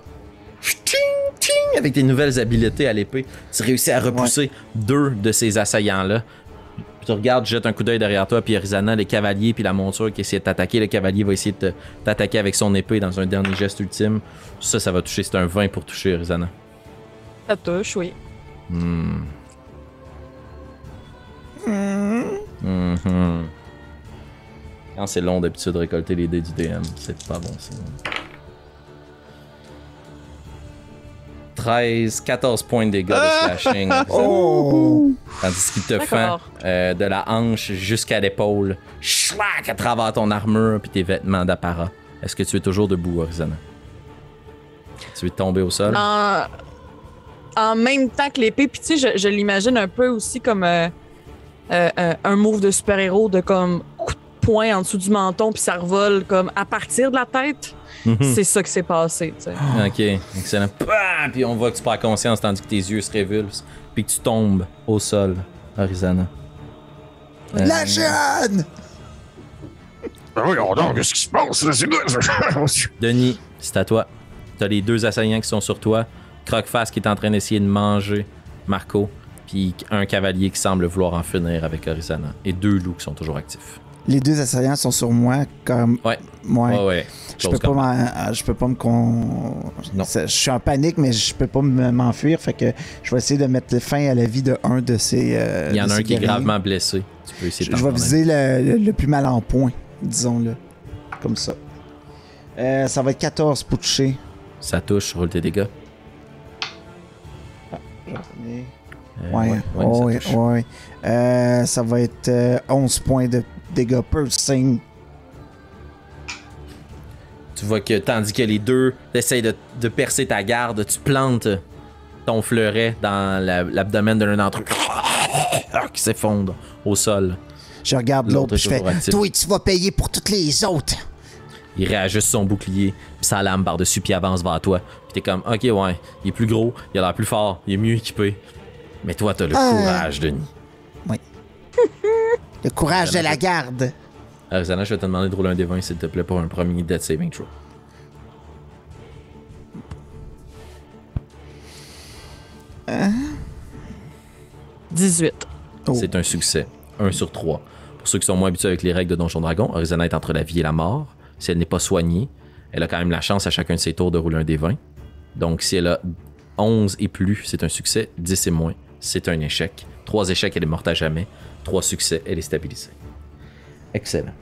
Ting, ting, avec tes nouvelles habiletés à l'épée, tu réussis à repousser deux de ces assaillants-là. Puis Tu regardes, tu jettes un coup d'œil derrière toi, puis Arizana, les cavaliers, puis la monture qui essaie de t'attaquer. Le cavalier va essayer de t'attaquer avec son épée dans un dernier geste ultime. Ça, ça va toucher. C'est un 20 pour toucher Arizana. Ça touche, oui. Hmm. Mhm. Quand c'est long d'habitude de récolter les dés du DM, c'est pas bon signe. 13, 14 points de dégâts de slashing. Oh! Tandis qu'il te fend euh, de la hanche jusqu'à l'épaule, schlac à travers ton armure puis tes vêtements d'apparat. Est-ce que tu es toujours debout, Arizona? Tu es tombé au sol? En, en même temps que l'épée, puis tu sais, je, je l'imagine un peu aussi comme euh, euh, euh, un move de super-héros de comme coup de poing en dessous du menton, puis ça revole comme à partir de la tête. Mhm. C'est ça qui s'est passé, tu sais. Ok, excellent. Puis on voit que tu perds conscience tandis que tes yeux se révulsent. Puis que tu tombes au sol, Arizona. Euh, La jeune! Ben oui, donc, qu'est-ce qui se passe? là? C'est quoi? Denis, c'est à toi. T'as les deux assaillants qui sont sur toi. Croqueface qui est en train d'essayer de manger Marco. Puis un cavalier qui semble vouloir en finir avec Arizona. Et deux loups qui sont toujours actifs. Les deux assaillants sont sur moi comme. Ouais. Ouais. Ouais, ouais. Je peux pas m'en- je peux pas me con... Je suis en panique, mais je peux pas me- m'enfuir. Fait que je vais essayer de mettre fin à la vie de un de ces. euh, Il y en a un qui est gravement blessé. Tu peux essayer de je vais viser le, le- le plus mal en point, disons-le. Comme ça. Euh, ça va être 14 pour toucher. Ça touche, roule tes dégâts. Euh, Ouais, ouais, ouais, ça ouais, ouais. Euh, ça va être euh, 11 points de dégâts piercing. Tu vois que tandis que les deux essayent de, de percer ta garde, tu plantes ton fleuret dans la- l'abdomen de l'un d'entre eux qui s'effondre au sol. Je regarde L'autre je fais actif. Toi, tu vas payer pour toutes les autres. Il réajuste son bouclier, puis sa lame par-dessus, puis avance vers toi. Puis t'es comme, ok, ouais, il est plus gros, il a l'air plus fort, il est mieux équipé. Mais toi, t'as le Ah. courage, Denis. Le courage de la garde. Arizona, je vais te demander de rouler un des 20, s'il te plaît, pour un premier Dead Saving Throw. Hein? 18. Oh. C'est un succès. 1 sur 3. Pour ceux qui sont moins habitués avec les règles de Donjon Dragon, Arizona est entre la vie et la mort. Si elle n'est pas soignée, elle a quand même la chance à chacun de ses tours de rouler un des 20. Donc si elle a 11 et plus, c'est un succès. 10 et moins, c'est un échec. 3 échecs, elle est morte à jamais. 3 succès, elle est stabilisée. Excellent.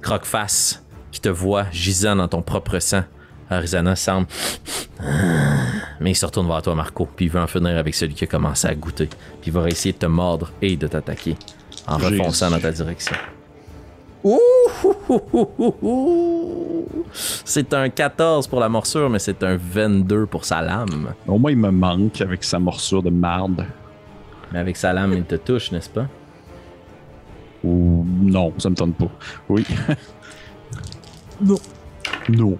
Croqueface, qui te voit gisant dans ton propre sang. Arizona semble. Mais il se retourne vers toi, Marco, puis il veut en finir avec celui qui a commencé à goûter. Puis il va essayer de te mordre et de t'attaquer en refonçant dans ta direction. C'est un 14 pour la morsure, mais c'est un 22 pour sa lame. Au moins, il me manque avec sa morsure de marde. Mais avec sa lame, il te touche, n'est-ce pas? Ou non, ça me tente pas. Oui. Non. Non.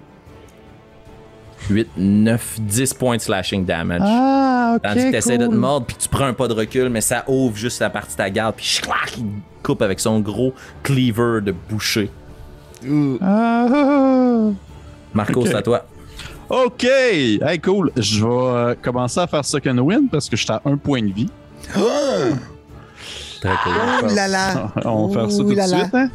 8, 9, 10 points de slashing damage. Ah, ok. Tandis que t'essaies de te cool. mordre, puis tu prends un pas de recul, mais ça ouvre juste la partie de ta garde, puis il coupe avec son gros cleaver de boucher. Ah. Marco, Ok. c'est à toi. Ok! Hey, cool. Je vais euh, commencer à faire second win parce que je suis à un point de vie. Très cool. Oh là là! On va faire ça Ouh tout de là là. suite, hein?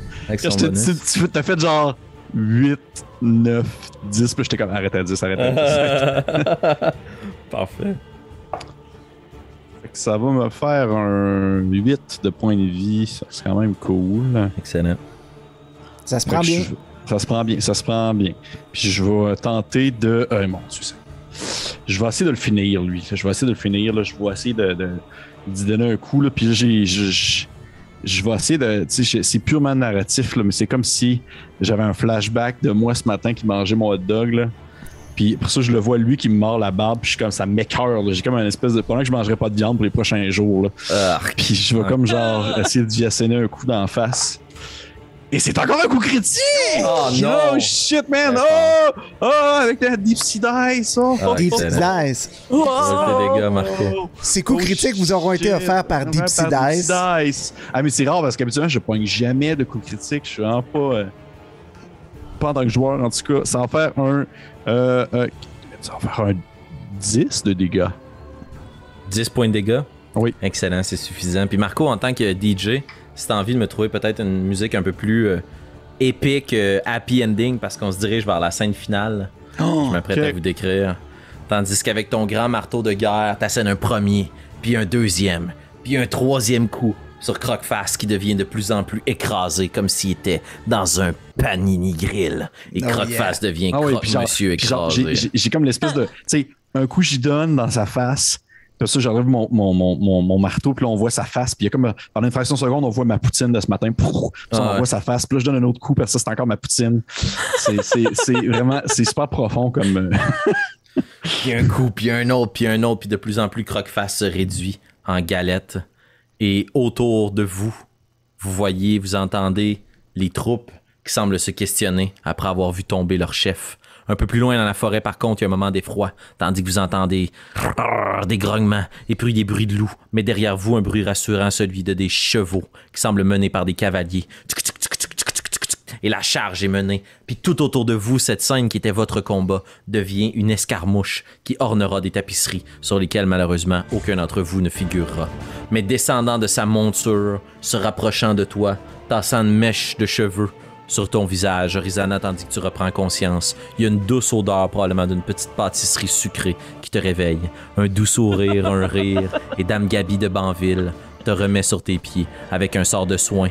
Tu t'as fait genre 8, 9, 10, puis j'étais comme arrête à 10, arrête à 10. Parfait. Que ça va me faire un 8 de points de vie. Ça, C'est quand même cool. Excellent. Ça se prend bien. je- ça se prend bien, ça se prend bien. Puis je vais tenter de. Euh, mon Dieu, ça- Je vais essayer de le finir, lui. Je vais essayer de le finir. Là. Je vais essayer de, de- d'y donner un coup. Là. Puis j'ai, je, vais essayer de. C'est purement narratif, là, mais c'est comme si j'avais un flashback de moi ce matin qui mangeait mon hot dog. Là. Puis pour ça, je le vois lui qui me mord la barbe. Puis je suis comme ça m'écœure. là. J'ai comme un espèce de. Pendant que je mangerai pas de viande pour les prochains jours. Là. Ah, Puis je vais comme genre essayer de lui asséner un coup d'en face. Et c'est encore un coup critique! Oh non! Oh shit, man! Oh! Oh! Avec la Deep Sea Dice! Oh! Ah, Deep excellent. Sea Dice. Oh! Tes dégâts, Marco. Ces coups Oh, critiques vous auront été offerts par Deep Sea Deep Dice. Sea Dice. Ah, mais c'est rare parce qu'habituellement, je pogne jamais de coups critiques. Je suis vraiment pas. Pas en tant que joueur, en tout cas. Ça va faire un. Euh, euh, ça va faire un 10 de dégâts. 10 points de dégâts? Oui. Excellent, c'est suffisant. Puis Marco, en tant que DJ, si t'as envie de me trouver peut-être une musique un peu plus euh, épique, euh, happy ending, parce qu'on se dirige vers la scène finale, Oh, je m'apprête à vous décrire. Tandis qu'avec ton grand marteau de guerre, t'assènes un premier, puis un deuxième, puis un troisième coup sur Croqueface qui devient de plus en plus écrasé, comme s'il était dans un panini grill. Et Oh, Croqueface devient Ah oui, genre, monsieur écrasé. j'ai- comme l'espèce de. Tu sais, un coup, j'y donne dans sa face. Puis ça, j'enlève mon, mon, mon, mon, mon marteau, puis là, on voit sa face. Puis il y a comme, euh, pendant une fraction de seconde, on voit ma poutine de ce matin. Puis Ah on ouais. voit sa face. Puis là, je donne un autre coup, parce que ça, c'est encore ma poutine. C'est- C'est c'est vraiment, c'est super profond comme. euh, Puis un coup, puis un autre, puis un autre, puis de plus en plus Croqueface se réduit en galette. Et autour de vous, vous voyez, vous entendez les troupes qui semblent se questionner après avoir vu tomber leur chef. Un peu plus loin dans la forêt, par contre, il y a un moment d'effroi, tandis que vous entendez des grognements et puis des bruits de loups, mais derrière vous, un bruit rassurant, celui de des chevaux qui semblent menés par des cavaliers. Et la charge est menée. Puis tout autour de vous, cette scène qui était votre combat devient une escarmouche qui ornera des tapisseries sur lesquelles malheureusement aucun d'entre vous ne figurera. Mais descendant de sa monture, se rapprochant de toi, tassant une mèche de cheveux sur ton visage, Rizana, tandis que tu reprends conscience, il y a une douce odeur probablement d'une petite pâtisserie sucrée qui te réveille. Un doux sourire, un rire, et Dame Gabi de Banville te remet sur tes pieds avec un sort de soin.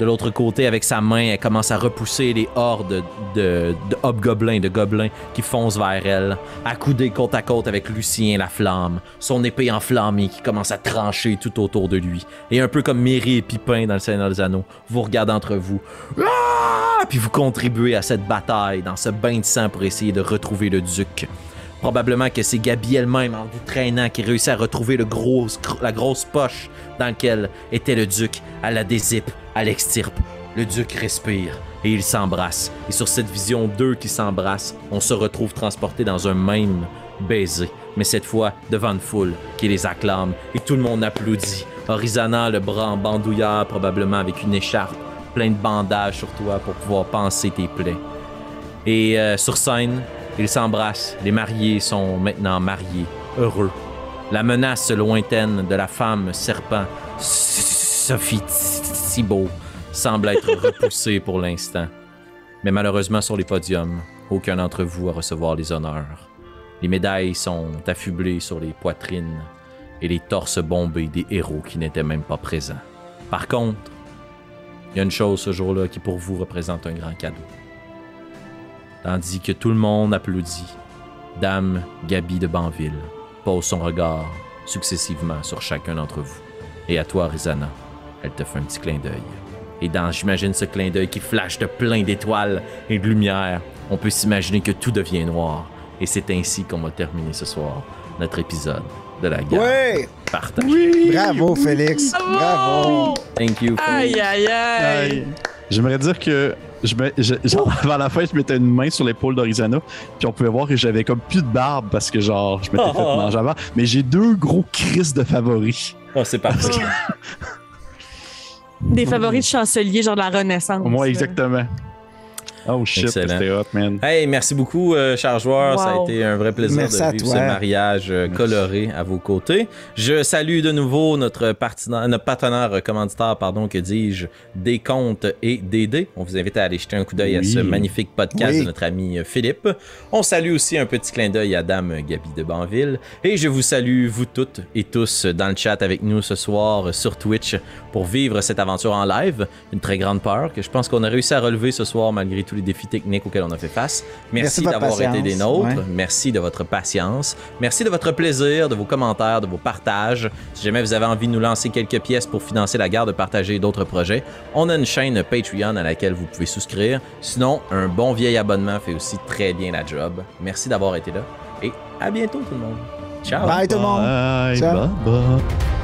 De l'autre côté, avec sa main, elle commence à repousser les hordes de, de hobgoblins, de gobelins qui foncent vers elle, accoudés côte à côte avec Lucien la flamme, son épée enflammée qui commence à trancher tout autour de lui. Et un peu comme Méry et Pipin dans le Seigneur des Anneaux, vous regardez entre vous. Ah! Puis vous contribuez à cette bataille, dans ce bain de sang pour essayer de retrouver le duc. Probablement que c'est Gabi elle-même, en vous traînant, qui réussit à retrouver la grosse poche dans laquelle était le duc. Elle la dézippe, elle l'extirpe. Le duc respire et ils s'embrassent. Et sur cette vision d'eux qui s'embrassent, on se retrouve transporté dans un même baiser. Mais cette fois, devant une foule qui les acclame et tout le monde applaudit. Horizana, le bras en bandoulière, probablement avec une écharpe, plein de bandages sur toi pour pouvoir panser tes plaies. Et euh, sur scène, ils s'embrassent. Les mariés sont maintenant mariés, heureux. La menace lointaine de la femme serpent, Sophie Thibault, semble être repoussée pour l'instant. Mais malheureusement, sur les podiums, aucun d'entre vous à recevoir les honneurs. Les médailles sont affublées sur les poitrines et les torses bombés des héros qui n'étaient même pas présents. Par contre, il y a une chose ce jour-là qui pour vous représente un grand cadeau. Tandis que tout le monde applaudit, Dame Gabi de Banville pose son regard successivement sur chacun d'entre vous. Et à toi, Rizana, elle te fait un petit clin d'œil. Et dans, j'imagine, ce clin d'œil qui flash de plein d'étoiles et de lumière, on peut s'imaginer que tout devient noir. Et c'est ainsi qu'on va terminer ce soir notre épisode de la guerre. Ouais! Partage. Bravo, Félix. Bravo. Thank you. Aïe, aïe, aïe. Aïe. J'aimerais dire que je me, je- genre, avant la fin, je mettais une main sur l'épaule d'Orizana, puis on pouvait voir que j'avais comme plus de barbe parce que genre, je m'étais fait Oh. manger avant. Mais j'ai deux gros crises de favoris. Oh, c'est parfait. Des favoris de chancelier, genre de la Renaissance. Moi, exactement. Oh shit, c'était hot, man. Hey, merci beaucoup, euh, cher joueur. Ça a été un vrai plaisir Merci de vivre toi. ce mariage euh, coloré à vos côtés. Je salue de nouveau notre, partenaire, notre partenaire euh, commanditaire, pardon, que dis-je, des comptes et des dés. On vous invite à aller jeter un coup d'œil à ce magnifique podcast Oui. de notre ami euh, Philippe. On salue aussi un petit clin d'œil à Dame Gabi de Banville. Et je vous salue, vous toutes et tous, dans le chat avec nous ce soir sur Twitch pour vivre cette aventure en live. Une très grande peur que je pense qu'on a réussi à relever ce soir malgré tous les défis techniques auxquels on a fait face. Merci Merci, de votre d'avoir été des nôtres. ouais. Merci de votre patience. Merci de votre plaisir, de vos commentaires, de vos partages. Si jamais vous avez envie de nous lancer quelques pièces pour financer la garde, partager d'autres projets, on a une chaîne Patreon à laquelle vous pouvez souscrire. Sinon, un bon vieil abonnement fait aussi très bien la job. Merci d'avoir été là et à bientôt tout le monde. Ciao. Bye tout le monde. Bye, Ciao. bye, bye.